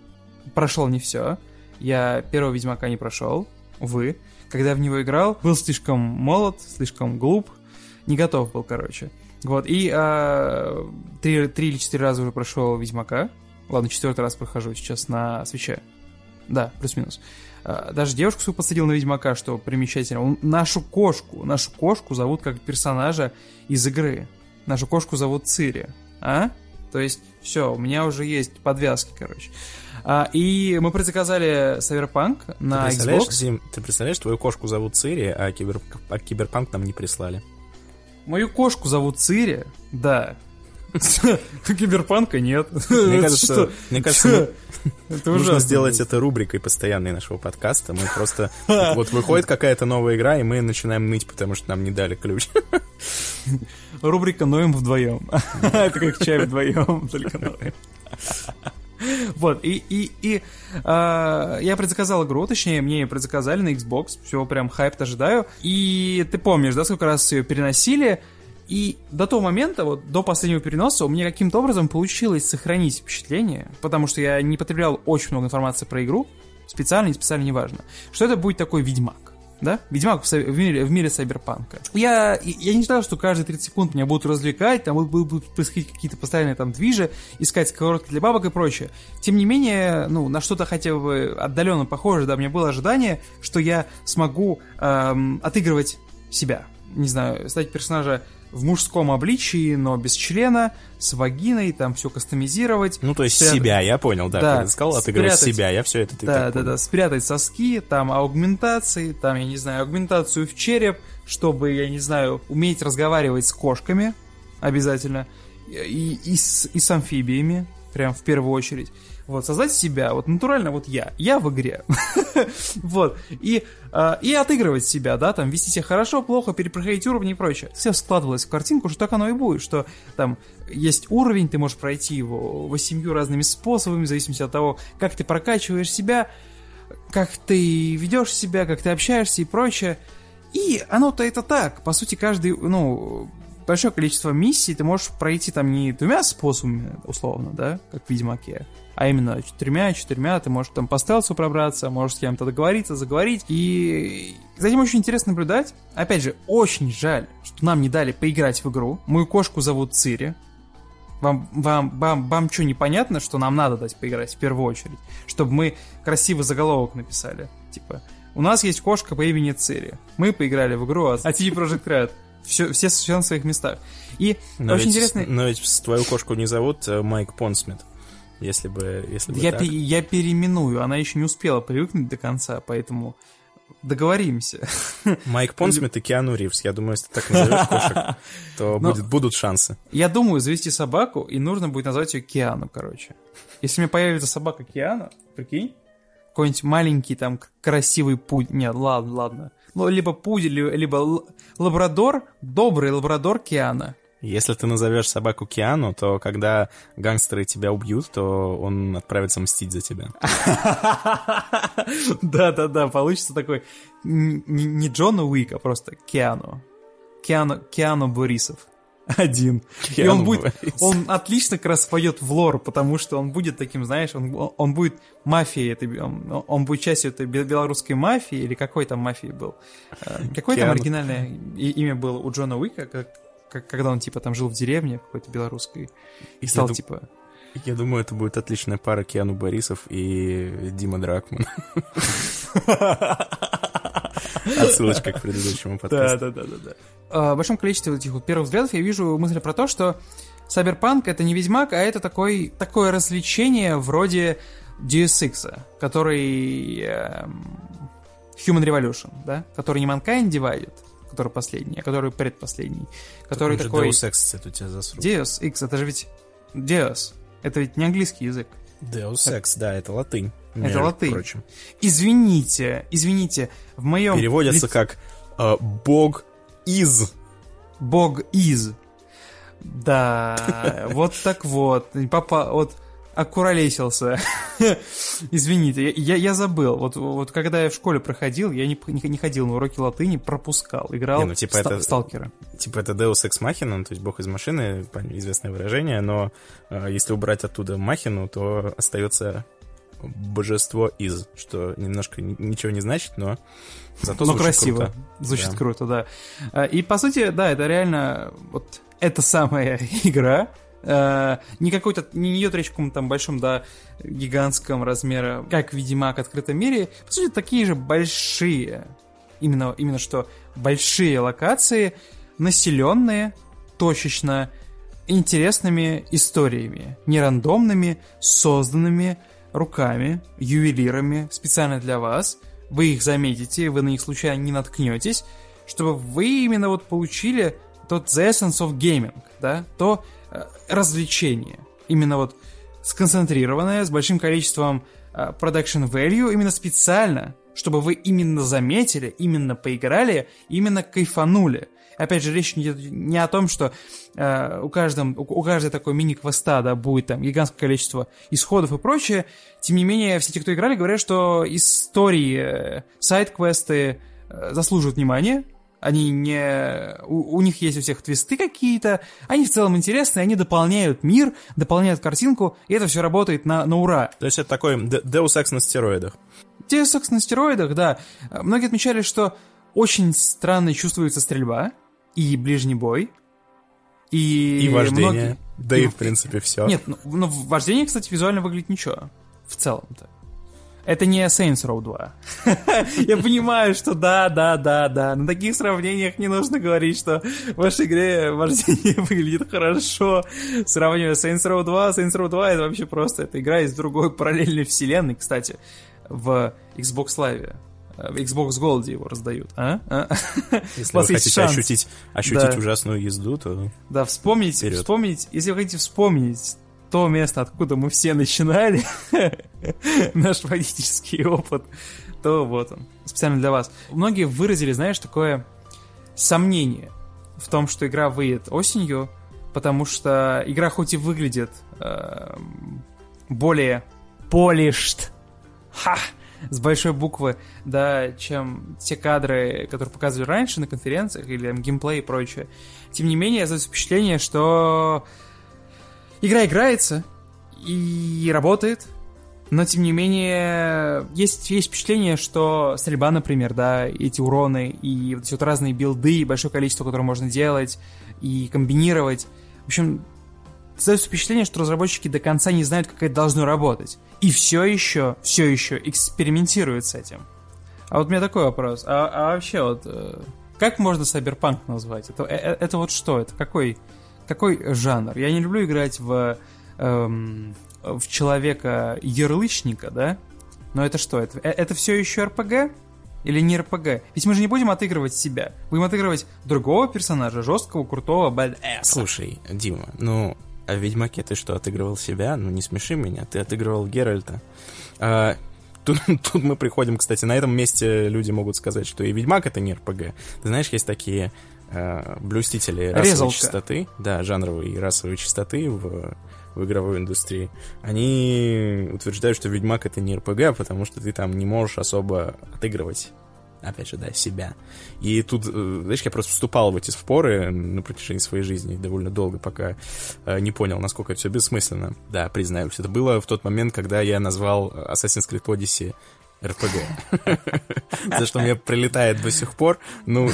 Прошел не все. Я первого Ведьмака не прошел, увы. Когда я в него играл, был слишком молод, слишком глуп, не готов был, короче. Вот, и а, три, три или четыре раза уже прошел Ведьмака. Ладно, четвертый раз прохожу сейчас на свече. Да, плюс-минус. А, даже девушку свою подсадил на Ведьмака, что примечательно. Он, нашу кошку, нашу кошку зовут как персонажа из игры. Нашу кошку зовут Цири. А? То есть, все, у меня уже есть подвязки, короче. А, и мы предзаказали Cyberpunk на ты Xbox. Зим, ты представляешь, твою кошку зовут Цири, а, кибер, а Киберпанк нам не прислали. Мою кошку зовут Цири, да. [LAUGHS] Киберпанка нет. Мне [LAUGHS] кажется, мне кажется, [LAUGHS] нужно сделать это рубрикой постоянной нашего подкаста. Мы просто... Вот выходит какая-то новая игра, и мы начинаем ныть, потому что нам не дали ключ. Рубрика «Ноем вдвоем». Это как чай вдвоем, только ноем. Вот, и, и, и э, я предзаказал игру, точнее, мне ее предзаказали на Xbox, все прям хайп ожидаю. И ты помнишь, да, сколько раз ее переносили, и до того момента, вот до последнего переноса, у меня каким-то образом получилось сохранить впечатление, потому что я не потреблял очень много информации про игру, специально и специально неважно, что это будет такой Ведьмак да? Ведьмак в, мире, в мире сайберпанка. Я, я не ждал, что каждые 30 секунд меня будут развлекать, там будут, будут происходить какие-то постоянные там движи, искать сковородки для бабок и прочее. Тем не менее, ну, на что-то хотя бы отдаленно похоже, да, у меня было ожидание, что я смогу эм, отыгрывать себя. Не знаю, стать персонажа в мужском обличии, но без члена, с вагиной, там все кастомизировать. Ну, то есть спрятать... себя, я понял, да, да. ты сказал, отыгрывать спрятать... себя, я все это ты Да, да, понял. да, спрятать соски, там аугментации, там, я не знаю, аугментацию в череп, чтобы, я не знаю, уметь разговаривать с кошками обязательно, и, и, с, и с амфибиями, прям в первую очередь. Вот, создать себя, вот натурально вот я, я в игре. [LAUGHS] вот, и, э, и отыгрывать себя, да, там, вести себя хорошо, плохо, перепроходить уровни и прочее. Все складывалось в картинку, что так оно и будет, что там есть уровень, ты можешь пройти его восемью разными способами, в зависимости от того, как ты прокачиваешь себя, как ты ведешь себя, как ты общаешься и прочее. И оно-то это так. По сути, каждый, ну, большое количество миссий ты можешь пройти там не двумя способами, условно, да, как в Ведьмаке, а именно четырьмя, четырьмя, ты можешь там по стелсу пробраться, можешь с кем-то договориться, заговорить, и за этим очень интересно наблюдать. Опять же, очень жаль, что нам не дали поиграть в игру. Мою кошку зовут Цири. Вам, вам, вам, вам что, непонятно, что нам надо дать поиграть в первую очередь? Чтобы мы красивый заголовок написали. Типа, у нас есть кошка по имени Цири. Мы поиграли в игру, а [LAUGHS] CD Projekt Red. Все, все, все на своих местах. И но очень ведь, интересно... Но ведь твою кошку не зовут э, Майк Понсмит если бы, если бы я, так. Пе- я переименую, она еще не успела привыкнуть до конца, поэтому договоримся. Майк Понсмит и Киану Ривз. Я думаю, если ты так назовешь кошек, [LAUGHS] то Но будет, будут шансы. Я думаю, завести собаку, и нужно будет назвать ее Киану, короче. Если у меня появится собака Киану, прикинь, какой-нибудь маленький там красивый путь. Нет, ладно, ладно. Ну, либо пудель, либо лабрадор, добрый лабрадор Киана. Если ты назовешь собаку Киану, то когда гангстеры тебя убьют, то он отправится мстить за тебя. [LAUGHS] Да-да-да, получится такой не Джона Уик, а просто Киану. Киану, Киану Борисов. [LAUGHS] Один. И он будет, он отлично как раз войдет в лор, потому что он будет таким, знаешь, он, он будет мафией, это, он, он будет частью этой белорусской мафии, или какой там мафии был. Э, какое там оригинальное имя было у Джона Уика, как, как, когда он, типа, там жил в деревне какой-то белорусской, и стал, я типа... Я думаю, это будет отличная пара Киану Борисов и Дима Дракман. [LAUGHS] Отсылочка к предыдущему подкасту. Да, да, да, да. А, в большом количестве этих вот первых взглядов я вижу мысль про то, что Cyberpunk это не Ведьмак, а это такой, такое развлечение вроде Deus Ex, который э, Human Revolution, да, который не Mankind Divided, который последний, а который предпоследний. Который так такой... Deus Ex, кстати, у тебя засрут. Deus Ex, это же ведь... Deus. Это ведь не английский язык. Deus Ex, да, это латынь. Это латынь. Прочим. Извините, извините, в моем... Переводится как э, «бог из». Бог из. Да, [LAUGHS] вот так вот. Папа, вот окуролесился. [LAUGHS] Извините, я, я забыл. Вот, вот когда я в школе проходил, я не, не, не ходил на уроки латыни, пропускал, играл не, ну, типа в, это, в сталкера. Типа это Deus Ex Machina, ну, то есть бог из машины, известное выражение, но э, если убрать оттуда махину, то остается божество из, что немножко ничего не значит, но зато но красиво. Круто. Звучит да. круто, да. А, и по сути, да, это реально вот эта самая [LAUGHS] игра, Uh, не какой-то, не идет речь о каком-то там большом, да, гигантском размера, как Ведьмак в открытом мире. По сути, такие же большие, именно, именно что большие локации, населенные, точечно, интересными историями, не рандомными, созданными руками, ювелирами, специально для вас. Вы их заметите, вы на них случайно не наткнетесь, чтобы вы именно вот получили тот the essence of gaming, да, то э, развлечение. Именно вот сконцентрированное, с большим количеством э, production value, именно специально, чтобы вы именно заметили, именно поиграли, именно кайфанули. Опять же, речь идет не о том, что э, у, каждом, у, у каждой такой мини-квеста да, будет там гигантское количество исходов и прочее. Тем не менее, все те, кто играли, говорят, что истории, э, сайт-квесты э, заслуживают внимания, они не... У, у них есть у всех твисты какие-то, они в целом интересные, они дополняют мир, дополняют картинку, и это все работает на, на ура. То есть это такой Deus Ex на стероидах. Deus Ex на стероидах, да. Многие отмечали, что очень странно чувствуется стрельба, и ближний бой, и... И вождение, многие... да и, и в принципе все. Нет, ну, ну вождение, кстати, визуально выглядит ничего, в целом-то. Это не Saints Row 2. [LAUGHS] Я понимаю, что да, да, да, да. На таких сравнениях не нужно говорить, что в вашей игре вождение [LAUGHS] выглядит хорошо. Сравнивая Saints Row 2, Saints Row 2 это вообще просто это игра из другой [LAUGHS] параллельной вселенной, кстати, в Xbox Live. В Xbox Gold его раздают, а? а? Если вы хотите шанс. ощутить, ощутить да. ужасную езду, то Да, вспомнить, вперед. вспомнить, если вы хотите вспомнить то место, откуда мы все начинали, [LAUGHS] наш водительский опыт, то вот он, специально для вас. Многие выразили, знаешь, такое сомнение в том, что игра выйдет осенью, потому что игра хоть и выглядит э, более polished, ха, с большой буквы, да, чем те кадры, которые показывали раньше на конференциях или там, геймплей и прочее. Тем не менее, остается впечатление, что игра играется и работает, но, тем не менее, есть, есть впечатление, что стрельба, например, да, эти уроны и вот эти вот разные билды, и большое количество, которое можно делать и комбинировать. В общем, создается впечатление, что разработчики до конца не знают, как это должно работать. И все еще, все еще экспериментируют с этим. А вот у меня такой вопрос. А, а вообще вот, э, как можно Cyberpunk назвать? Это, это, это вот что? Это какой, какой жанр? Я не люблю играть в, эм, в человека-ярлычника, да? Но это что? Это, э, это все еще РПГ? Или не РПГ? Ведь мы же не будем отыгрывать себя. Будем отыгрывать другого персонажа, жесткого, крутого, бэдэса. Слушай, Дима, ну, а в Ведьмаке ты что, отыгрывал себя? Ну, не смеши меня, ты отыгрывал Геральта. А, тут, [LAUGHS] тут мы приходим, кстати, на этом месте люди могут сказать, что и Ведьмак это не РПГ. Ты знаешь, есть такие блюстители расовой Резалка. чистоты, да, жанровой и расовой чистоты в, в игровой индустрии. Они утверждают, что Ведьмак это не РПГ, потому что ты там не можешь особо отыгрывать опять же, да, себя. И тут, э, знаешь, я просто вступал в эти споры на протяжении своей жизни довольно долго, пока э, не понял, насколько это все бессмысленно. Да, признаюсь, это было в тот момент, когда я назвал Assassin's Creed Odyssey РПГ. [LAUGHS] За что мне прилетает до сих пор. Ну,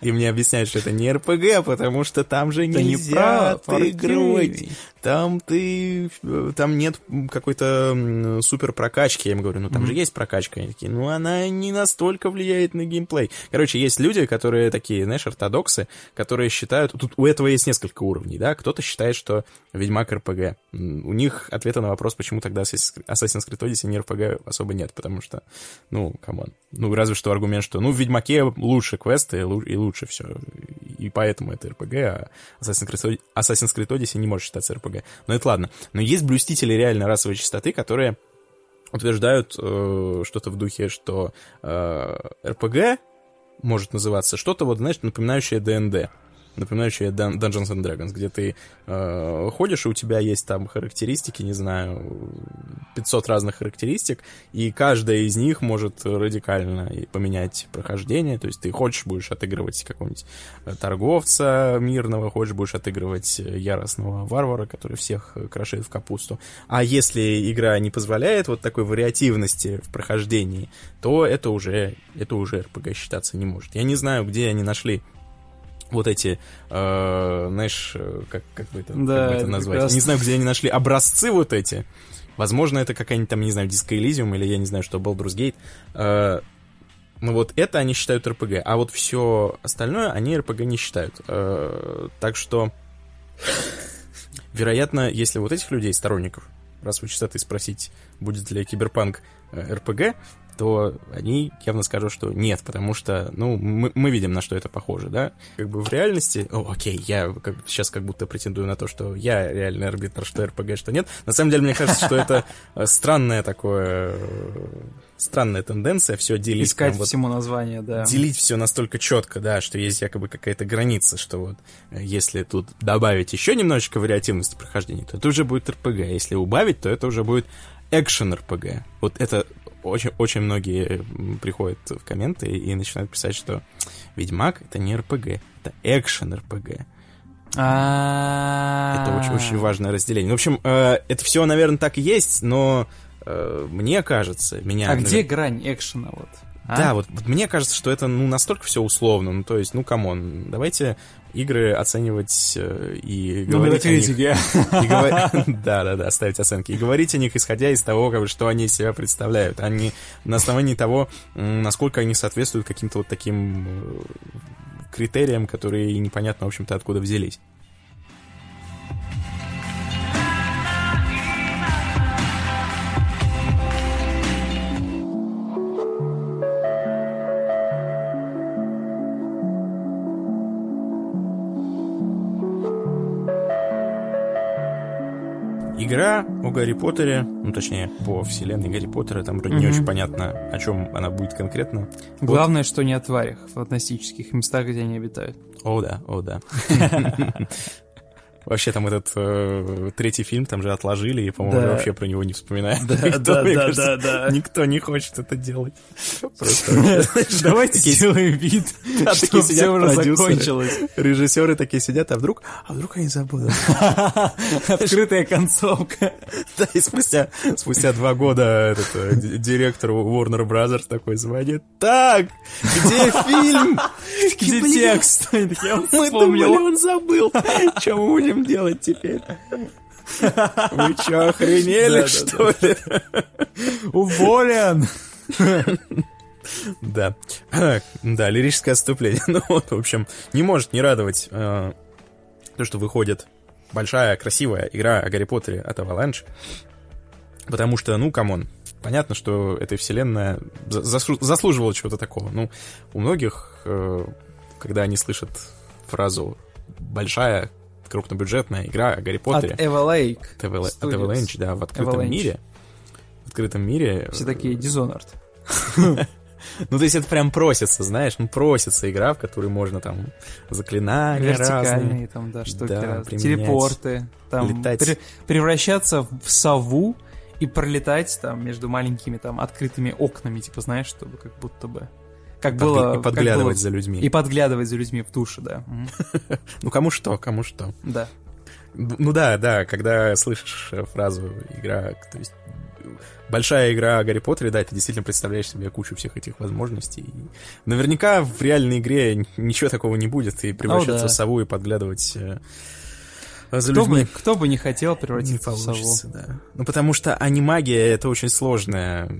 и мне объясняют, что это не РПГ, потому что там же нельзя отыгрывать там ты, там нет какой-то супер прокачки. Я им говорю, ну там mm-hmm. же есть прокачка. Они такие, ну она не настолько влияет на геймплей. Короче, есть люди, которые такие, знаешь, ортодоксы, которые считают, тут у этого есть несколько уровней, да, кто-то считает, что Ведьмак РПГ. У них ответа на вопрос, почему тогда Assassin's Creed Odyssey не РПГ особо нет, потому что, ну, come on. Ну, разве что аргумент, что, ну, в Ведьмаке лучше квесты и лучше все, и поэтому это РПГ, а Assassin's Creed, Assassin's Creed Odyssey не может считаться РПГ. Но это ладно. Но есть блюстители реально расовой чистоты, которые утверждают э, что-то в духе, что э, РПГ может называться что-то, вот, знаешь, напоминающее ДНД. Напоминающее Dungeons and Dragons, где ты э, ходишь, и у тебя есть там характеристики, не знаю, 500 разных характеристик, и каждая из них может радикально поменять прохождение, то есть ты хочешь, будешь отыгрывать какого-нибудь э, торговца мирного, хочешь, будешь отыгрывать яростного варвара, который всех крошит в капусту. А если игра не позволяет вот такой вариативности в прохождении, то это уже, это уже RPG считаться не может. Я не знаю, где они нашли вот эти, э, знаешь, как, как бы это, да, как бы это назвать? Прекрасно. Не знаю, где они нашли образцы вот эти. Возможно, это какая-нибудь там, не знаю, Disco Elysium или я не знаю, что Baldur's Gate. Э, ну вот это они считают RPG, а вот все остальное они RPG не считают. Э, так что, вероятно, если вот этих людей, сторонников, раз вы частоты спросить, будет ли киберпанк э, то они явно скажут, что нет, потому что, ну, мы, мы видим, на что это похоже, да? Как бы в реальности, о, окей, я как, сейчас как будто претендую на то, что я реальный арбитр, что РПГ, что нет. На самом деле, мне кажется, что это э, странное такое странная тенденция все делить. Искать прям, всему вот, название, да. Делить все настолько четко, да, что есть якобы какая-то граница, что вот э, если тут добавить еще немножечко вариативности прохождения, то это уже будет РПГ. Если убавить, то это уже будет экшен РПГ. Вот это очень, очень многие приходят в комменты и начинают писать, что Ведьмак это не РПГ, это экшен РПГ. Это очень, очень важное разделение. В общем, э, это все, наверное, так и есть, но э, мне кажется, меня... А где грань экшена вот? А? Да, вот, вот мне кажется, что это ну настолько все условно. Ну, то есть, ну, come on, давайте игры оценивать э, и ну, говорить о них... [LAUGHS] Да-да-да, ставить оценки. И говорить о них, исходя из того, как бы, что они из себя представляют, а не на основании того, насколько они соответствуют каким-то вот таким э, критериям, которые непонятно, в общем-то, откуда взялись. Игра о Гарри Поттере, ну, точнее, по вселенной Гарри Поттера, там вроде mm-hmm. не очень понятно, о чем она будет конкретно. Главное, вот. что не о тварях в фантастических местах, где они обитают. О, да, о, да. [LAUGHS] Вообще там этот э, третий фильм там же отложили, и, по-моему, да. вообще про него не вспоминают. Да, никто, да, да, кажется, да, да. Никто не хочет это делать. [LAUGHS] Давайте сделаем вид, [LAUGHS] что все уже закончилось. Режиссеры такие сидят, а вдруг, а вдруг они забудут. [LAUGHS] Открытая концовка. Да, и спустя, спустя два года этот э, директор Warner Brothers такой звонит. Так, где фильм? Где текст? Мы думали, он забыл. Что мы будем будем делать теперь? Вы что, охренели, что ли? Уволен! Да. Да, лирическое отступление. Ну вот, в общем, не может не радовать э, то, что выходит большая, красивая игра о Гарри Поттере от Avalanche. Потому что, ну, come on, понятно, что эта вселенная заслуживала чего-то такого. Ну, у многих, э, когда они слышат фразу «большая, крупнобюджетная игра о Гарри Поттере. От Avalanche. От, Aval... от Avalanche, да, в открытом Avalanche. мире. В открытом мире. Все такие Dishonored. [LAUGHS] Ну, то есть это прям просится, знаешь, ну, просится игра, в которой можно там заклинания Вертикальные разные. там, да, штуки да, разные. Телепорты. Там, летать. превращаться в сову и пролетать там между маленькими там открытыми окнами, типа, знаешь, чтобы как будто бы как Подгля- было... И подглядывать было, за людьми. И подглядывать за людьми в душе, да. [LAUGHS] Ну, кому что, кому что. Да. Ну да, да, когда слышишь фразу «игра», то есть большая игра о Гарри Поттере, да, ты действительно представляешь себе кучу всех этих возможностей. И наверняка в реальной игре ничего такого не будет, и превращаться oh, да. в сову и подглядывать э, за кто людьми... Бы, кто бы не хотел превратиться не в сову. Да. Ну, потому что анимагия — это очень сложное,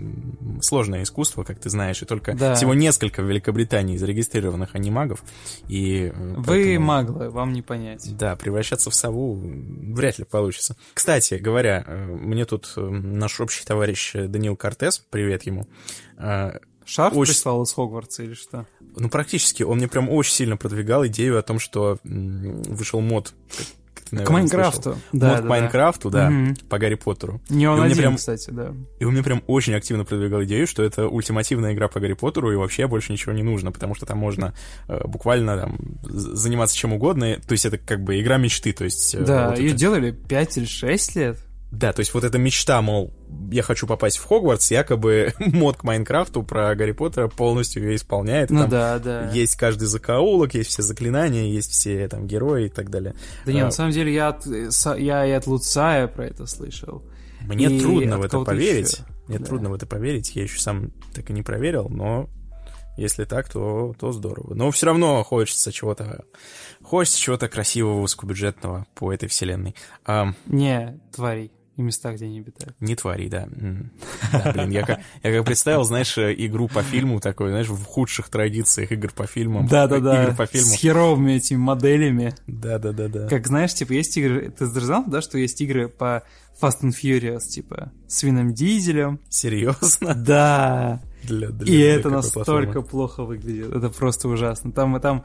сложное искусство, как ты знаешь, и только да. всего несколько в Великобритании зарегистрированных анимагов. И э, Вы поэтому... маглы, вам не понять. Да, превращаться в сову вряд ли получится. Кстати говоря, э, мне тут э, наш общий товарищ Данил Кортес, привет ему, Шарф очень... прислал из Хогвартса или что? Ну, практически. Он мне прям очень сильно продвигал идею о том, что вышел мод ты, наверное, К Майнкрафту. Слышал. Да, Мод да, к Майнкрафту, да, Мгм. по Гарри Поттеру. Не он И один, прям- кстати, да. И он мне прям очень активно продвигал идею, что это ультимативная игра по Гарри Поттеру, и вообще больше ничего не нужно, потому что там можно э, буквально там заниматься чем угодно. То есть это как бы игра мечты, то есть... э, Да, вот ее это- делали 5 или 6 лет. Да, то есть вот эта мечта, мол, я хочу попасть в Хогвартс, якобы [LAUGHS] мод к Майнкрафту про Гарри Поттера полностью ее исполняет. Ну там да, да. Есть каждый закоулок, есть все заклинания, есть все там герои и так далее. Да не, А, на самом деле я, от, я и от Луцая про это слышал. Мне И трудно в это поверить. еще. Мне Да. трудно в это поверить. Я еще сам так и не проверил, но если так, то, то здорово. Но все равно хочется чего-то. Хочется чего-то красивого, высокобюджетного по этой вселенной. А, Не, твари. И места, где они обитают. не твори, да. Да, блин, я как, я как представил, знаешь, э, игру по фильму такой, знаешь, в худших традициях игр по фильмам. Да-да-да, по фильму. с херовыми этими моделями. Да-да-да-да. Как, знаешь, типа, есть игры... Ты знал, да, что есть игры по Fast and Furious, типа, с Вином Дизелем? Серьезно? Да. Для, для- И для это настолько платформы? плохо выглядит. Это просто ужасно. Там, там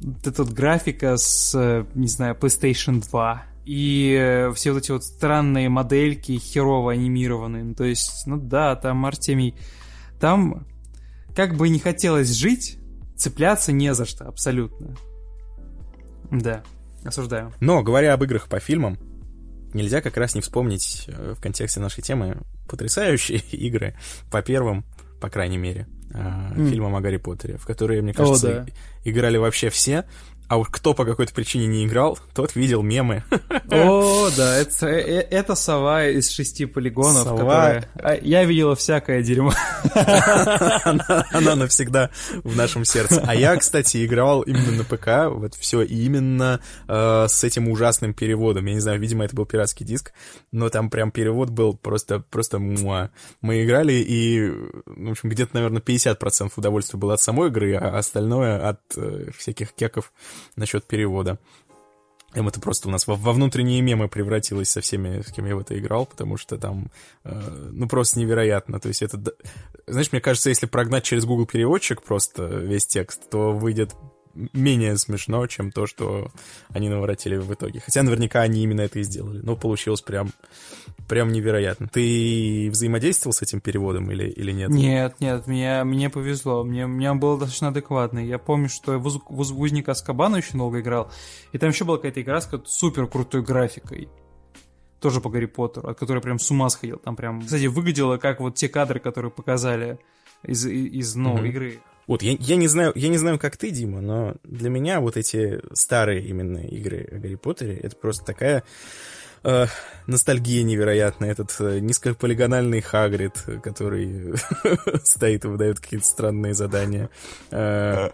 вот эта вот графика с, э, не знаю, PlayStation 2. И э, все вот эти вот странные модельки херово анимированные. Ну, то есть, ну да, там Артемий... Там, как бы не хотелось жить, цепляться не за что, абсолютно. Да, осуждаю. Но, говоря об играх по фильмам, нельзя как раз не вспомнить э, в контексте нашей темы потрясающие [LAUGHS] игры по первым, по крайней мере, э, фильмам о Гарри Поттере, в которые, мне кажется, да. и- играли вообще все. А уж кто по какой-то причине не играл, тот видел мемы. [LAUGHS] О, да, это, э- это сова из шести полигонов, Сова. которая... А, Я видела всякое дерьмо. она, она навсегда в нашем сердце. А я, кстати, играл именно на ПК, вот все, именно э, с этим ужасным переводом. Я не знаю, видимо, это был пиратский диск, но там прям перевод был просто, просто муа. Мы играли, и, в общем, где-то, наверное, 50% удовольствия было от самой игры, а остальное от э, всяких кеков насчет перевода. Эм, это просто у нас во, во внутренние мемы превратилось со всеми, с кем я в это играл, потому что там, э, ну, просто невероятно. То есть это... Знаешь, мне кажется, если прогнать через Google переводчик просто весь текст, то выйдет менее смешно, чем то, что они наворотили в итоге. Хотя наверняка они именно это и сделали. Но получилось прям, прям невероятно. Ты взаимодействовал с этим переводом или, или нет? Нет, нет, мне, мне повезло. Мне, мне он был достаточно адекватный. Я помню, что я в Уз- в Уз- в Узника Аскабана очень долго играл. И там еще была какая-то игра с супер крутой графикой. Тоже по Гарри Поттеру, от которой прям с ума сходил. Там прям, кстати, выглядело как вот те кадры, которые показали из, из ну, Мгм. игры. Вот, я, я, не знаю, я не знаю, как ты, Дима, но для меня вот эти старые именно игры о Гарри Поттере, это просто такая э, ностальгия невероятная. Этот э, низкополигональный Хагрид, который [LAUGHS] стоит и выдает какие-то странные задания. Э,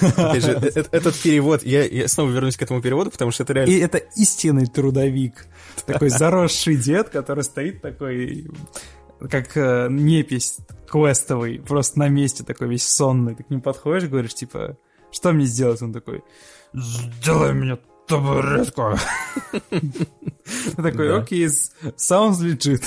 э- э- этот перевод, я, я снова вернусь к этому переводу, потому что это реально... И это истинный трудовик. Такой заросший дед, который стоит такой, как э, непись квестовый, просто на месте такой весь сонный. Ты к нему подходишь, говоришь, типа, что мне сделать? Он такой, сделай мне табуретку. [LAUGHS] Ты такой, окей, sounds legit.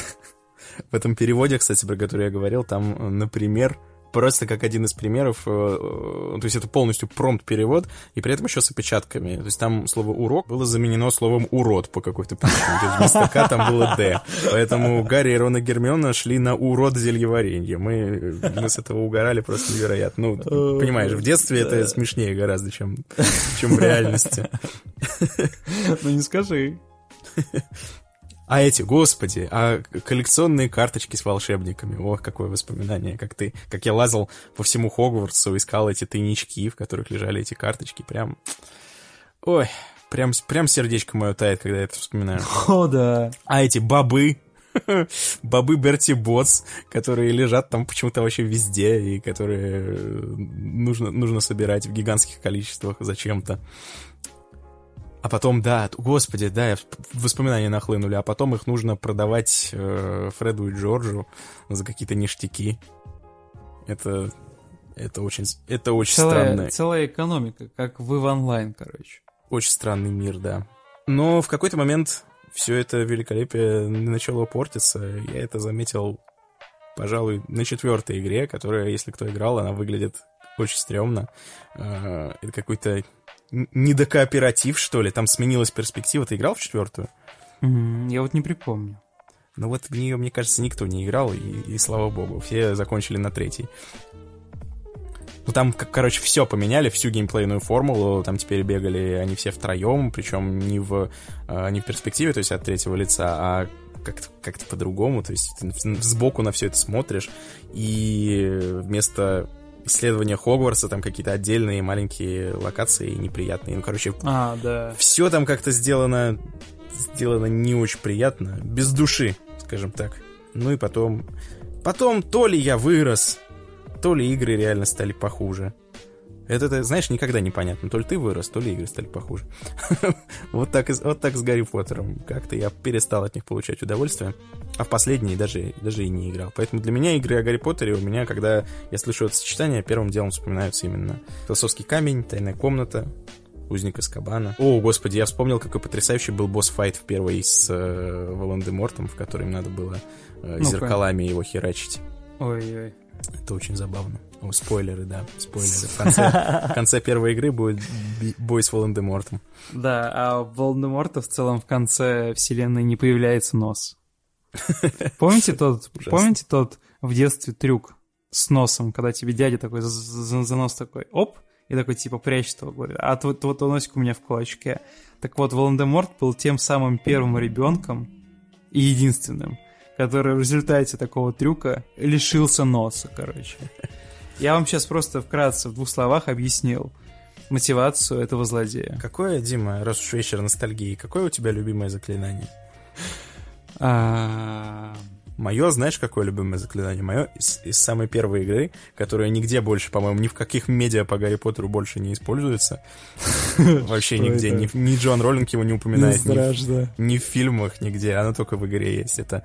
В этом переводе, кстати, про который я говорил, там, э, например, просто как один из примеров, э, э, то есть это полностью промпт-перевод, и при этом еще с опечатками. То есть там слово «урок» было заменено словом «урод» по какой-то причине. То есть вместо «к» там было «д». Поэтому Гарри, и Гермиона шли на «урод зельеваренье». Мы, мы с этого угорали просто невероятно. Ну, понимаешь, в детстве это смешнее гораздо, чем, чем в реальности. Ну не скажи. А эти, господи, а коллекционные карточки с волшебниками. Ох, какое воспоминание, как ты, как я лазал по всему Хогвартсу, искал эти тайнички, в которых лежали эти карточки, прям, ой, прям, прям сердечко мое тает, когда я это вспоминаю. [LAUGHS] О, да. А эти бобы, [LAUGHS] бобы Берти Ботс, которые лежат там почему-то вообще везде, и которые э, нужно, нужно собирать в гигантских количествах зачем-то. А потом, да, господи, да, воспоминания нахлынули, а потом их нужно продавать э, Фреду и Джорджу за какие-то ништяки. Это, это очень, это очень Целая, странно. целая экономика, как в EVE Online, короче. Очень странный мир, да. Но в какой-то момент все это великолепие начало портиться. Я это заметил, пожалуй, на четвертой игре, которая, если кто играл, она выглядит очень стрёмно. Э, Это какой-то недокооператив, что ли. Там сменилась перспектива. Ты играл в четвертую? Mm-hmm. Я вот не припомню. Ну вот в нее, мне кажется, никто не играл, и, и слава богу, все закончили на третьей. Ну там, короче, все поменяли, всю геймплейную формулу, там теперь бегали они все втроем, причем не в, э, не в перспективе, то есть от третьего лица, а как-то как по-другому, то есть ты сбоку на все это смотришь, и вместо исследования Хогвартса, там какие-то отдельные маленькие локации неприятные. Ну, короче, а, да. все там как-то сделано, сделано не очень приятно, без души, скажем так. Ну и потом... Потом то ли я вырос, то ли игры реально стали похуже. Это, знаешь, никогда не понятно. То ли ты вырос, то ли игры стали похуже. [LAUGHS] вот, так, вот так с Гарри Поттером. Как-то я перестал от них получать удовольствие. А в последние даже, даже и не играл. Поэтому для меня игры о Гарри Поттере у меня, когда я слышу это сочетание, первым делом вспоминаются именно «Философский камень», «Тайная комната», Узник из Кабана. О, господи, я вспомнил, какой потрясающий был босс-файт в первой с э, Волан-де-Мортом, в котором надо было э, ну зеркалами его херачить. Ой-ой. Это очень забавно. О, спойлеры, да, спойлеры. В конце, в конце первой игры будет бой с Волан-де-Мортом. Да, а у Волан-де-Морта в целом в конце вселенной не появляется нос. [LAUGHS] Помните тот, помните тот в детстве трюк с носом, когда тебе дядя такой за, нос такой, оп, и такой типа прячет его, говорит, а вот, вот носик у меня в кулачке. Так вот, Волан-де-Морт был тем самым первым ребенком и единственным, который в результате такого трюка лишился носа, короче. Я вам сейчас просто вкратце в двух словах объяснил мотивацию этого злодея. Какое, Дима, раз уж вечер ностальгии, какое у тебя любимое заклинание? А... Мое, знаешь, какое любимое заклинание? Мое из, из самой первой игры, которая нигде больше, по-моему, ни в каких медиа по Гарри Поттеру больше не используется. [LAUGHS] Вообще нигде. Ни Джон Роллинг его не упоминает. Ни в фильмах, нигде. Оно только в игре есть. Это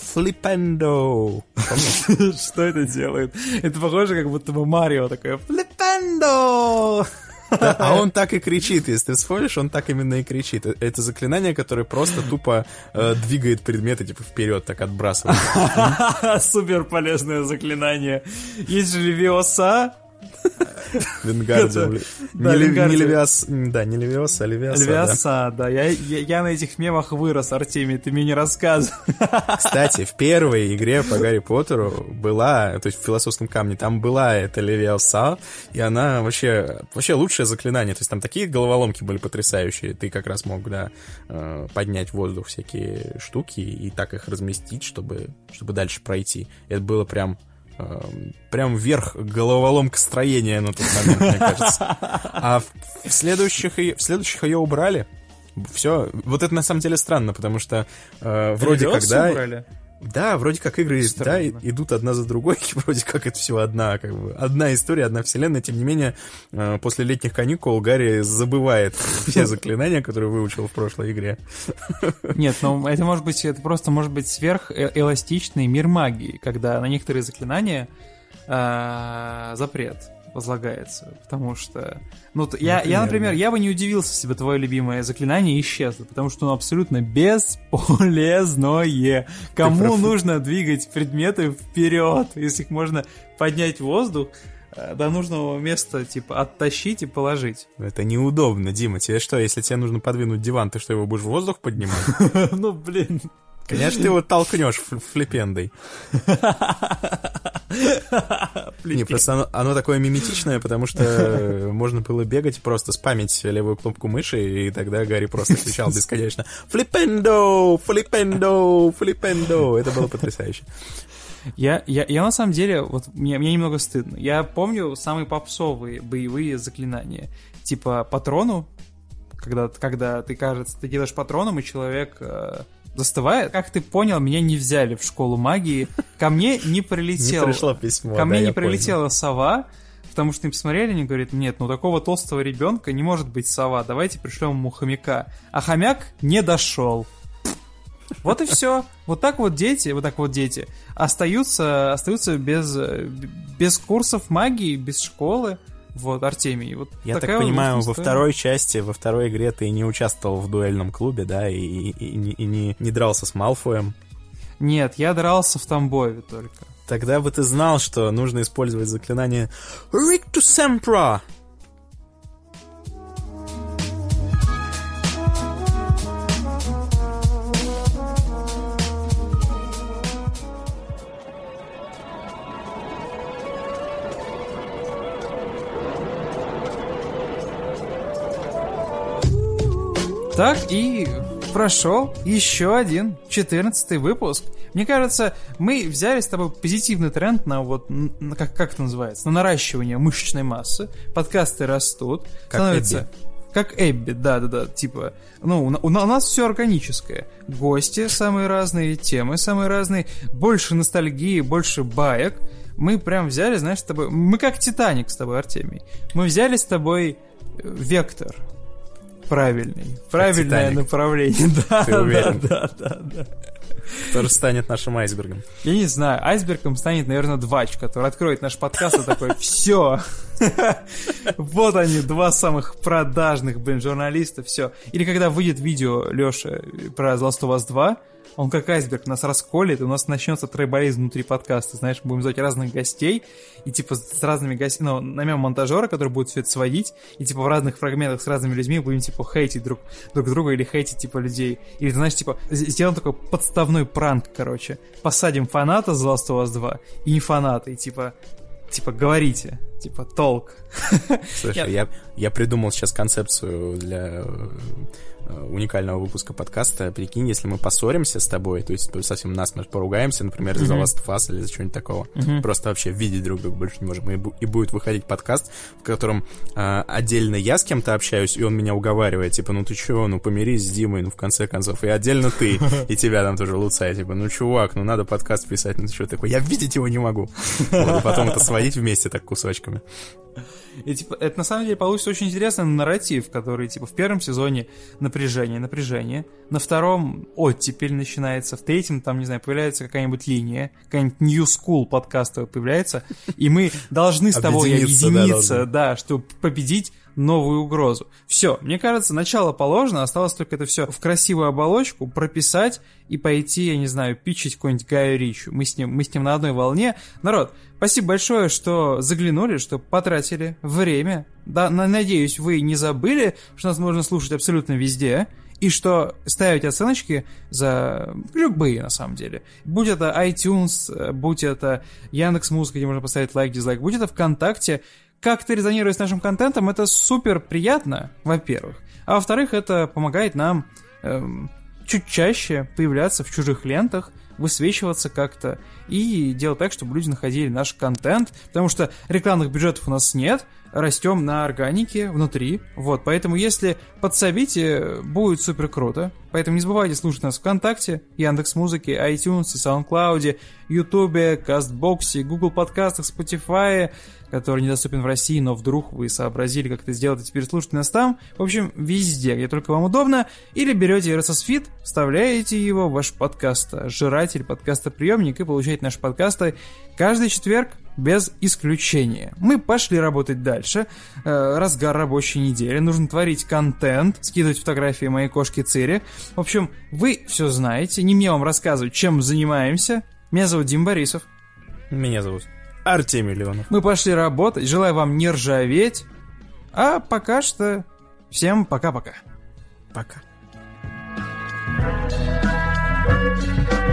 Флипендо. [LAUGHS] Что это делает? Это похоже, как будто бы Марио такое Флипендо. Да, а он так и кричит, если ты вспомнишь, он так именно и кричит. Э, это заклинание, которое просто тупо э, двигает предметы типа вперед, так отбрасывает. [LAUGHS] Супер полезное заклинание. Есть же Левиоса, [LAUGHS] Венгардиум. Не Левиас, да, не Левиоса, а Левиаса. Левиаса, да. Я на этих мемах вырос, Артемий, ты мне не рассказывай. [LAUGHS] Кстати, в первой игре по Гарри Поттеру была, то есть в философском камне, там была эта Левиаса, и она вообще, вообще лучшее заклинание. То есть там такие головоломки были потрясающие. Ты как раз мог, да, э, поднять в воздух всякие штуки и так их разместить, чтобы, чтобы дальше пройти. Это было прям прям вверх головоломка строения на тот момент, мне кажется. А в следующих, в следующих ее убрали. Все, вот это на самом деле странно, потому что э, вроде как, да, убрали? Да, вроде как игры да, идут одна за другой, [LAUGHS] вроде как это все одна, как бы, одна история, одна вселенная. Тем не менее, э, после летних каникул Гарри забывает [LAUGHS] все заклинания, которые выучил в прошлой игре. [LAUGHS] Нет, ну это может быть, это просто может быть сверхэластичный мир магии, когда на некоторые заклинания э, запрет возлагается, потому что... Ну, я, например, я, например, я бы не удивился, если бы твое любимое заклинание исчезло, потому что оно абсолютно бесполезное. Кому нужно двигать предметы вперед, если их можно поднять в воздух, э, до нужного места, типа, оттащить и положить. Это неудобно, Дима. Тебе что, если тебе нужно подвинуть диван, ты что, его будешь в воздух поднимать? [LAUGHS] Ну, блин. Конечно, ты его толкнешь флипендой. Не, просто оно, оно такое миметичное, потому что [LAUGHS] можно было бегать просто спамить левую кнопку мыши, и тогда Гарри просто кричал бесконечно «Флипендо! Флипендо! Флипендо!» Это было потрясающе. Я, я, я на самом деле, вот мне, мне немного стыдно. Я помню самые попсовые боевые заклинания. Типа патрону, когда, когда ты, кажется, ты делаешь патроном, и человек э, застывает. Как ты понял, меня не взяли в школу магии. Ко мне не прилетело... Не пришло письмо, Ко мне не прилетела сова, потому что им посмотрели, они говорят, нет, ну такого толстого ребенка не может быть сова, давайте пришлем ему хомяка. А хомяк не дошел. Вот и все. Вот так вот дети, вот так вот дети остаются, остаются без, без курсов магии, без школы. Вот, Артемий. Вот Я так понимаю, во второй части, во второй игре ты не участвовал в дуэльном клубе, да, и, и, и, и не, не дрался с Малфоем? Нет, я дрался в Тамбове только. Тогда бы ты знал, что нужно использовать заклинание Rictus Sempra. Так и прошел еще один, 14 выпуск. Мне кажется, мы взяли с тобой позитивный тренд на вот, на, как, как это называется, на наращивание мышечной массы. Подкасты растут. Как становится... Эбби. Как Эбби, да-да-да, типа, ну, у, у нас все органическое. Гости самые разные, темы самые разные, больше ностальгии, больше баек. Мы прям взяли, знаешь, с тобой, мы как Титаник с тобой, Артемий. Мы взяли с тобой э, вектор, правильный. Правильное направление. [LAUGHS] Да, Ты уверен? Да, да, да. Который станет нашим айсбергом. Я не знаю, айсбергом станет, наверное, Двач, который откроет наш подкаст и такой, все, [LAUGHS] вот они, два самых продажных, блин, журналиста, все. Или когда выйдет видео Леши про Last of Us 2, он как айсберг нас расколет, и у нас начнется трейболизм внутри подкаста. Знаешь, будем звать разных гостей, и типа с разными гостями, ну, наймем монтажера, который будет все это сводить, и типа в разных фрагментах с разными людьми будем типа хейтить друг, друг друга или хейтить типа людей. Или, знаешь, типа сделаем такой подставной пранк, короче. Посадим фаната The Last of Us 2 и не фаната, и типа типа, говорите, типа, толк. [LAUGHS] Слушай, я, я придумал сейчас концепцию для Э, уникального выпуска подкаста. Прикинь, если мы поссоримся с тобой, то есть совсем насмерть поругаемся, например, за Last of Us или за что-нибудь такого, mm-hmm. просто вообще видеть друг друга больше не можем. И, и будет выходить подкаст, в котором э, отдельно я с кем-то общаюсь, и он меня уговаривает, типа, ну ты чё, ну помирись с Димой, ну в конце концов, и отдельно ты, [LAUGHS] и тебя там тоже луцай, типа, ну чувак, ну надо подкаст писать, ну ты что такой, я видеть его не могу. [LAUGHS] Вот, и потом это сводить вместе так кусочками. И типа, это на самом деле получится очень интересный нарратив, который типа в первом сезоне напряжение, напряжение, на втором оттепель начинается, в третьем там, не знаю, появляется какая-нибудь линия, какая-нибудь New School подкаста появляется, и мы должны с тобой объединиться, да, чтобы победить новую угрозу. Все, мне кажется, начало положено, осталось только это все в красивую оболочку прописать и пойти, я не знаю, пичить какой-нибудь Гаю Ричу. Мы с ним, мы с ним на одной волне. Народ, спасибо большое, что заглянули, что потратили время. Да, надеюсь, вы не забыли, что нас можно слушать абсолютно везде и что ставить оценочки за любые, на самом деле. Будь это iTunes, будь это Яндекс Музыка, где можно поставить лайк, дизлайк, будь это ВКонтакте, как ты резонируешь с нашим контентом, это супер приятно, во-первых. А во-вторых, это помогает нам эм, чуть чаще появляться в чужих лентах, высвечиваться как-то и делать так, чтобы люди находили наш контент, потому что рекламных бюджетов у нас нет, растем на органике внутри, вот, поэтому если подсобите, будет супер круто, поэтому не забывайте слушать нас ВКонтакте, Яндекс Музыки, iTunes, SoundCloud, YouTube, Кастбоксе, Google подкастах, Spotify, который недоступен в России, но вдруг вы сообразили, как это сделать, и теперь слушайте нас там. В общем, везде, где только вам удобно. Или берете RSS Feed, вставляете его в ваш подкаст, жиратель, подкастоприемник и получаете наши подкасты каждый четверг без исключения. Мы пошли работать дальше. Э, разгар рабочей недели. Нужно творить контент, скидывать фотографии моей кошки Цири. В общем, вы все знаете. Не мне вам рассказывать, чем занимаемся. Меня зовут Дим Борисов. Меня зовут Артемий Леонов. Мы пошли работать. Желаю вам не ржаветь. А пока что всем пока-пока. Пока. -пока. пока.